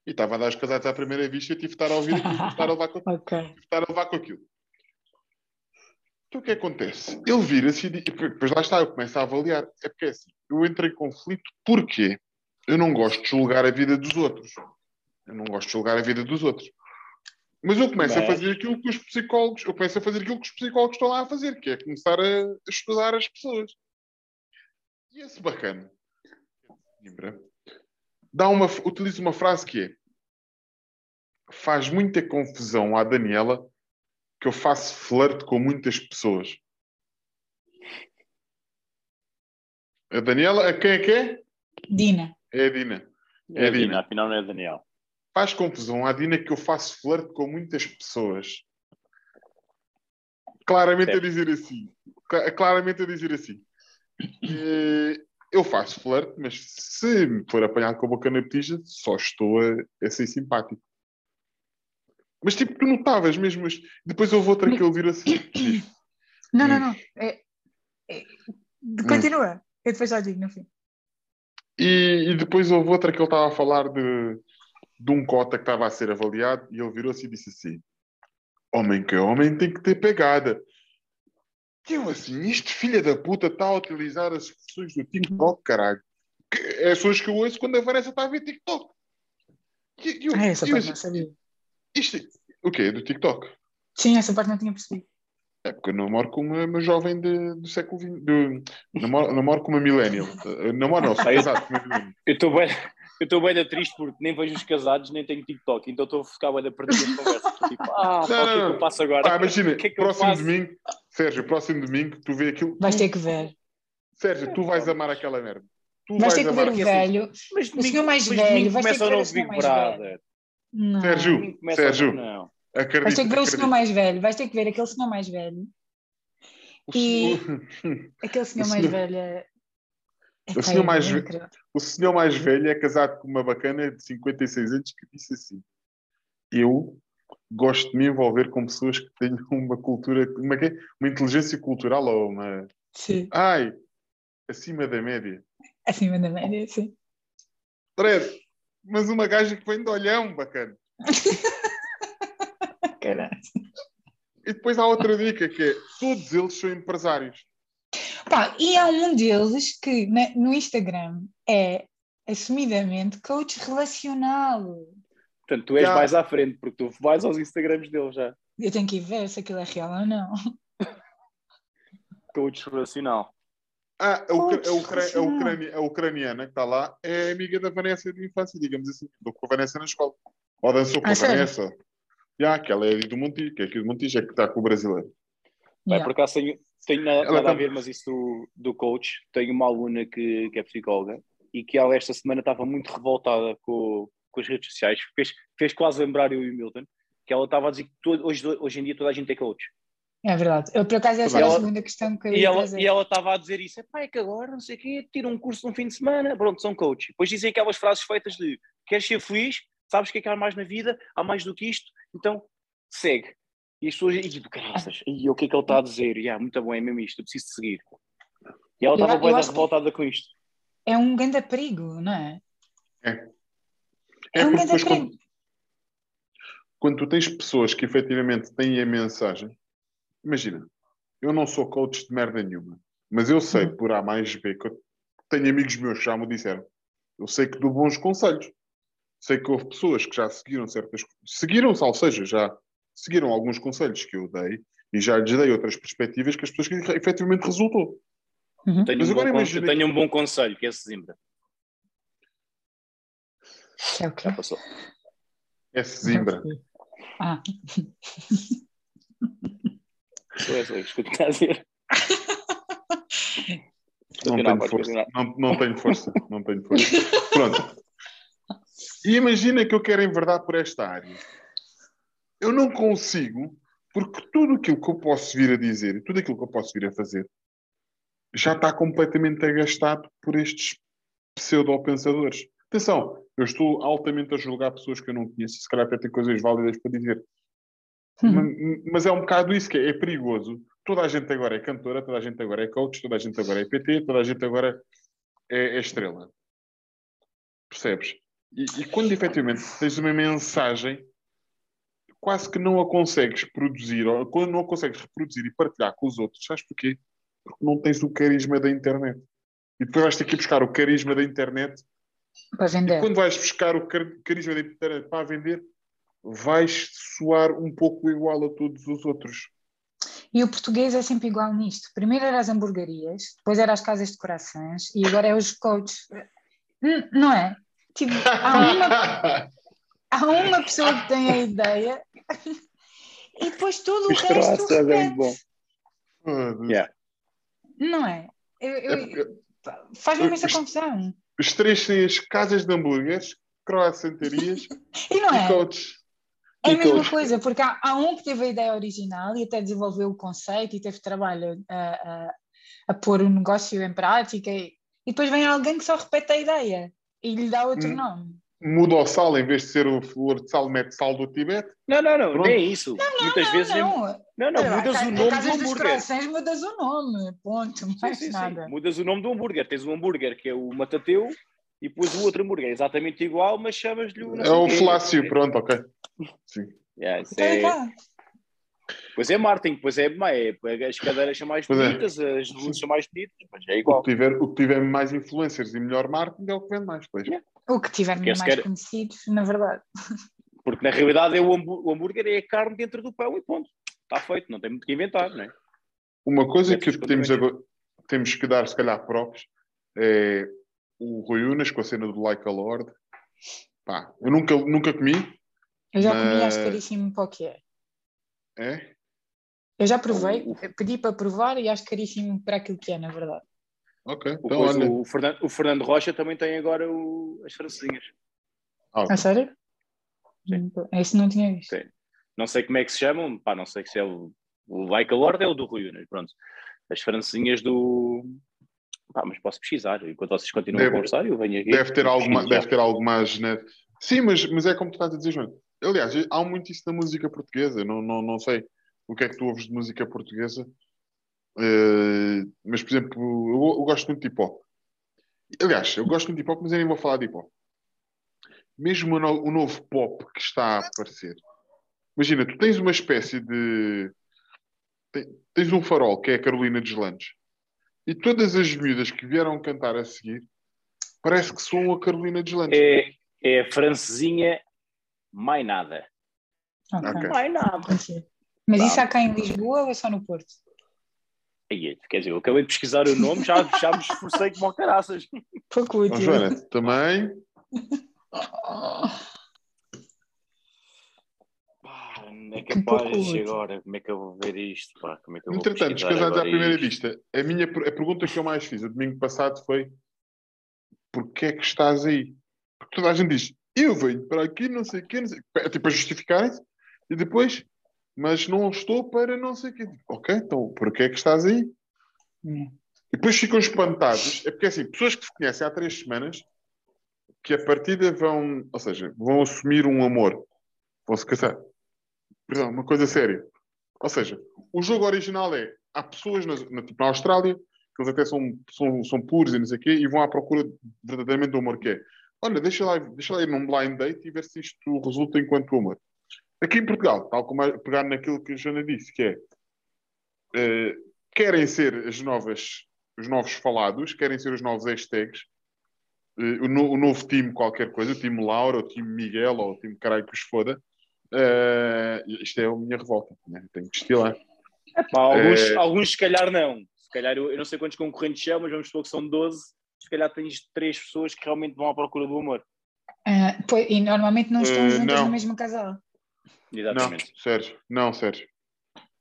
E estava a dar os casados à primeira vista e eu tive de estar a ouvir aquilo, tive de estar a levar com, Ok. tive de estar a levar com aquilo. Então o que acontece? Ele vira-se e depois lá está, eu começo a avaliar. É porque é assim, eu entrei em conflito porque eu não gosto de julgar a vida dos outros. Eu não gosto de julgar a vida dos outros. Mas eu começo a Mas- fazer aquilo que os psicólogos, eu começo a fazer aquilo que os psicólogos estão lá a fazer, que é começar a estudar as pessoas. E esse bacana, dá uma, utiliza uma frase que é faz muita confusão à Daniela que eu faço flerte com muitas pessoas. A Daniela, a quem é que é? Dina. É a Dina. É, É a Dina, Dina. afinal não é Daniel. Faz confusão à Dina que eu faço flerte com muitas pessoas. Claramente a Certo. dizer assim. Cla- Claramente a dizer assim. Eh, Eu faço flerte, mas se me for apanhado com a boca na petija, só estou a, a ser simpático. Mas tipo, tu notavas mesmo, mas depois houve outra que ele vira assim. Não, não, Hum. não. É, é- Continua. Eu depois já digo no fim. E, e depois houve outra que ele estava a falar de, de um cota que estava a ser avaliado e ele virou-se e disse assim: Homem que é homem tem que ter pegada. E eu assim, este filho da puta está a utilizar as expressões do TikTok, caralho. Que, é as pessoas que eu ouço quando a Vanessa está a ver TikTok. E, eu, Ah, essa eu parte não assim, sabia. isto, o quê? Do TikTok? Sim, essa parte não tinha percebido. É porque eu namoro com uma, uma jovem de- do século XX. Do, namoro, namoro com uma millennial. Namoro não, uma millennial. Eu estou bem, eu estou bem da triste porque nem vejo os casados, nem tenho TikTok, então estou a ficar bem da perdida de conversa. Tipo, ah, pá, o que é que não. eu faço agora? Pá, imagina, O que é que eu próximo domingo, Sérgio, próximo domingo, tu vê aquilo. Vais ter que ver. Sérgio, tu vais amar aquela merda. Tu Vais ter que ver o assim, velho. Mas O senhor mais mas velho, vais ter começa que o ver o Big mais Brother. velho. Não. Sérgio, Sérgio. o... Não. Acredita, Vais ter que ver o acredita. senhor mais velho. Vais ter que ver aquele senhor mais velho. O e- senhor- Aquele senhor O mais velho é O senhor mais ve- incrível. O senhor mais velho é casado com uma bacana de 56 anos que disse assim: Eu gosto de me envolver com pessoas que tenham uma cultura, uma, uma inteligência cultural ou uma. Sim. Ai, acima da média. Acima da média, sim. Fred, mas uma gaja que vem de olhão, bacana. Caralho. E depois há outra dica que é: todos eles são empresários. Pá, e há um deles que na- no Instagram é assumidamente coach relacional. Portanto, tu és Já. mais à frente, porque tu vais aos Instagrams dele já. Eu tenho que ir ver se aquilo é real ou não. Coach relacional. Ah, a, ucra- a, ucra- a, a ucraniana que está lá é amiga da Vanessa de infância, digamos assim. Andou com a Vanessa na escola. Ou dançou com Ah, a sério? Vanessa. Já, que ela é do Montijo, que é aqui do Montijo, é que está com o brasileiro. Yeah. por acaso tenho, tenho nada, nada a ver, mas isso do, do coach. Tenho uma aluna que, que é psicóloga e que ela esta semana estava muito revoltada com, com as redes sociais. Fez, fez quase lembrar eu e o Milton que ela estava a dizer que todo- hoje, hoje em dia toda a gente é coach. É verdade. Eu, por acaso, essa E era a ela- segunda questão que eu E ia ela, trazer. e ela estava a dizer isso, é que agora não sei o quê, tira um curso num fim de semana, pronto, são coach. Depois dizem aquelas frases feitas de queres ser feliz, sabes o que é que há mais na vida, há mais do que isto, então segue. E as pessoas, e do caraças, e o que é que ele está a dizer? E, ah, muito bom, é mesmo isto, eu preciso de seguir. E ela estava bem revoltada com isto. É um grande perigo, não é? É. É, É um porque grande depois perigo. quando, quando tu tens pessoas que efetivamente têm a mensagem, imagina, eu não sou coach de merda nenhuma, mas eu sei Uhum. por A mais B que eu tenho amigos meus que já me disseram, eu sei que dou bons conselhos. Sei que houve pessoas que já seguiram certas seguiram-se, ou seja, já seguiram alguns conselhos que eu dei e já lhes dei outras perspectivas que as pessoas que efetivamente resultou. Uhum. Tenho, Mas um, bom, eu tenho um bom conselho, que é esse Zimbra. É o quê? Já passou. É Zimbra. Ah, Sou essa, é isso que eu tinha a dizer. Não tenho força. Não, não tenho força. Não tenho força. Pronto. E imagina que eu quero enverdar por esta área. Eu não consigo, porque tudo aquilo que eu posso vir a dizer e tudo aquilo que eu posso vir a fazer já está completamente agastado por estes pseudo-pensadores. Atenção, eu estou altamente a julgar pessoas que eu não conheço e se calhar até têm coisas válidas para dizer. Ma- Mas é um bocado isso que é, é perigoso. Toda a gente agora é cantora, toda a gente agora é coach, toda a gente agora é PT, toda a gente agora é, é estrela. Percebes? E, e quando efetivamente tens uma mensagem, quase que não a consegues produzir, ou quando não a consegues reproduzir e partilhar com os outros, sabes porquê? Porque não tens o carisma da internet. E depois vais ter que buscar o carisma da internet para vender. quando vais buscar o car- carisma da internet para vender, vais soar um pouco igual a todos os outros. E o português é sempre igual nisto. Primeiro era as hamburguerias, depois era as casas de corações e agora é os coaches. N- Não é? Tipo, há uma, há uma pessoa que tem a ideia e depois tudo o Os resto é muito bom. Foda-se. Yeah. Não é? Eu- eu- É porque Faz-me Os- confusão. Os três têm as casas de hambúrgueres, croissantarias E não e é? coaches. É a E mesma coisa, porque há, há um que teve a ideia original e até desenvolveu o conceito e teve trabalho a, a, a pôr o negócio em prática e, e depois vem alguém que só repete a ideia e lhe dá outro Hum. nome. Muda o sal, em vez de ser o flor de sal, mete sal do Tibete. Não, não, não, Pronto. nem é isso. Muitas Não, vezes. é- não. Não, não, Olha, mudas a- o nome do hambúrguer. Mudas o nome, ponto, mais Sim, sim, sim. nada. Mudas o nome do hambúrguer. Tens um hambúrguer que é o Matateu e depois o outro hambúrguer. É exatamente igual, mas chamas-lhe o. não É o. Flácio, pronto, ok. Sim. Yeah, isso Então, é... Pois é marketing, pois é, é, as cadeiras são mais Pois é. bonitas, as luzes são mais bonitas, mas é O igual. que, tiver, o que tiver mais influencers e melhor marketing é o que vende mais. Pois. Yeah. O que tiver Quer mais sequer- conhecidos, na verdade. Porque na realidade é o, hambú- o hambúrguer é a carne dentro do pão e ponto. Está feito, não tem muito que inventar, não é? Uma coisa que temos, agora, temos que dar, se calhar, props é o Rui Unas com a cena do Like a Lord. Pá, eu nunca, nunca comi. Eu já comi, Mas- acho caríssimo para o que é. É? Eu já provei, pedi para provar e acho caríssimo para aquilo que é, na verdade. Ok. Então, olha. o Fernando, o Fernando Rocha também tem agora o- as francesinhas. Ah, A sério? Sim. Esse não tinha visto. Sim. Não sei como é que se chamam, pá, não sei se é o, o Like a Lord é o do Rui Unas, pronto. As francesinhas do. Pá, mas posso pesquisar, enquanto vocês continuam Deve- a conversar, eu venho aqui. Deve ter, alguma, pesquiso deve ter algo mais, né? Sim, mas, mas é como tu estás a dizer, João. Aliás, há muito isso na música portuguesa. Não, não, não sei o que é que tu ouves de música portuguesa. Eh, mas, por exemplo, eu, eu gosto muito de hip hop. Aliás, eu gosto muito de hip hop, mas eu nem vou falar de hip hop. Mesmo o, no- o novo pop que está a aparecer. Imagina, tu tens uma espécie de. te- Tens um farol que é a Carolina Deslandes. E todas as miúdas que vieram cantar a seguir parece que são a Carolina Deslandes. É, é a francesinha, mais nada. Ok. Ok. Mais nada. Mas Tá. isso há cá em Lisboa ou é só no Porto? Aí, quer dizer, eu acabei de pesquisar o nome, já, já me esforcei como caraças. Pouco útil. Joana, também. Pá, é Que capaz pouco útil. agora, como é que eu vou ver isto? Pá, como é que eu vou Entretanto, pesquisar descansados à primeira isto? vista, a, minha, a pergunta que eu mais fiz o domingo passado foi: porquê é que estás aí? Porque toda a gente diz: eu venho para aqui, não sei o quê, não sei... é tipo a justificarem-se, e depois, mas não estou para não sei o quê. Ok, então porquê é que estás aí? Hum. E depois ficam espantados, é porque assim, pessoas que se conhecem há três semanas, que a partida vão, ou seja, vão assumir um amor, vão se casar. Perdão, uma coisa séria. Ou seja, o jogo original é, há pessoas na, na, tipo, na Austrália, que eles até são, são, são puros e não sei o quê, e vão à procura verdadeiramente do amor que é. Olha, deixa lá, deixa lá ir num blind date e ver se isto resulta enquanto amor. Aqui em Portugal, tal como pegar naquilo que a Joana disse, que é eh, querem ser as novas, os novos falados, querem ser os novos hashtags, eh, o, no- o novo time qualquer coisa, o time Laura, o time Miguel, ou o time caralho que os foda. Eh, isto é a minha revolta, né? tenho que estilar. Pá, alguns, alguns se calhar não. Se calhar eu, eu não sei quantos concorrentes são, mas vamos supor que são 12. Se calhar tens três pessoas que realmente vão à procura do amor. Ah, pois, e normalmente não estão Eh, juntas não. no mesmo casal. Não, Exatamente. Sérgio. Não, Sérgio.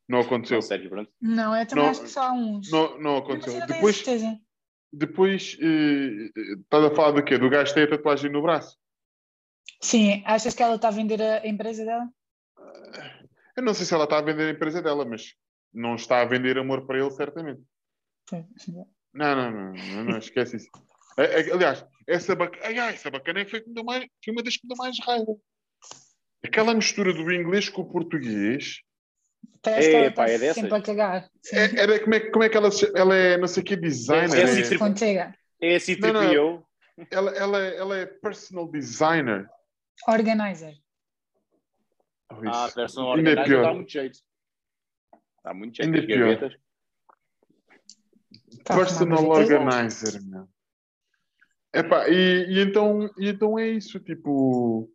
Não aconteceu. Não, sério, pronto. Não, eu também Não, acho que só há uns. Não, não Mas aconteceu. eu não tenho Depois, certeza. depois eh, estás a falar do quê? Do gajo que tem a tatuagem no braço? Sim, achas que ela está a vender a empresa dela? Eu não sei se ela está a vender a empresa dela, mas não está a vender amor para ele, certamente. Sim. Não, não, não, não, não, esquece isso. Aliás, essa, bac... ai, ai, essa bacana é que foi, que me deu mais... foi uma das que me deu mais raiva. Aquela mistura do inglês com o português. Parece que ela Epá, está é sempre a cagar. É, era, como, é, como é que ela, ela é, não sei o que, designer? É é- assim, tipo-. É assim Não, não. tripiou. ela, ela, ela é personal designer. Organizer. Oh, Ah, Ainda é organizada pior. dá muito jeito. Dá muito jeito. Ainda é pior. gavetas. Tá, Personal então. organizer, meu. Epá, e, e, então, e então é isso, tipo.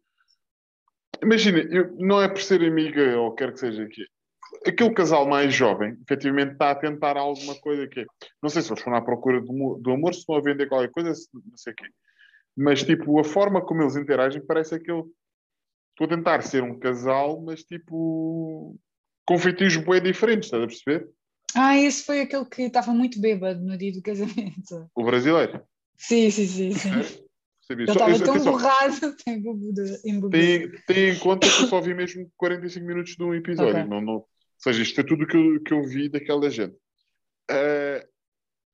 Imagina, eu- não é por ser amiga ou quer que seja aqui. Aquele casal mais jovem, efetivamente, está a tentar alguma coisa que é- Não sei se eles foram à procura do, do amor, se estão a vender qualquer coisa, se- não sei o quê. Mas, tipo, a forma como eles interagem parece aquele. Estou a tentar ser um casal, mas, tipo. Com feitios bué diferentes, estás a perceber? Ah, esse foi aquele que estava muito bêbado no dia do casamento. O brasileiro. Sim, sim, sim. sim. Sabia? Só- estava isso- tão borrado, tem tem, em conta que eu só vi mesmo 45 minutos de um episódio. Ok. Não, não, ou seja, isto foi tudo o que eu, que eu vi daquela gente. Ah,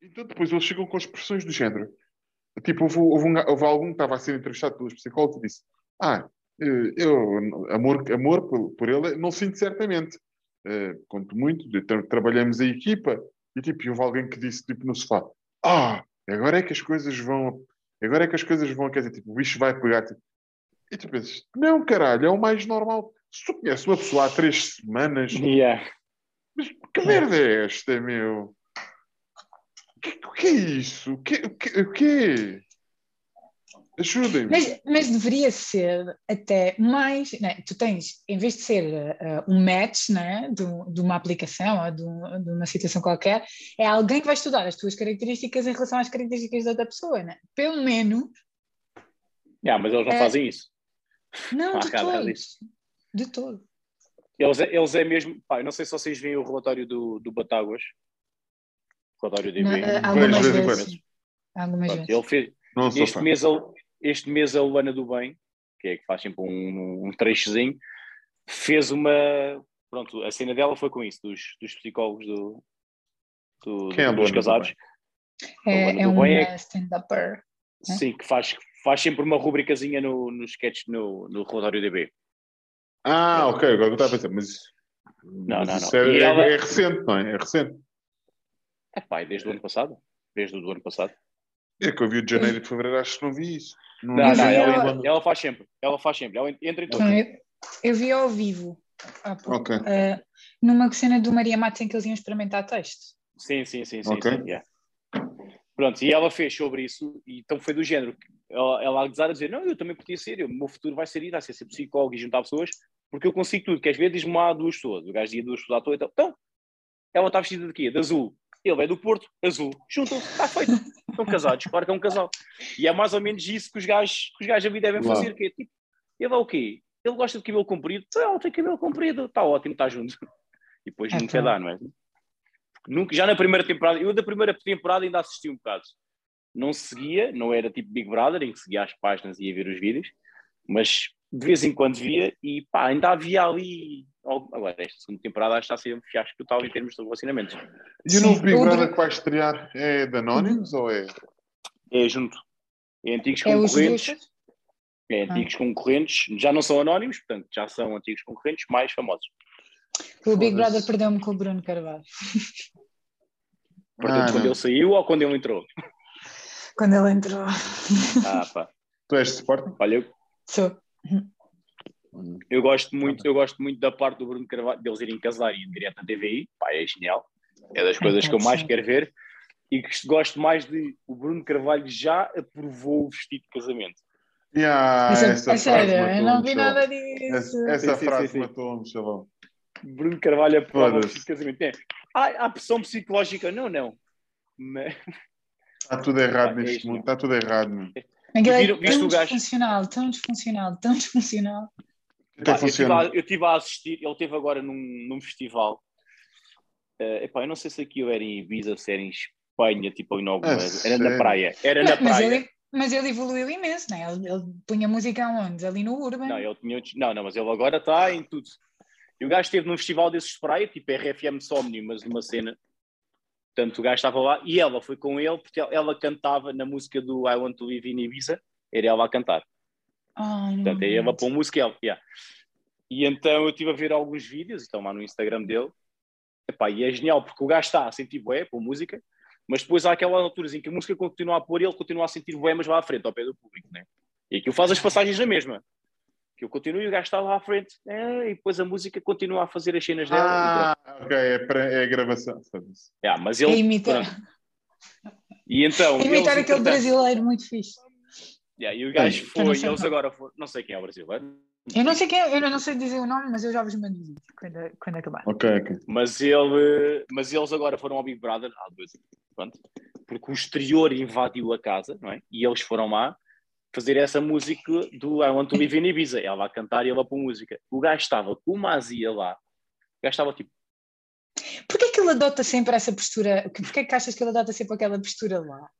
então depois eles chegam com expressões do género. Tipo, houve, houve, um, houve algum que estava a ser entrevistado pelos psicólogos e disse: Ah, eh, eu, amor, amor por, por ele, não sinto certamente. Eh, conto muito, de tra- trabalhamos a equipa. E tipo, houve alguém que disse tipo, no sofá: Ah, agora é que as coisas vão. Agora é que as coisas vão, quer dizer, tipo, o bicho vai pegar. Tipo, e tu pensas, não, caralho, é o mais normal. Se tu conheces uma pessoa há três semanas, Yeah. mas que merda é esta, meu? O que, que é isso? O que, o que, o quê? Ajudem-me. Mas, mas deveria ser até mais. Né? Tu tens, em vez de ser eh, um match né? de, de uma aplicação ou de, um- de uma situação qualquer, é alguém que vai estudar as tuas características em relação às características da outra pessoa. Né? Pelo menos. Yeah, mas eles não É. fazem isso. Não, de cara, todo. De todo. Eles, é- eles é mesmo. Pá, eu não sei se vocês veem o relatório do, do Batáguas. Relatório do Não, eh, algumas de vezes. Algumas vezes. ele fez, Não sou este, fã. mês, a- este mês a Luana do Bem, que é que faz sempre um, um trechozinho, fez uma. Pronto, a cena dela foi com isso, dos, dos psicólogos do, do, Quem é dos casados. É, Luana é do Bem é- stand-upper. né? Sim, que faz, faz sempre uma rubricazinha no, no sketch no, no relatório DB. Ah, ok, agora eu estava a pensar, mas, mas não, isso não. É, é- ela- é recente, não é? É recente. É pá, é desde o ano passado. Desde o ano passado. É que eu vi de janeiro e de fevereiro, acho que não vi isso. Não, Não, não, vi ela, ela- ela faz sempre. Ela faz sempre. Ela entra em tudo. Então, eu, eu vi ao vivo. há pouco, Ok. eh, numa cena do Maria Matos em que eles iam experimentar texto. Sim, sim, sim, sim. Ok. sim, yeah. Pronto, e ela fez sobre isso, e então foi do género. Ela, ela a dizer: Não, eu também podia ser, eu, o meu futuro vai ser ir, vai ser ser psicólogo e juntar pessoas, porque eu consigo tudo. Queres ver? Diz-me lá duas pessoas. O gajo dizia duas pessoas à toa, então, então, ela está vestida de quê? De azul. Ele é do Porto, azul. Juntam-se, está feito. Estão casados, claro que é um casal. E é mais ou menos isso que os gajos, que os gajos ali devem fazer. Que é, tipo, ele é o quê? Ele gosta de cabelo comprido? Então, ele tem cabelo comprido, está ótimo, está junto. E depois É, nunca tá. dá, não é? Nunca, já na primeira temporada, eu da primeira temporada ainda assisti um bocado. Não seguia, não era tipo Big Brother, em que seguia as páginas e ia ver os vídeos, mas de vez em quando via e pá, ainda havia ali. Agora, esta segunda temporada acho que está a ser um fiasco total em termos de relacionamentos. E o novo Big Brother que vai estrear é de Anónimos ou é? É junto. É antigos É concorrentes. É antigos concorrentes, já não são anónimos, portanto, já são antigos concorrentes mais famosos. O Big. Brother perdeu-me com o Bruno Carvalho. Portanto, Ah, quando ele saiu ou quando ele entrou? Quando ele entrou. Ah, pá. Tu és de Sporting? Olha, eu, Sou. Eu gosto muito, eu gosto muito da parte do Bruno Carvalho, deles irem casar e ir direto à TVI, pá, é genial. É das coisas que eu mais quero ver. E que gosto mais de o Bruno Carvalho já aprovou o vestido de casamento. Yeah, Ah, essa a sério, frase eu não vi nada disso. Essa, essa Sim, frase sim, sim. matou-me, chaval. Bruno Carvalho aprova o vestido de casamento. É. Há, há pressão psicológica? Não, não. Mas, Está tudo errado é neste isto, mundo, está tudo errado. Aquilo é tão disfuncional, tão disfuncional, tão disfuncional. Pá, eu estive a, eu a assistir, ele esteve agora num, num festival. Eh, epá, eu não sei se aquilo era em Ibiza, se era em Espanha, tipo em. Ah, era sério? na praia. Era na mas, praia. ele, mas ele evoluiu imenso, não é? Ele, ele punha música aonde? Ali no Urban. Não, ele tinha, não, não, mas ele agora está em tudo. E o gajo esteve num festival desses de praia, tipo RFM Somni, mas numa cena. Portanto, o gajo estava lá e ela foi com ele, porque ela, ela cantava na música do I Want to Live in Ibiza, era ela a cantar. Ai, não Portanto, é ela aguento. para música e yeah. E então eu estive a ver alguns vídeos, estão lá no Instagram dele. Epá, e é genial, porque o gajo está a sentir bué com música, mas depois há aquela altura em que a música continua a pôr e ele continua a sentir bué, mas vai à frente, ao pé do público, né? E aquilo faz as passagens na mesma. Que eu continuo e o gajo está lá à frente, é, e depois a música continua a fazer as cenas dela. Ah, ok, é, para, é a gravação. Yeah, mas É ele. imitar, pronto. E então. é imitar eles, aquele brasileiro muito fixe. Yeah, e o gajo foi, eles agora foram. Não sei quem é o brasileiro, Eu não sei quem é, eu não sei dizer o nome, mas eu já vos mando o vídeo quando, quando acabar. Ok, ok. mas, ele, mas eles agora foram ao Big Brother, há dois pronto, porque o exterior invadiu a casa, não é? E eles foram lá fazer essa música do I Want to Live in Ibiza. Ela a cantar e ela para música. O gajo estava com uma azia lá. O gajo estava tipo, Porquê que ele adota sempre essa postura? Porquê que achas que ele adota sempre aquela postura lá?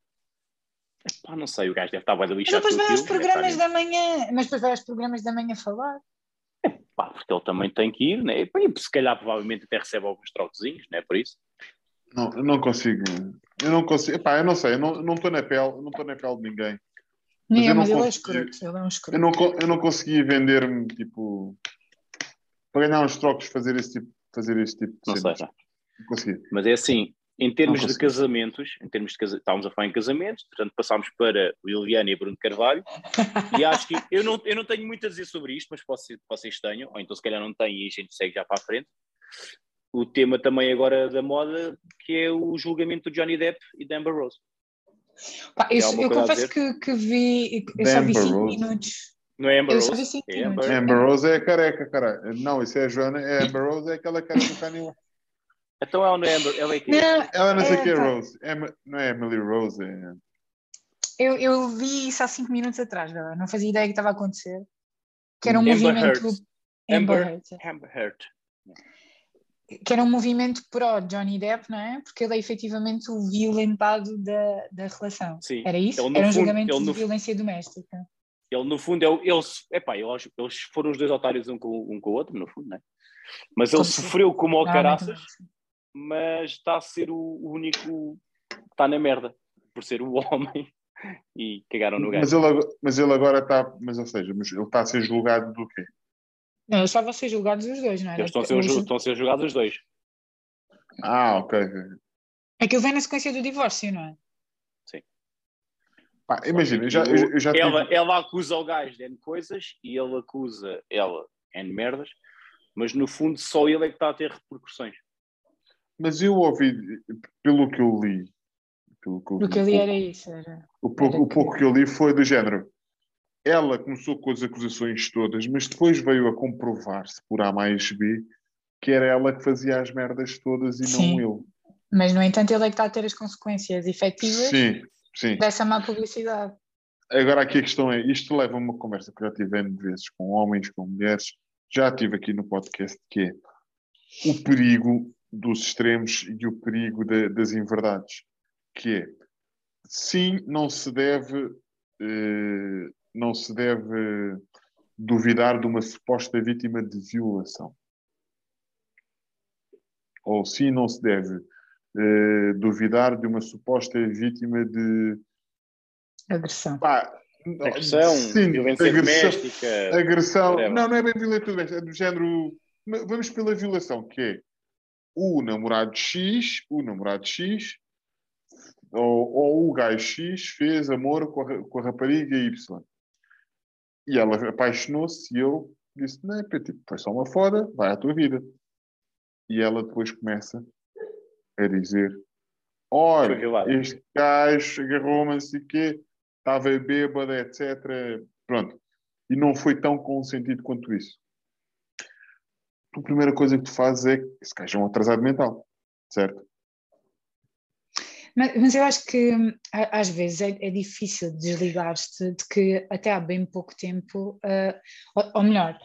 Pá, não sei, o gajo deve estar bem Mas lixado depois com vai aos programas da manhã, mas depois vai aos programas da manhã falar. Pá, porque ele também tem que ir, né? E se calhar provavelmente até recebe alguns trocozinhos, né? Por isso. Não, eu não consigo. Eu não consigo. Epá, eu não sei, eu não não estou na pele, eu não estou na pele de ninguém. Nem eu é, não mas ele é consegui- escroto, ele é um Eu escroto. não, co- eu não consegui vender-me, tipo, para ganhar uns trocos, fazer esse tipo, fazer este tipo de Não sei, cenas. não. Não consegui. Mas é assim, em termos de casamentos, em termos de casa... estávamos a falar em casamentos, portanto passámos para o Liliana e Bruno Carvalho, e acho que eu não, eu não tenho muito a dizer sobre isto, mas posso ser que vocês tenham, ou então se calhar não têm e a gente segue já para a frente. O tema também agora da moda, que é o julgamento do Johnny Depp e da Amber Rose. Pá, alguma eu confesso que, que vi, eu Da só vi Amber 5 Rose. minutos. Não é Amber Rose? É. Amber. Amber Rose é careca, caralho. Não, isso é a Joana. É Amber Rose, é aquela cara do Kanye West. Então ela não é Amber, ela é quem? Não, Ela não sei É, o que é tá. Rose. Em- não é Emily Rose. É... eu, eu vi isso há 5 minutos atrás, não, não fazia ideia que estava a acontecer. Que era um Amber movimento. Heard. Amber Amber- Heard. Amber Heard. que era um movimento pró Johnny Depp, não é? Porque ele é efetivamente o violentado da, da relação. Sim. Era isso? Ele, Era um fundo- julgamento ele, de no- violência doméstica. Ele, no fundo, é o- eles, epá, eles, eles foram os dois otários um com, um com o outro, no fundo, né? Mas ele Como se- sofreu como ao Normalmente caraças, mas está a ser o, único que está na merda, por ser o homem e cagaram no Mas gajo. ele, agora- mas ele agora está. Mas ou seja, mas ele está a ser julgado do quê? Não, eles estavam a ser julgados os dois, não é? Eles estão a, ser, ju- estão a ser julgados os dois. Ah, ok. Aquilo vem na sequência do divórcio, não é? Pá, imagina, eu já, eu, eu já tive- Ela, ela acusa o gajo de N coisas e ele acusa ela N merdas, mas no fundo só ele é que está a ter repercussões. Mas eu ouvi, pelo que eu li, pelo que eu O que vi, ali era isso. Era... o, pouco, era o pouco que eu li foi do género. Ela começou com as acusações todas, mas depois veio a comprovar-se por A mais B que era ela que fazia as merdas todas e Sim. não ele. Mas, no entanto, ele é que está a ter as consequências efetivas Sim, sim. dessa má publicidade. Agora aqui a questão é, isto leva a uma conversa que eu já tive N vezes com homens, com mulheres, já tive aqui no podcast, que é o perigo dos extremos e o perigo da- das inverdades, que é, sim, não se deve, eh, não se deve duvidar de uma suposta vítima de violação. Ou sim, não se deve eh, duvidar de uma suposta vítima de Agressão. Pá, Agressão, sim, violência agressão, doméstica. agressão. Não, não é bem violência doméstica, é do género. Vamos pela violação, que é o namorado X, o namorado X, ou, ou o gajo X fez amor com a, com a rapariga Y. E ela apaixonou-se e eu disse: Não, tipo, foi só uma foda, vai à tua vida. E ela depois começa a dizer: Olha, este gajo agarrou-me, não sei o quê, estava bêbado, etc. Pronto. E não foi tão consentido quanto isso. A primeira coisa que tu fazes é que esse gajo é um atrasado mental, certo? Mas, mas eu acho que hum, às vezes é, é difícil desligar-te de que até há bem pouco tempo, ah, ou, ou melhor,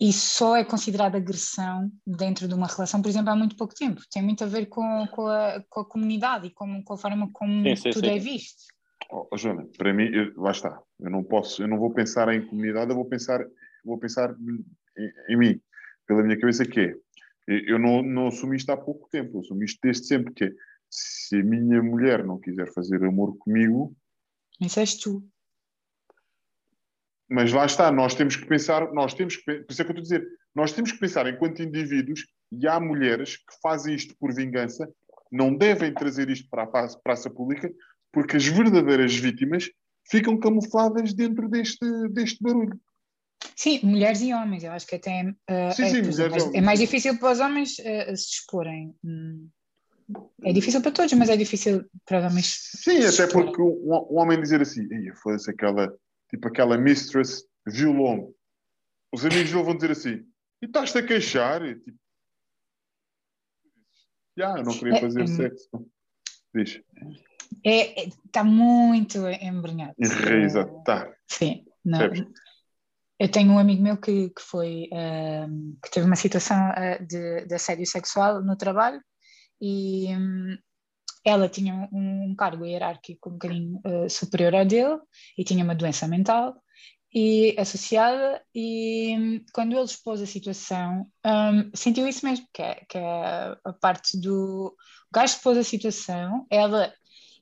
isso só é considerado agressão dentro de uma relação, por exemplo, há muito pouco tempo. Tem muito a ver com, com, a, com a comunidade e com, com a forma como Sim, sim, tudo sim. é visto. Oh, oh, Joana, para mim, eu- lá está. Eu não posso, eu não vou pensar em comunidade, eu vou pensar, vou pensar em, em mim, pela minha cabeça que é. Eu não, não assumi isto há pouco tempo, eu assumi isto desde sempre, que é, se a minha mulher não quiser fazer amor comigo, Isso és tu. mas lá está, nós temos que pensar, nós temos que, por isso é que eu estou a dizer, nós temos que pensar enquanto indivíduos, e há mulheres que fazem isto por vingança, não devem trazer isto para a praça, praça pública, porque as verdadeiras vítimas ficam camufladas dentro deste, deste barulho. Sim, mulheres e homens, eu acho que até ah, Sim, é, sim, mulheres mais- é mais difícil para os homens ah, se exporem. Hum. É difícil para todos, mas é difícil para os homens. Sim, até exporem. porque um, um homem dizer assim, "Ei, foda-se aquela, tipo aquela mistress violou-me. Os amigos vão dizer assim, e estás-te a queixar? E, tipo, eu não queria É, fazer é- sexo. Diz, É, está muito embrenhado. enraizado. Tá. Sim, não. Eu tenho um amigo meu que, que foi ahm, que teve uma situação ah, de, de assédio sexual no trabalho e hum, ela tinha um, um cargo hierárquico um bocadinho ah, superior ao dele e tinha uma doença mental e associada e hum, quando ele expôs a situação hum, sentiu isso mesmo que é, que é a parte do o gajo expôs a situação ela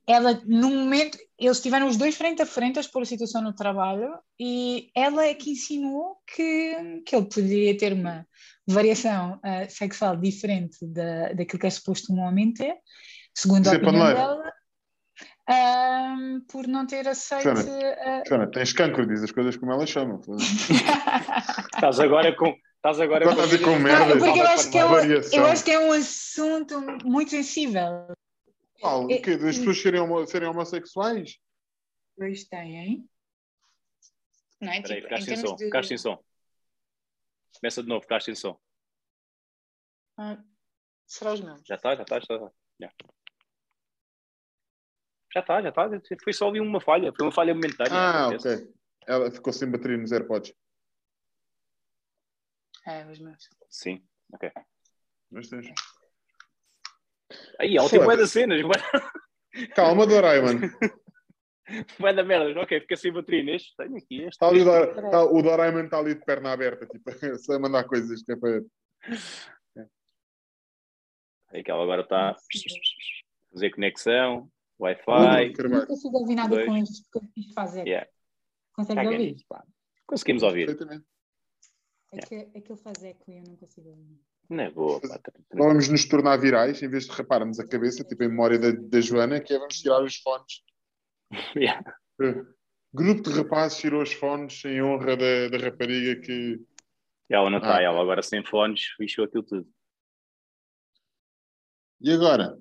ela, no momento, eles estiveram os dois frente a frente a expor a situação no trabalho e ela é que insinuou que, que ele poderia ter uma variação ah, sexual diferente da, daquilo que é suposto um homem ter, segundo Isso a é opinião dela, ahm, por não ter aceito. Joana. ah, Joana, tens cancro, diz as coisas como elas chamam. Estás agora com. Estás agora com Não, merda. porque eu acho, que é um, Variação. eu acho que é um assunto muito sensível. Qual? O quê? Das pessoas serem, homo- serem homossexuais? Dois têm. Não é? Espera aí, Tipo, em ficaste sem som. de- Ficaste sem som. Começa de novo, ficaste sem som. Ah, será os meus? Já está, já está, já está. Já. Já está, já está. Foi só ali uma falha. Foi uma falha momentânea. Ah, ok. Ela ficou sem bateria nos AirPods. É, os meus. Sim, ok. Mas tens. Aí, ela tem das cenas, Calma, Doraemon. bué da merda. Ok, fica sem bateria neste. Tenho aqui este. Está ali o, este. Doraemon está ali de perna aberta, tipo, só a mandar coisas que é para. Aí que ela agora está a fazer conexão, Wi-Fi. Carvalho. Não consigo ouvir nada Dois. com isto porque eu fiz fazer. Yeah. Consegues Caga ouvir? nisso. Conseguimos ouvir. Perfeitamente. É que aquilo faz eco e eu não consigo ouvir. Não é boa, pá. Vamos nos tornar virais, em vez de raparmos a cabeça, tipo em memória da, da Joana, que é vamos tirar os fones. Yeah. Eh, Grupo de rapazes tirou os fones em honra da, da rapariga que. Ela não está, Ah. ela agora sem fones, lixou aquilo tudo. E agora?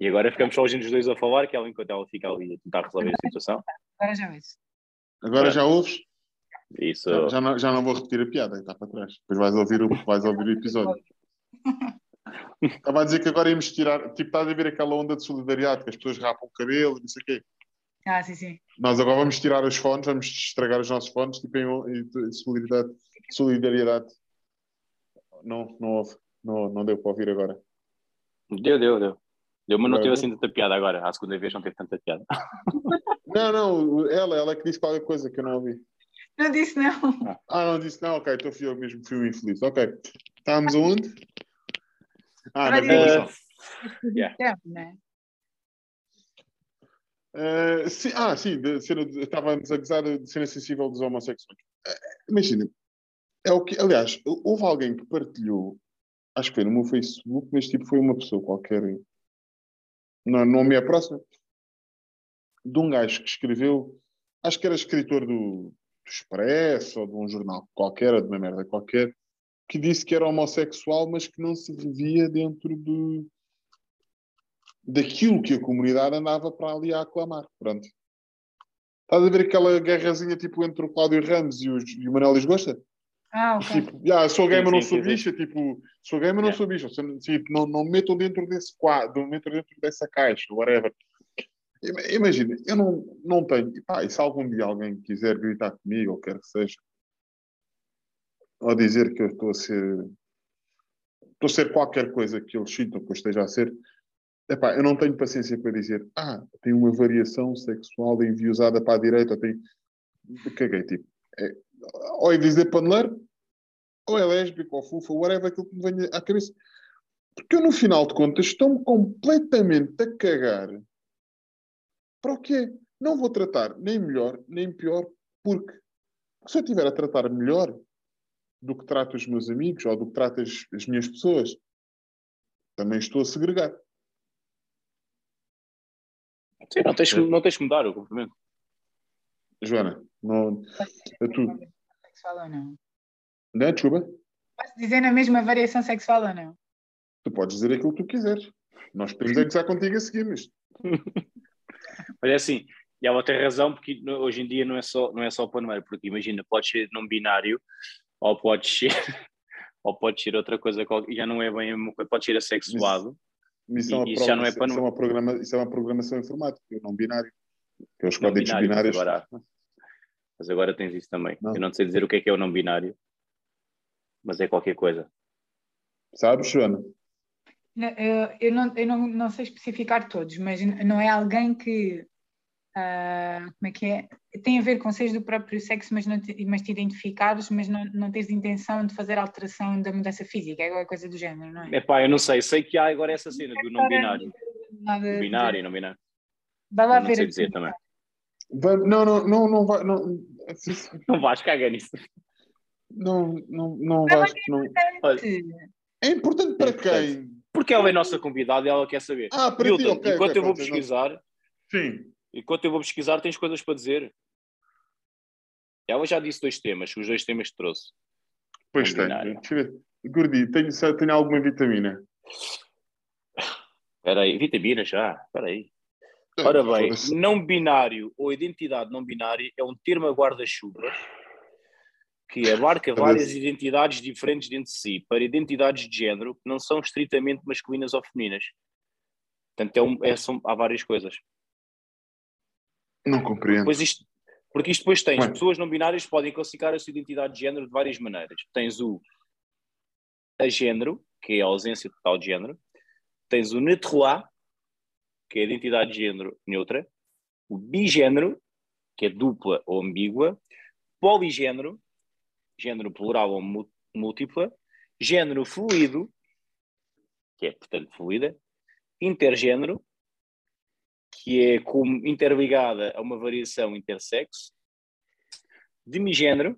E agora ficamos só os dois a falar, que ela, enquanto ela fica ali a tentar resolver a situação. Agora já ouço. Agora já ouves? Isso. Já, já não, já não vou repetir a piada, está para trás. Depois vais ouvir o, vais ouvir o episódio. Estava a dizer que agora íamos tirar, tipo, estás a ver aquela onda de solidariedade, que as pessoas rapam o cabelo e não sei o quê. Ah, sim, sim. Nós agora vamos tirar os fones, vamos estragar os nossos fones, tipo, em, em- em solidariedade. solidariedade. Não, não houve. Não, não deu para ouvir agora. Deu, deu, deu. Deu, mas não Agora teve assim tanta piada agora. À segunda vez não teve tanta piada. Não, não, ela, ela é que disse qualquer coisa que eu não ouvi. Não disse não. Ah, não disse não, ok, então fui eu mesmo, fui o infeliz. Ok. Estávamos aonde? Ah, na violação. Yeah. Tempo, né? Uh, sim, ah, sim, de cena de- estávamos a gozar de cena sensível dos homossexuais. Uh, imagina, é o que, aliás, houve alguém que partilhou, acho que foi no meu Facebook, mas tipo foi uma pessoa qualquer, não, não me é próxima, de um gajo que escreveu, acho que era escritor do, do Expresso ou de um jornal qualquer, ou de uma merda qualquer, que disse que era homossexual, mas que não se revia dentro do daquilo que a comunidade andava para ali a aclamar. Pronto. Estás a ver aquela guerrazinha tipo entre o Cláudio Ramos e, os, e o Manuel Lisgosta? Ah, ok. Tipo, já, sou gamer, não sou bicha, tipo, sou gamer, não Yeah. sou bicha. Tipo, não, não me metam dentro desse quadro, não me metam dentro dessa caixa, whatever. Ima- Imagina, eu não, não tenho. e Pá, e se algum dia alguém quiser gritar comigo, ou quer que seja, ou dizer que eu estou a ser. Estou a ser qualquer coisa que eles sintam que eu esteja a ser, epá, eu não tenho paciência para dizer, ah, tem uma variação sexual enviosada para a direita, tem. Caguei, tipo. É, ou é dizer paneleiro, ou é lésbico, ou fufa, whatever, aquilo que me venha à cabeça. Porque eu, no final de contas, estou-me completamente a cagar para o quê? Não vou tratar nem melhor, nem pior, porque se eu estiver a tratar melhor do que trato os meus amigos ou do que trato as, as minhas pessoas, também estou a segregar. Sim, não tens, não tens que mudar o complemento. Joana, não. É tu. Sexual ou não? Não é? Desculpa? Posso dizer na mesma variação sexual ou não? Tu podes dizer aquilo que tu quiseres. Nós podemos é gozar contigo a seguir, mas Mas é assim, e ela tem razão, porque hoje em dia não é só, não é só paneleiro, porque imagina, podes ser não binário, ou podes ser, ou podes ser outra coisa, qualquer- já não é bem coisa, podes ser assexuado. isso, é uma isso já não é prova- para isso é uma programa, isso é uma programação informática, não binário. Que é os não códigos binário, mas binários. agora, mas agora tens isso também. Não. Eu não sei dizer o que é que é o não binário, mas é qualquer coisa. Sabes, Joana? Eu, eu não, eu não, não sei especificar todos, mas não é alguém que. Ah, como é que é? Tem a ver com seres do próprio sexo, mas, não te, mas te identificares, mas não, não tens intenção de fazer alteração da mudança física, é alguma coisa do género, não é? É pá, eu não sei, sei que há agora essa cena do não binário. Nada de- Binário, não binário. Vai lá Não ver sei dizer também. Vamos- Não, não, não, não vai. Não, Não vais cagar nisso. não, não, não vais. Não. Olha, É importante para É importante. quem? porque ela é nossa convidada e ela quer saber. Ah, para ti, Milton, ok. enquanto ok, eu vou não- pesquisar, Sim. Enquanto eu vou pesquisar, tens coisas para dizer. Ela já disse dois temas, os dois temas que trouxe. Pois Não tem. binário. Deixa eu ver. Gordi, tenho, tenho alguma vitamina? Espera aí, vitaminas já, espera aí. Ora bem, não binário ou identidade não binária é um termo a guarda-chuva que abarca várias identidades diferentes dentro de si, para identidades de género que não são estritamente masculinas ou femininas. Portanto, é um- é- são- há várias coisas. Não compreendo. Pois isto, porque isto depois tens, Bem. pessoas não binárias podem classificar a sua identidade de género de várias maneiras. Tens o agénero, que é a ausência total de género. Tens o netroá, que é a identidade de género neutra. O bigénero, que é dupla ou ambígua. Poligénero, género plural ou múltipla. Género fluido, que é, portanto, fluida. Intergénero, que é como interligada a uma variação intersexo, demigênero,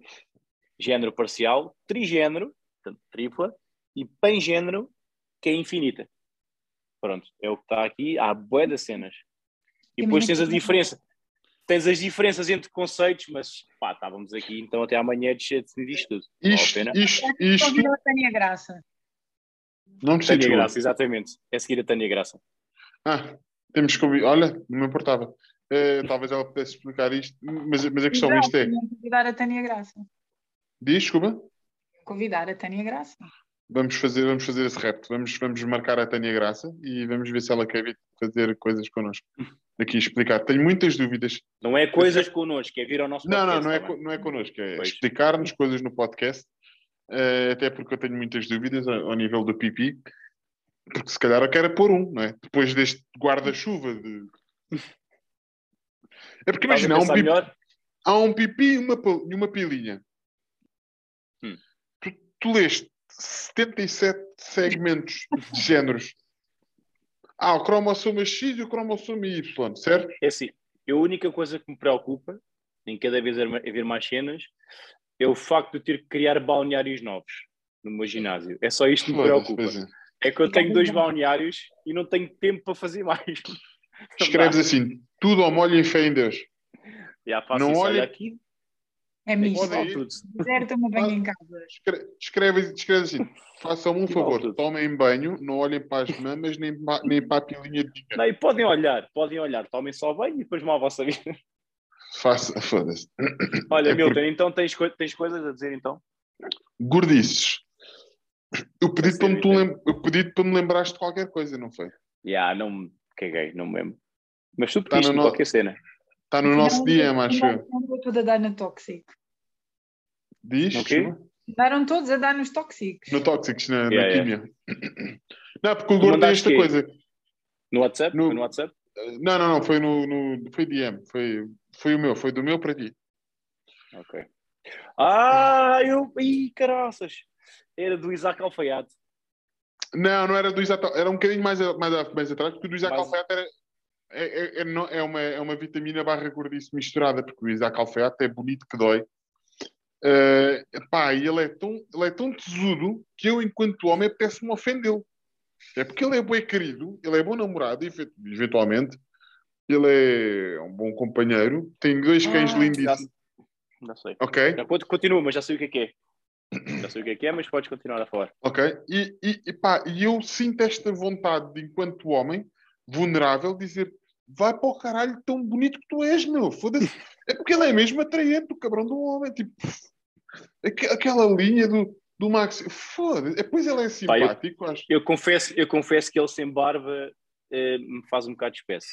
género parcial, trigênero, portanto, tripla, e pangênero, que é infinita. Pronto, é o que está aqui, há bué de cenas. E depois tens a diferença. Tens as diferenças entre conceitos, mas pá, estávamos aqui, então até amanhã de decidir isto tudo. Vale a Isto, pena? isto, isto. A Tânia Graça. Não Tânia decides Graça, exatamente. É seguir a Tânia Graça. Ah, temos que ouvir. Olha, não me importava. Eh, talvez ela pudesse explicar isto, mas, mas a questão Não, isto é. Convidar a Tânia Graça. Diz, desculpa. Convidar a Tânia Graça. Vamos fazer, vamos fazer esse repto. Vamos, vamos marcar a Tânia Graça e vamos ver se ela quer vir fazer coisas connosco. Aqui explicar. Tenho muitas dúvidas. Não é coisas connosco, é vir ao nosso Não, não, podcast, não é, tá não é connosco. É explicar-nos coisas no podcast. eh, até porque eu tenho muitas dúvidas ao, ao nível do pipi. Porque se calhar eu quero pôr um, não é? Depois deste guarda-chuva de. É porque imagina, há um pipi, há um pipi e uma, e uma pilinha. Hum. Tu, tu leste 77 segmentos de géneros. Há o cromossoma X e o cromossoma Y, certo? É assim, a única coisa que me preocupa, em cada vez haver mais cenas, é o facto de ter que criar balneários novos no meu ginásio. É só isto que me preocupa. É. Que eu tenho dois balneários e não tenho tempo para fazer mais. Escreves assim: tudo ao molho e fé em Deus. Já faço Não isso, olha- aqui, É misto. Quiser, toma banho em casa. Escre- Escreve, escreve assim: façam um favor, tomem banho, não olhem para as mamas nem, pa- nem para a pilinha de ninguém. Não, e podem olhar, podem olhar, tomem só bem e depois mal a vossa vida. Faça, foda-se. Olha, É Milton, então tens, tens coisas a dizer então? Gordices. Eu pedi para me, tu lem- eu pedi para me lembrares de qualquer coisa, não foi? Yeah, não me caguei, não me lembro. Mas tu Tá pediste no no- qualquer cena. Está no nosso Não, DM, não, acho eu. Não a dar no tóxico. Diz? No? Chuva? Andaram todos a dar nos tóxicos. No Tóxicos, na, na Yeah, químia. Não, porque o gordo tem esta quê? coisa. No WhatsApp? No- Foi no WhatsApp? Não, não, não, foi no, no foi DM, foi, foi o meu, foi do meu para ti. Ok. Ah, eu. Ih, caraças! Era do Isaac Alfaiate. Não, não era do Isaac, era um bocadinho mais, a- mais, a- mais atrás, porque o do Isaac Mais- Alfaiate era, é, é, é, é uma, é uma vitamina barra gordice misturada, porque o Isaac Alfaiate é bonito que dói. Eh, pá, e ele é, tão, ele é tão tesudo que eu, enquanto homem, apetece-me ofendê-lo. É porque ele é bem querido, ele é bom namorado, eventualmente. Ele é um bom companheiro, tem dois cães Ah, lindíssimos. Não sei. Ok? Já Continua, mas já sei o que é que é. Já sei o que é que é, mas podes continuar a falar. Ok? E, e, e pá, e eu sinto esta vontade, de, enquanto homem, vulnerável, dizer vai para o caralho tão bonito que tu és, meu. Foda-se. É porque ele é mesmo atraente, o cabrão do homem. Tipo, aque- aquela linha do, do Max. Foda-se. Depois ele é Pá, eu- simpático, acho. Eu confesso, eu confesso que ele sem barba eh, me faz um bocado de espécie.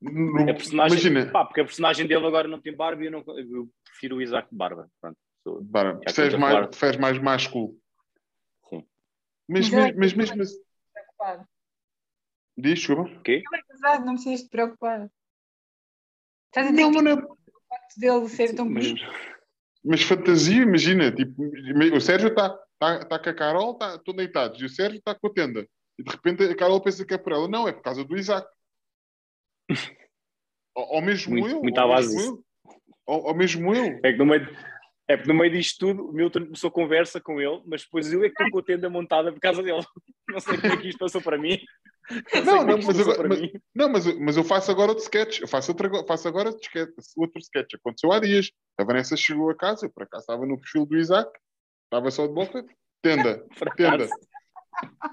No- A personagem, Imagina. pá, porque a personagem dele agora não tem barba e eu, não, eu prefiro o Isaac de barba. Pronto, sou- Bara, Já preferes mais, preferes mais másculo. Sim. Mas, Mas é mas, mesmo assim. Diz, desculpa. Ele é casado, não precisas te preocupar. Estás a dizer Não, que mas não é- o facto dele ser tão mas- bonito. Mas fantasia, imagina, tipo, o Sérgio está tá, tá com a Carol, tá, estão deitados, e o Sérgio está com a tenda. E de repente a Carol pensa que é por ela. Não, é por causa do Isaac. Ou, ou mesmo Muito- eu. muito ou à base mesmo eu. Ou, ou mesmo eu. É que no meio, é porque no meio disto tudo, o Milton começou conversa com ele, mas depois eu é que estou com a tenda montada por causa dele. Não sei como é que isto passou para mim. Não, Não, é não, mas agora- mas-. Não, mas, eu- mas eu faço agora outro sketch. Eu faço, outra, faço agora outro sketch, outro sketch. Aconteceu há dias. A Vanessa chegou a casa, eu por acaso estava no perfil do Isaac, estava só de boca. Tenda, tenda.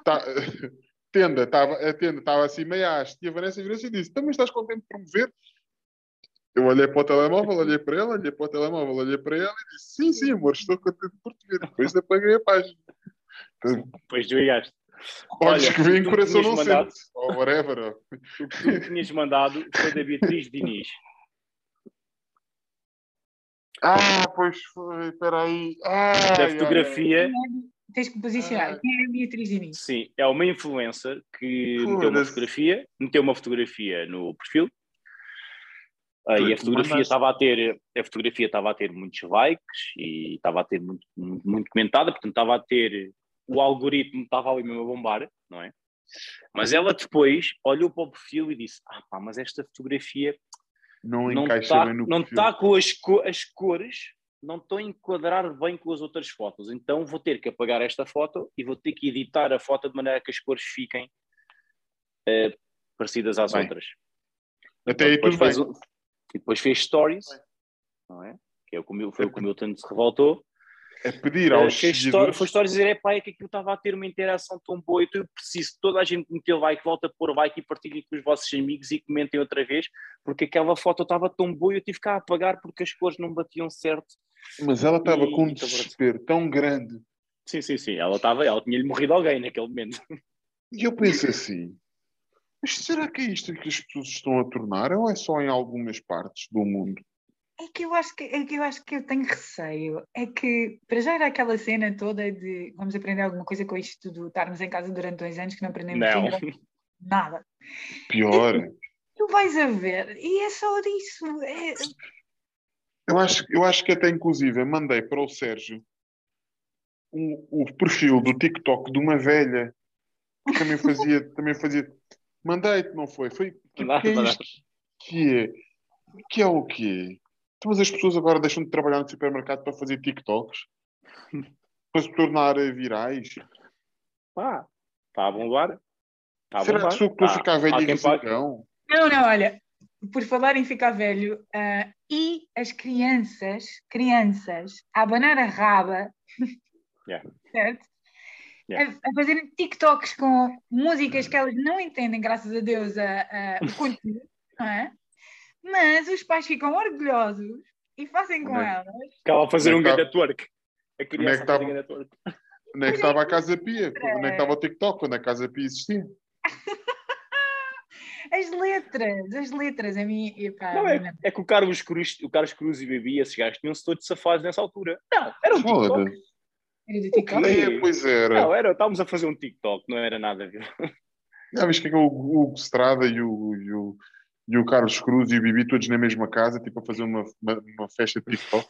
Tá- tenda, estava, a tenda estava assim meia haste. E a Vanessa virou-se e disse: Também estás contente de promover? Eu olhei para o telemóvel, olhei para ela, olhei para o telemóvel, olhei para ela e disse: Sim, sim, amor, estou contente por te ver. Depois apaguei a página. Depois desligaste. Olhos Olha, que veem, tu coração não mandado- sente. Ou whatever. O que tu me tinhas mandado foi da Beatriz Diniz. Ah, pois foi, espera aí. Ah, Da fotografia, Tens que posicionar. Ah. Quem é a Beatriz Inês? sim, é uma influencer que meteu uma fotografia, meteu uma fotografia no perfil. Ah, e a fotografia estava a ter a fotografia estava a ter muitos likes e estava a ter muito, muito, muito comentada, portanto estava a ter o algoritmo estava ali mesmo a bombar, não é? Mas ela depois olhou para o perfil e disse: Ah, pá, mas esta fotografia Não não encaixa está bem no não perfil. tá com as, co- as cores, não estão a enquadrar bem com as outras fotos. Então vou ter que apagar esta foto e vou ter que editar a foto de maneira que as cores fiquem eh, parecidas às Bem, outras. Até aí depois tudo bem. um- e depois fez stories, não é? Que é o que o foi o que o Milton se revoltou. É pedir aos sto- seguidores. foi stories dizer: é pá, é que aquilo estava a ter uma interação tão boa. Então eu preciso que toda a gente que meteu like, volta a pôr like e partilhem com os vossos amigos e comentem outra vez, porque aquela foto estava tão boa e eu tive que a apagar porque as cores não batiam certo. Mas ela estava E- com um desespero tão grande. Sim, sim, sim. Ela estava, ela tinha-lhe morrido alguém naquele momento. E eu penso assim: mas será que é isto que as pessoas estão a tornar ou é só em algumas partes do mundo? É que eu acho que, é que eu acho que eu tenho receio. É que, para já era aquela cena toda de vamos aprender alguma coisa com isto de estarmos em casa durante dois anos que não aprendemos Não. nada. Pior. Tu vais a ver, e é só disso. É, Eu acho, eu acho que até inclusive mandei para o Sérgio o, o perfil do TikTok de uma velha que também fazia, também fazia. Mandei-te, não foi? Foi tipo, Nada, que é isto? Que é? Que é o quê? Então, mas as pessoas agora deixam de trabalhar no supermercado para fazer TikToks? Para se tornar virais? Pá, está a bombar. A Será bombar. que sou que estou a Tá. ficar velho e ressacão? Não, não, olha, por falar em ficar velho, ah, e as crianças, crianças, a abanar a raba, Yeah. certo? Yeah. A, a fazerem TikToks com músicas que elas não entendem, graças a Deus, a, a- o conteúdo, não é? Mas os pais ficam orgulhosos e fazem com é elas. Acaba a fazer um é que grande twerk. A criança Onde é que a fazer tava? grande twerk. Onde é que estava a Casa Pia? Onde é que estava o TikTok? Quando a Casa Pia existia? As letras, as letras, a mim. Epá, Não, é, é que o Carlos Cruz, o Carlos Cruz e o Bibi, esses gajos tinham-se todos safados nessa altura. Não, era um TikTok. Era do TikTok. É, pois era. Não, era, estávamos a fazer um TikTok, não era nada, viu? Já viste que é o Hugo Estrada e o, e, o, e o Carlos Cruz e o Bibi todos na mesma casa, tipo a fazer uma, uma, uma festa de TikTok?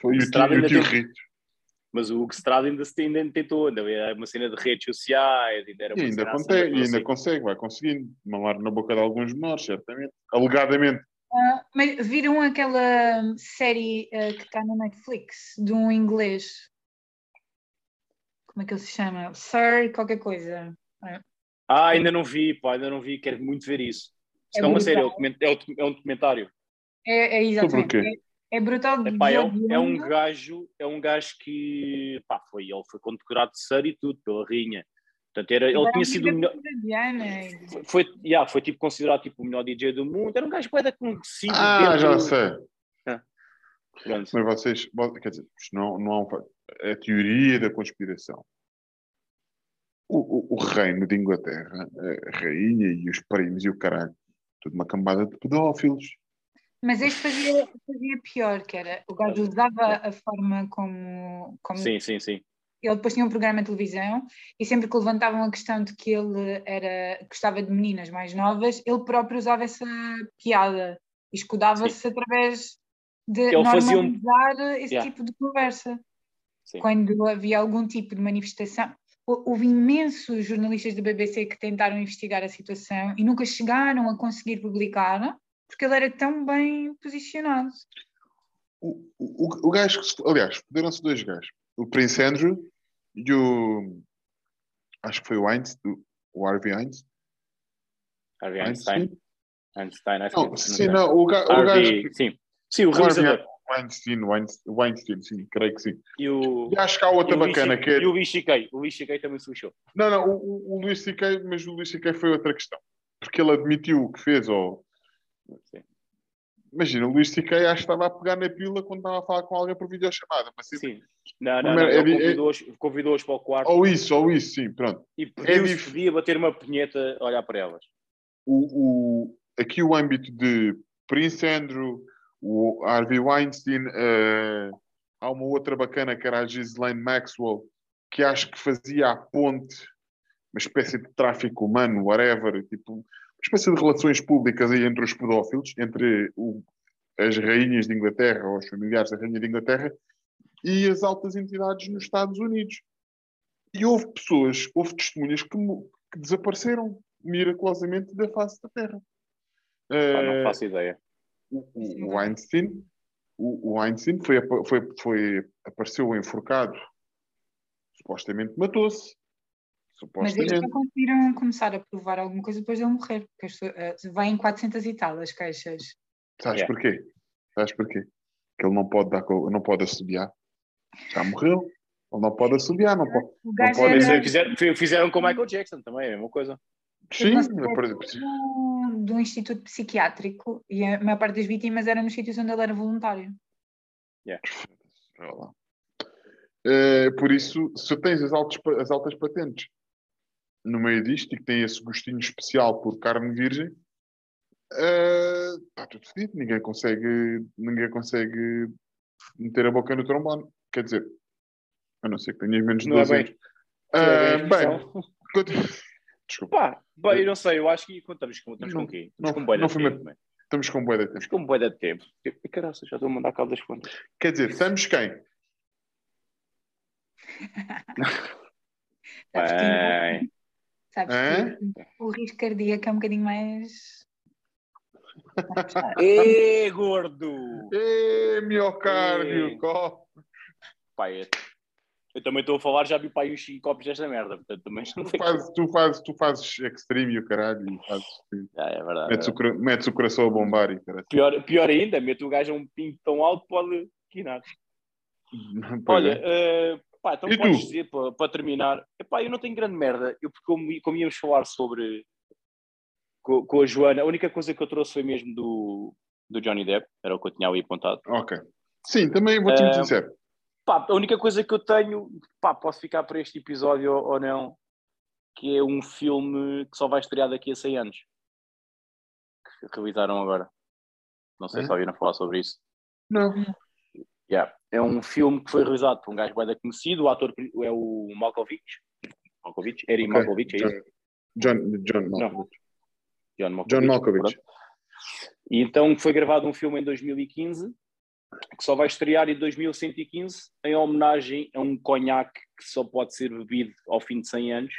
Foi, e o tio, Estrada e o ainda tio tem- Rito. Mas o Hugo Estrada ainda, se- ainda tentou, ainda era uma cena de redes sociais, ainda era E uma ainda, cena assim, consegue, e ainda assim, consegue, vai conseguindo. Mamar na boca de alguns menores, certamente. Alegadamente. Ah, mas viram aquela série ah, que está na Netflix de um inglês? Como é que ele se chama? Sir, qualquer coisa. Ah, ainda não vi, pá, ainda não vi, quero muito ver isso. É Isso não é uma série, é, um é um- é um documentário. É, é exatamente. Sobre o quê? É, é brutal. de Epá, é, um, é um gajo, é um gajo que pá, foi, ele foi condecorado de Sir e tudo pela rainha. Portanto, era, ele Era tinha sido o melhor. Foi, foi, yeah, foi tipo considerado tipo, o melhor DJ do mundo. Era um gajo bué da conhecido. Ah, já sei. Pronto. Mas vocês, quer dizer, isto não, não há um. É a teoria da conspiração. O, o, o reino de Inglaterra, a rainha e os primos e o caralho, tudo uma cambada de pedófilos. Mas este fazia, fazia pior, que era o gajo usava a forma como, como Sim, sim, sim. ele depois tinha um programa de televisão e sempre que levantavam a questão de que ele era gostava de meninas mais novas, ele próprio usava essa piada e escudava-se através de Ele fazia um- normalizar esse Yeah. tipo de conversa. Sim. Quando havia algum tipo de manifestação, hou- houve imensos jornalistas da BBC que tentaram investigar a situação e nunca chegaram a conseguir publicar porque ele era tão bem posicionado. O, o, o gajo que se, aliás, foderam-se dois gajos. O Prince Andrew e o. Acho que foi o Einstein, o Harvey Einstein. Harvey Einstein. Einstein, acho Não, que sim, sei. não, o, ga, o gajo. Harvey, sim. Sim, o O Harvey realizador. O Einstein, o Einstein, o Einstein, sim, creio que sim. E o. E acho que há outra Luís bacana C- que é. E o Luís C.K. O Luís C.K. também se lixou. Não, não, o, o, Luís mas o Luís C.K. foi outra questão. Porque ele admitiu o que fez, ou. Sim. Imagina, o Luís C.K. acho que estava a pegar na pila quando estava a falar com alguém por videochamada. Mas, tipo, Sim. Não, não, Mas não. é di- é- convidou-os convidou para o quarto ou isso, ou isso, sim, pronto. e pediu se dif- podia bater uma punheta a olhar para elas. o, o, aqui o âmbito de Prince Andrew, o Harvey Weinstein, eh, há uma outra bacana que era a Ghislaine Maxwell, que acho que fazia a ponte, uma espécie de tráfico humano, whatever, tipo, uma espécie de relações públicas aí entre os pedófilos, entre o- as rainhas de Inglaterra, ou os familiares da rainha de Inglaterra, e as altas entidades nos Estados Unidos. E houve pessoas, houve testemunhas que, que desapareceram miraculosamente da face da Terra. Eh, não faço ideia. O, o- Einstein, o, o Einstein foi, foi, foi, apareceu enforcado, supostamente matou-se. Mas eles só conseguiram começar a provar alguma coisa depois dele morrer, porque vai em 400 e tal as queixas. Sabes Yeah. porquê? Sabes porquê? Que ele não pode dar, não pode assobiar. Já morreu. Ele não pode assobiar, não pode. O gajo pode era- Fizeram, fizeram com o Michael Jackson também, é a mesma coisa. Sim, por- do, do instituto psiquiátrico e a maior parte das vítimas era nos sítios onde ele era voluntário. Lá. Eh, por isso, se tens as, altas, as altas patentes no meio disto e que tem esse gostinho especial por carne virgem, está tudo fedido. Ninguém consegue, ninguém consegue meter a boca no trombone. Quer dizer, a não ser que tenhas menos de Não é 12 bem- anos. É bem conti- desculpa, Pá, bem, eu não sei, eu acho que estamos com, estamos Não, com o quê? não, Estamos com bué de não foi tempo, uma- estamos com boa de tempo. Estamos com bué de tempo. Caraca, já estou a mandar cabo das contas. Quer dizer, estamos quem? Sabes que, Bem, sabes que o risco cardíaco é um bocadinho mais. Ê, gordo! Ê, miocárdio, Ê. có. Eu, também estou a falar, já vi pai os 5 copos desta merda, portanto também não Tu fazes, tu, fazes, tu fazes extreme e o caralho, e fazes, Ah, é verdade. metes, o, cora- metes o coração a bombar e caralho. Pior, pior ainda, mete o gajo a um pinto tão alto, pode quinar. Olha, é. eh, pá, então E podes tu? dizer, para, para terminar, epá, eu não tenho grande merda, eu, porque como, como íamos falar sobre com, com a Joana, a única coisa que eu trouxe foi mesmo do, do Johnny Depp, era o que eu tinha ali apontado. Ok. Sim, também vou-te muito Ah, sincero. Pá, a única coisa que eu tenho, pá, posso ficar para este episódio ou, ou não, que é um filme que só vai estrear daqui a 100 anos. Que realizaram agora. Não sei É? se ouviram falar sobre isso. Não. Yeah. É um filme que foi realizado por um gajo bem conhecido, o ator é o Malkovich. Malkovich? Eri Ok. Malkovich, é isso? John, John Malkovich. John Malkovich. John Malkovich. E então foi gravado um filme em 2015 que só vai estrear em 2115 em homenagem a um conhaque que só pode ser bebido ao fim de 100 anos.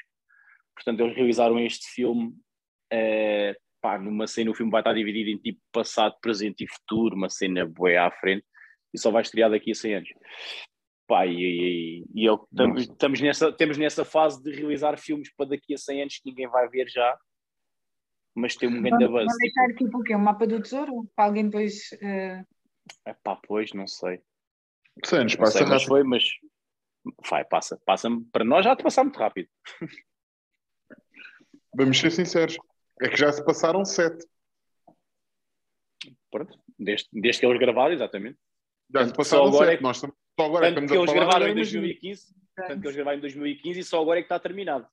Portanto, eles realizaram este filme eh, pá, numa cena, o filme vai estar dividido em tipo passado, presente e futuro, uma cena boa à frente, e só vai estrear daqui a 100 anos. Pá, e, e, e eu- estamos, Nossa. estamos nessa, temos nessa fase de realizar filmes para daqui a 100 anos que ninguém vai ver já, mas tem um grande Vão avanço. deixar tipo o quê? Um mapa do tesouro? Para alguém depois. eh, É pá, pois, não sei. Santos, Não passa sei, mas foi, mas vai, passa, passa para nós já te passar muito rápido. Vamos ser sinceros. É que já se passaram sete. Pronto, desde, desde que eles gravaram, exatamente. Já se passaram só agora sete. é que- Nós estamos- só agora é que Tanto estamos que a eles falar. gravaram agora em imagina. 2015, tanto que eles gravaram em 2015 e só agora é que está terminado.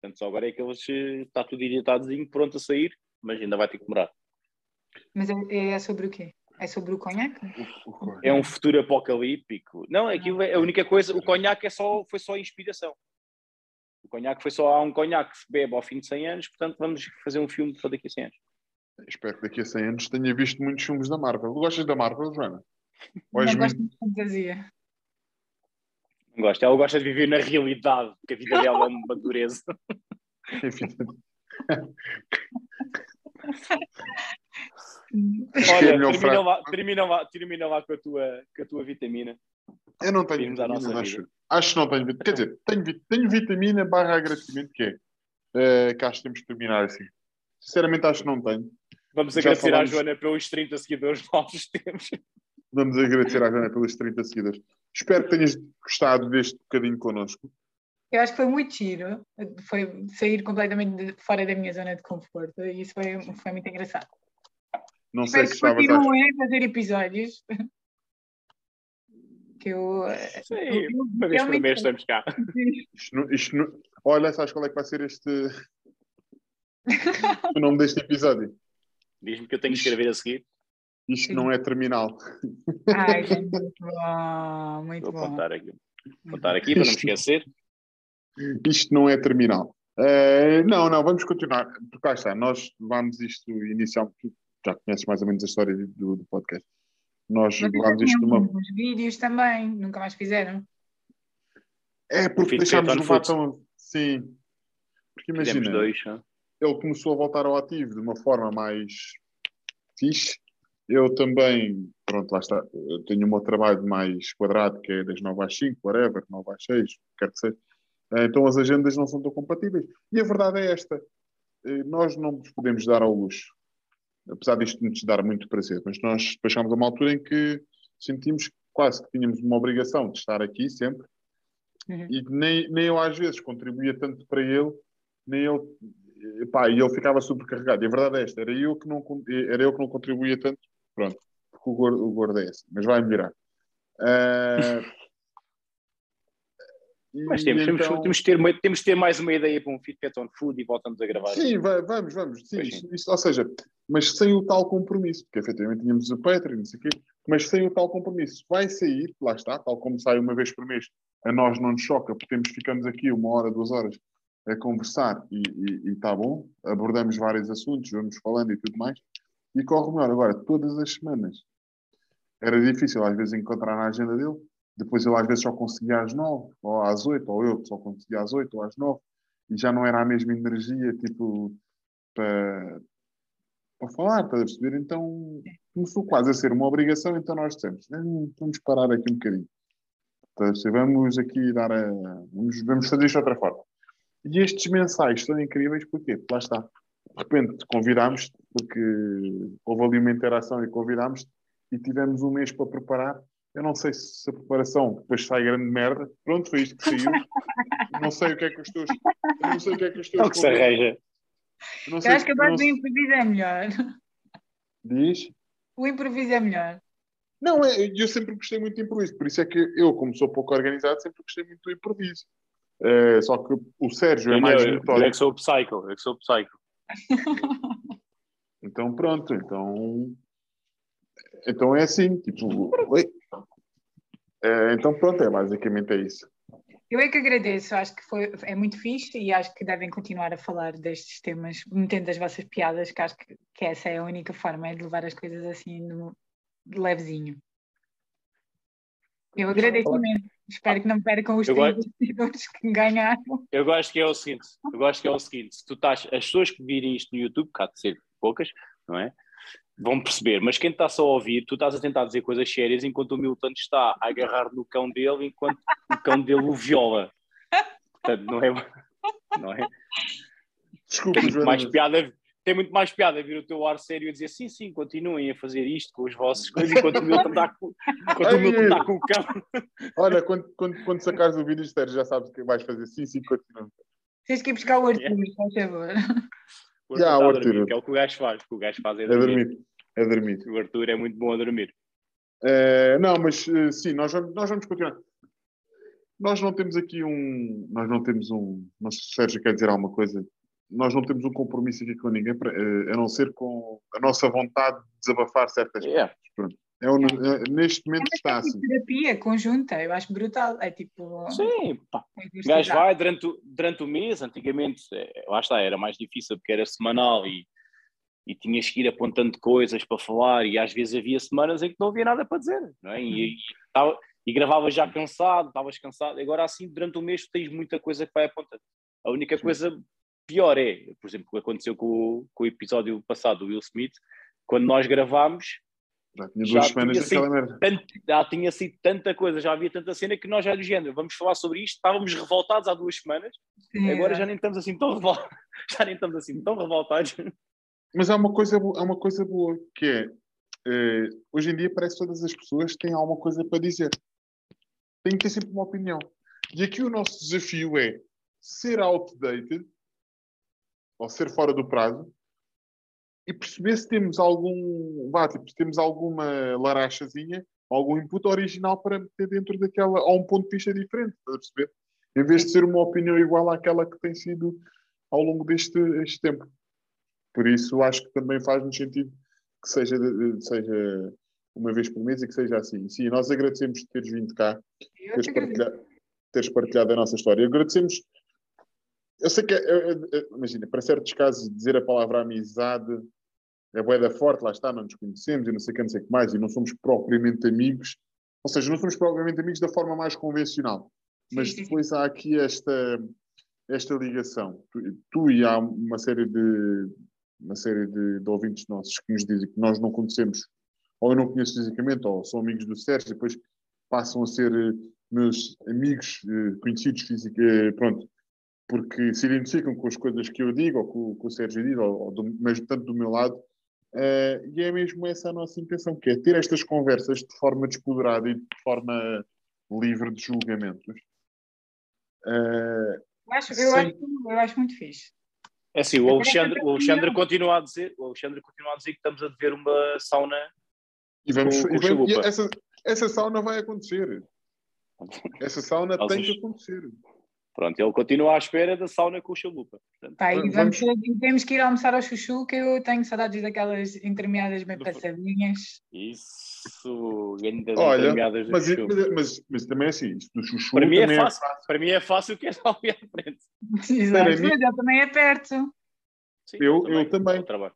Portanto, só agora é que eles eh, está tudo editadozinho, pronto a sair, mas ainda vai ter que demorar. Mas é, é sobre o quê? É sobre o conhaque? É um futuro apocalíptico. Não, aquilo é a única coisa, o conhaque é só, foi só inspiração. O conhaque foi só há um conhaque que se bebe ao fim de 100 anos, portanto vamos fazer um filme para daqui a 100 anos. Espero que daqui a 100 anos tenha visto muitos filmes da Marvel. Gostas da Marvel, Joana? Ou Não gosto muito- de fantasia. Não gosta, ela gosta de viver na realidade, porque a vida dela é uma dureza. Que Olha, termina lá, termina, lá, termina lá com a tua, com a tua vitamina. Eu não tenho Vimos a vitaminas, nossa acho. Acho que não tenho vitamina. Quer dizer, tenho, tenho vitamina barra agradecimento, que é. eh, que acho que temos de terminar assim. Sinceramente, acho que não tenho. Vamos Já agradecer falamos- à Joana pelos 30 seguidores novos que temos. Vamos agradecer à Joana pelos 30 seguidores. Espero que tenhas gostado deste bocadinho connosco. Eu acho que foi muito giro. Foi sair completamente de- fora da minha zona de conforto. E isso foi, foi muito engraçado. Não sei Espero se que estavas a. continuem a fazer episódios. Que eu. Sim, eu- uma vez por realmente- mês estamos cá. Isto isto Olha, sabes qual é que vai ser este. o nome deste episódio? Diz-me que eu tenho que escrever a seguir. Isto não é terminal. Ai, muito bom, muito Vou bom. apontar aqui. Apontar aqui para não me esquecer. Isto não é terminal. Eh, não, não, vamos continuar. Porque cá está, nós levámos isto inicialmente. tu Já conheces mais ou menos a história do, do podcast. Nós levámos já isto de uma. os vídeos também, nunca mais fizeram. É, porque deixámos levar Foot. tão. Sim. Porque Fizemos imagina, dois. hã? ele começou a voltar ao ativo de uma forma mais fixe. Eu também, pronto, lá está. Eu tenho o meu trabalho mais quadrado, que é das 9 às 5, whatever, 9 às 6, quer que seja. Eh, Então as agendas não são tão compatíveis. E a verdade é esta: eh, nós não nos podemos dar ao luxo, apesar disto nos dar muito prazer, mas nós chegámos a uma altura em que sentimos quase que tínhamos uma obrigação de estar aqui sempre Uhum. e nem, nem eu às vezes contribuía tanto para ele, nem ele, pá, e ele ficava sobrecarregado. E a verdade é esta, era eu que não, era eu que não contribuía tanto, pronto, porque o gordo, o gordo é esse, mas vai melhorar. Ah, e Mas temos, então- temos, ter, uma- temos de ter mais uma ideia para um Fit on Food e voltamos a gravar. Sim, vai- vamos, vamos. Sim, Pois isto- isto- ou seja, mas sem o tal compromisso, porque efetivamente tínhamos o Patreon, não sei o quê, mas sem o tal compromisso. Vai sair, lá está, tal como sai uma vez por mês, a nós não nos choca, porque temos, ficamos aqui uma hora, duas horas a conversar e está bom, abordamos vários assuntos, vamos falando e tudo mais, e corre melhor. Agora, todas as semanas era difícil às vezes encontrar na agenda dele, depois ele às vezes só conseguia às nove, ou às oito, ou eu só conseguia às oito ou às nove, e já não era a mesma energia, tipo, para, para falar, para perceber? Então começou quase a ser uma obrigação, então nós dissemos, "Hum, vamos parar aqui um bocadinho. Então, vamos aqui dar a. Vamos, vamos fazer isto de outra forma. E estes mensais são incríveis porque, lá está, de repente convidámos, porque houve ali uma interação e convidámos, e tivemos um mês para preparar. Eu não sei se a preparação depois sai grande merda. Pronto, foi isto que saiu. não sei o que é que os teus. eu Não sei o que é que os teus. Não que se arranja. eu não Eu sei- acho que a eu base não do improviso é melhor. Diz? O improviso é melhor. Não, é, eu sempre gostei muito de improviso, por isso é que eu, como sou pouco organizado, sempre gostei muito do improviso. Eh, só que o Sérgio é Eu, mais eu, eu é que sou o psycho, eu é que sou o psycho. Então pronto, então. Então é assim, tipo. Eh, então pronto, é basicamente é isso. Eu é que agradeço, acho que foi, é muito fixe e acho que devem continuar a falar destes temas, metendo as vossas piadas, que acho que, que essa é a única forma, é de levar as coisas assim no, de levezinho. Eu agradeço imenso. Espero que não percam os Eu 30 seguidores que ganharam. Eu gosto que é o seguinte, eu gosto que é o seguinte, se tu estás, as pessoas que virem isto no YouTube, cá de ser poucas, não é? Vão perceber, mas quem está só a ouvir, tu estás a tentar dizer coisas sérias enquanto o Milton está a agarrar no cão dele enquanto o cão dele o viola. Portanto, não é, não é? Desculpa, Tem muito mais piada, tem muito mais piada vir o teu ar sério e dizer sim, sim, continuem a fazer isto com os vossos coisas enquanto o Milton está com, enquanto o Milton está com o cão. Olha, quando, quando, quando sacares o vídeo, Sérgio, já sabes o que vais fazer. Sim, sim, continua. Tens que ir buscar o Arthur, por favor. O Arthur Arthur. dormir, que é o que o gajo faz, o que o gajo faz é É dormir. dormir. É dormir. O Arthur é muito bom a dormir. Eh, não, mas eh, sim, nós vamos, nós vamos continuar. Nós não temos aqui um. Nós não temos um. Não sei se o Sérgio quer dizer alguma coisa. Nós não temos um compromisso aqui com ninguém, eh, a não ser com a nossa vontade de desabafar certas coisas. É. É o- eh, neste momento É está uma assim. terapia conjunta, eu acho brutal. É tipo. Sim, pá. O gajo vai durante, o- durante o mês, antigamente, eh, lá está, era mais difícil porque era semanal e, e tinhas que ir apontando coisas para falar e às vezes havia semanas em que não havia nada para dizer, não é? E, e, tava- e gravavas já cansado, estavas cansado, agora assim durante o mês tu tens muita coisa que vai apontando. A única coisa pior é, por exemplo, o que aconteceu com, o- com o episódio passado do Will Smith, quando nós gravámos, Já tinha Já duas semanas tinha daquela merda. tanto, já tinha sido tanta coisa, já havia tanta cena que nós já do género, vamos falar sobre isto, estávamos revoltados há duas semanas, Sim, agora é. já nem estamos assim tão revoltados, já nem estamos assim tão revoltados. Mas há uma coisa, há uma coisa boa, que é, eh, hoje em dia parece que todas as pessoas têm alguma coisa para dizer. Têm que ter sempre uma opinião. E aqui o nosso desafio é ser outdated, ou ser fora do prazo, e perceber se temos algum, vá, tipo, se temos alguma larachazinha, algum input original para meter dentro daquela, ou um ponto de vista diferente, estás a perceber? Em vez de ser uma opinião igual àquela que tem sido ao longo deste, este tempo. Por isso, acho que também faz-nos sentido que seja, seja uma vez por mês e que seja assim. Sim, nós agradecemos de teres vindo cá, teres partilhado, teres partilhado a nossa história. Agradecemos. Eu sei que, é- é- é- imagina, para certos casos, dizer a palavra amizade é boeda forte, lá está, não nos conhecemos e não sei o que, não sei o que mais, e não somos propriamente amigos. Ou seja, não somos propriamente amigos da forma mais convencional. Mas depois há aqui esta, esta ligação. Tu, tu e há uma série de uma série de, de ouvintes nossos que nos dizem que nós não conhecemos, ou eu não conheço fisicamente, ou são amigos do Sérgio, e depois passam a ser eh, meus amigos eh, conhecidos fisicamente, pronto, porque se identificam com as coisas que eu digo, ou com, com o Sérgio diz, ou, ou do, mas tanto do meu lado, eh, e é mesmo essa a nossa intenção, que é ter estas conversas de forma despoderada e de forma livre de julgamentos. Eh, Eu acho, eu, acho, eu acho muito fixe. É assim, o Alexandre, o Alexandre continua a dizer, o Alexandre continua a dizer que estamos a dever uma sauna. E, vamos, Com- com e e essa, essa sauna vai acontecer. Essa sauna tem que acontecer. Pronto, ele continua à espera da sauna com o chalupa. Portanto, e Vamos- vamos, temos que ir almoçar ao chuchu, que eu tenho saudades daquelas intermeadas bem passadinhas. Isso, grandes Olha, Mas, chuchu. mas, mas, mas também é assim, isto do chuchu Para mim é também fácil, para mim é fácil que é só ali à frente. Exato, mim- mas ele também é perto. Sim, Eu- eu também. trabalho.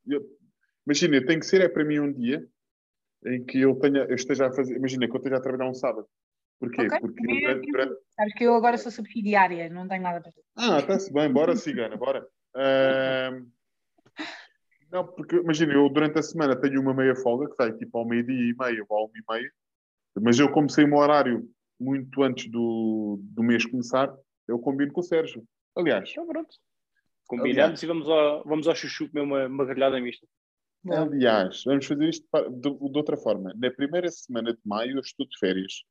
Imagina, tem que ser é para mim um dia em que eu, tenha, eu esteja a fazer. Imagina que eu esteja a trabalhar um sábado. Porquê? Ok, Porque é durante, assim. durante- Sabes que eu agora sou subsidiária, não tenho nada para. Ah, está-se bem, bora, cigana, bora. Ahm, Não, porque imagina, eu durante a semana tenho uma meia folga, que sai tipo ao meio-dia e meio ou à uma e meia, mas eu comecei o meu horário muito antes do, do mês começar, eu combino com o Sérgio. Aliás, Então pronto. Combinamos e vamos ao, vamos ao chuchu comer uma, uma grelhada mista. aliás, vamos fazer isto de, de outra forma. Na primeira semana de maio eu estou de férias.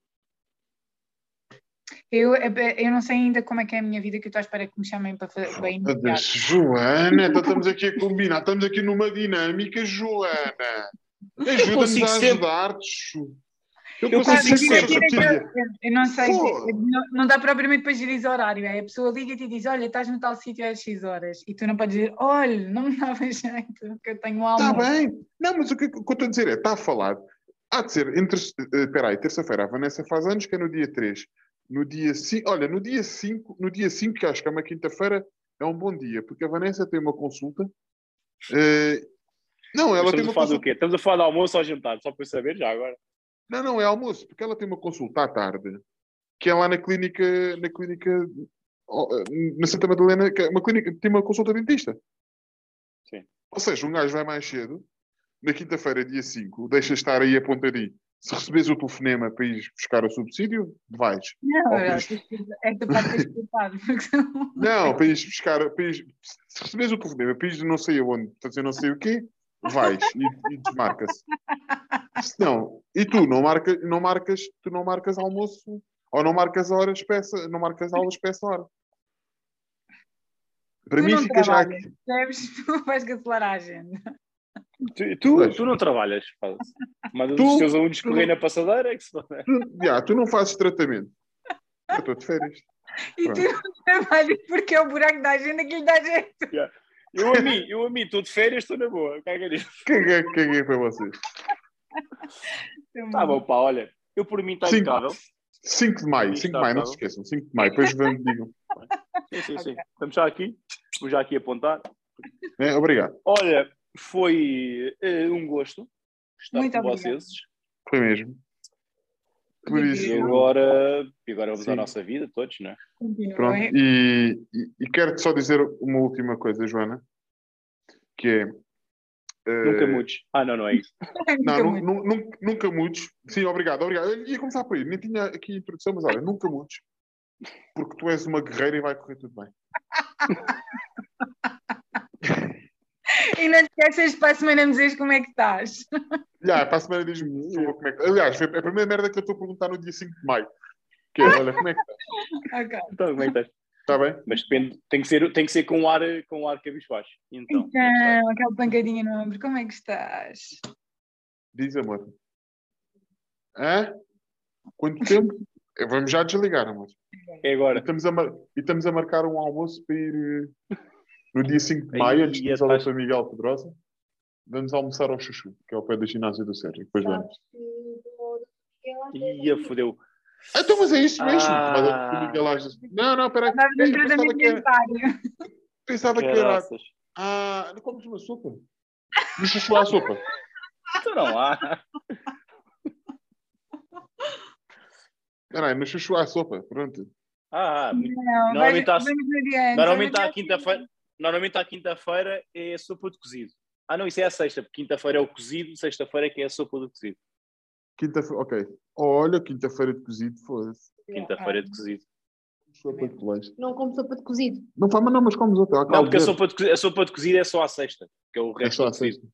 Eu, eu não sei ainda como é que é a minha vida, que eu estou à espera que me chamem para, fa- para ir no Meu Deus, teatro. Joana, então estamos aqui a combinar, estamos aqui numa dinâmica, Joana. Ajuda-nos a ajudar-te. Eu, Eu consigo consigo sempre. Eu, eu não sei, não, não dá propriamente para gerir o horário. É? A pessoa liga-te e diz: Olha, estás no tal sítio às X horas. E tu não podes dizer: Olha, não me dava jeito, que eu tenho um Está. Tá bem. Não, mas o que, o que eu estou a dizer é, está a falar. Há de ser entre. eh, Espera aí, terça-feira. A Vanessa faz anos que é no dia 3. No dia 5. Olha, no dia 5, no dia 5, que acho que é uma quinta-feira, é um bom dia, porque a Vanessa tem uma consulta. eh, não, ela tem Estamos uma a falar do consulta. quê? Estamos a falar de almoço ou jantar, só para eu saber já agora. Não, não, é almoço, porque ela tem uma consulta à tarde, que é lá na clínica, na clínica, na Santa Madalena, que é uma clínica, tem uma consulta dentista. Sim. Ou seja, um gajo vai mais cedo, na quinta-feira, dia 5, deixa estar aí apontadinho. Se recebes o telefonema para ir buscar o subsídio, vais. Não, que parte é explicado. porque senão- Não, para ir buscar, para ir, se recebes o telefonema para ir não sei aonde, fazer não sei o quê, vais e, e desmarca-se. Se não, e tu não, marca, não marcas, tu não marcas almoço ou não marcas horas para essa, não marcas aulas para essa hora. Para Tu mim fica já aqui. percebes? Tu vais cancelar a agenda. Tu, tu, tu não trabalhas, faz. mas Tu- os teus alunos correm na passadeira é que se foda. Tu, já, tu não fazes tratamento. Eu estou de férias. E tu não trabalhas porque é o buraco da agenda que lhe dá jeito. Eu a mim, eu a mim, estou de férias, estou na boa. Caga nisso. Caguei, caguei para vocês. Tá bom, pá, olha. Eu por mim está impecável. 5 de maio, 5 de maio, não se esqueçam. 5 de maio, depois vão digam. Sim, sim, sim. Estamos já aqui. Vou já aqui apontar. É, obrigado. Olha, foi eh, um gosto estar Muito com obrigada. vocês. Foi mesmo. Por E E isso, agora, agora vamos Sim. à nossa vida, todos, não é? Continua. Pronto, e, e, e quero-te só dizer uma última coisa, Joana, que é. eh, Nunca mudes. Ah, não, não é isso. Não, Nunca nu- muito. nu- nunca mudes. Sim, obrigado, obrigado. Eu ia começar por aí, nem tinha aqui a introdução, mas olha, nunca mudes. Porque tu és uma guerreira e vai correr tudo bem. E não te esqueças para a semana me dizeres como é que estás. Já, para a semana diz-me como é que. Aliás, foi a primeira merda que eu estou a perguntar no dia 5 de maio. Que é, olha, como é que está? Ok. Então, como é que estás? Está bem? Mas depende, tem que ser, tem que ser com ar, com ar cabisbaixo. Então, é estás? Então, aquela pancadinha no ombro, como é que estás? Diz, amor. Hã? Quanto tempo? Vamos já desligar, amor. é E agora. estamos, a mar- e estamos a marcar um almoço para ir eh, no dia 5 de maio, Ai, antes de é fácil. Dr. Miguel Pedrosa. Vamos almoçar ao Chuchu, que é ao pé da ginásio do Sérgio. Depois vamos. O Ia, fodeu. Ah, então, mas é isso mesmo. Ah. O às- Não, não, peraí. Pensava que era, pensava que era. Ah, não comes uma sopa? No Chuchu há sopa. Então não há. No Chuchu há sopa. Pronto. Ah, muito- Não, Normalmente vais- há- vamos no dia antes, Normalmente vamos à quinta-feira. Normalmente à quinta-feira é sopa de cozido. Ah, não, isso é a sexta, porque quinta-feira é o cozido, sexta-feira é que é a sopa do cozido. Quinta-feira, ok. Olha, quinta-feira de cozido, foda-se. Quinta-feira é de cozido. Sopa de leite. Não como sopa de cozido. Não mas não, mas comes outra. Não, porque a sopa, de, cozido- a sopa de cozido é só à sexta, que é o É resto só do à cozido. sexta.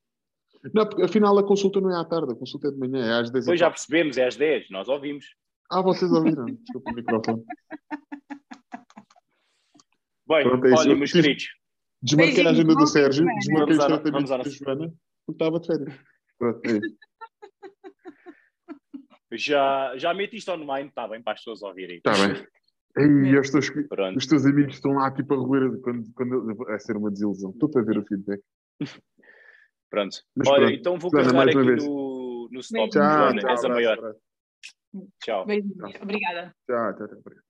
Não, porque afinal a consulta não é à tarde, a consulta é de manhã, é às 10 Depois já percebemos, é às 10, nós ouvimos. Ah, vocês ouviram? Desculpa o microfone. Bem, Pronto, é olha, meus queridos, Desmarquei a Beijinhos, agenda do Sérgio, semana. desmarquei os Vamos tratamentos vamos à da Joana, porque estava de férias. Pronto, é isso. já, já meti isto online, está bem, para as pessoas ouvirem. Está Tá bem. Ei, os teus, Pronto, os teus amigos estão lá tipo a roer quando, quando vai ser uma desilusão. Estou para ver o feedback. pronto. Mas Olha, pronto. então vou Joana, carregar aqui vez. no, no stop. Tchau, Joana, tchau, és a maior. Tchau. Obrigada. Tchau, tchau, tchau.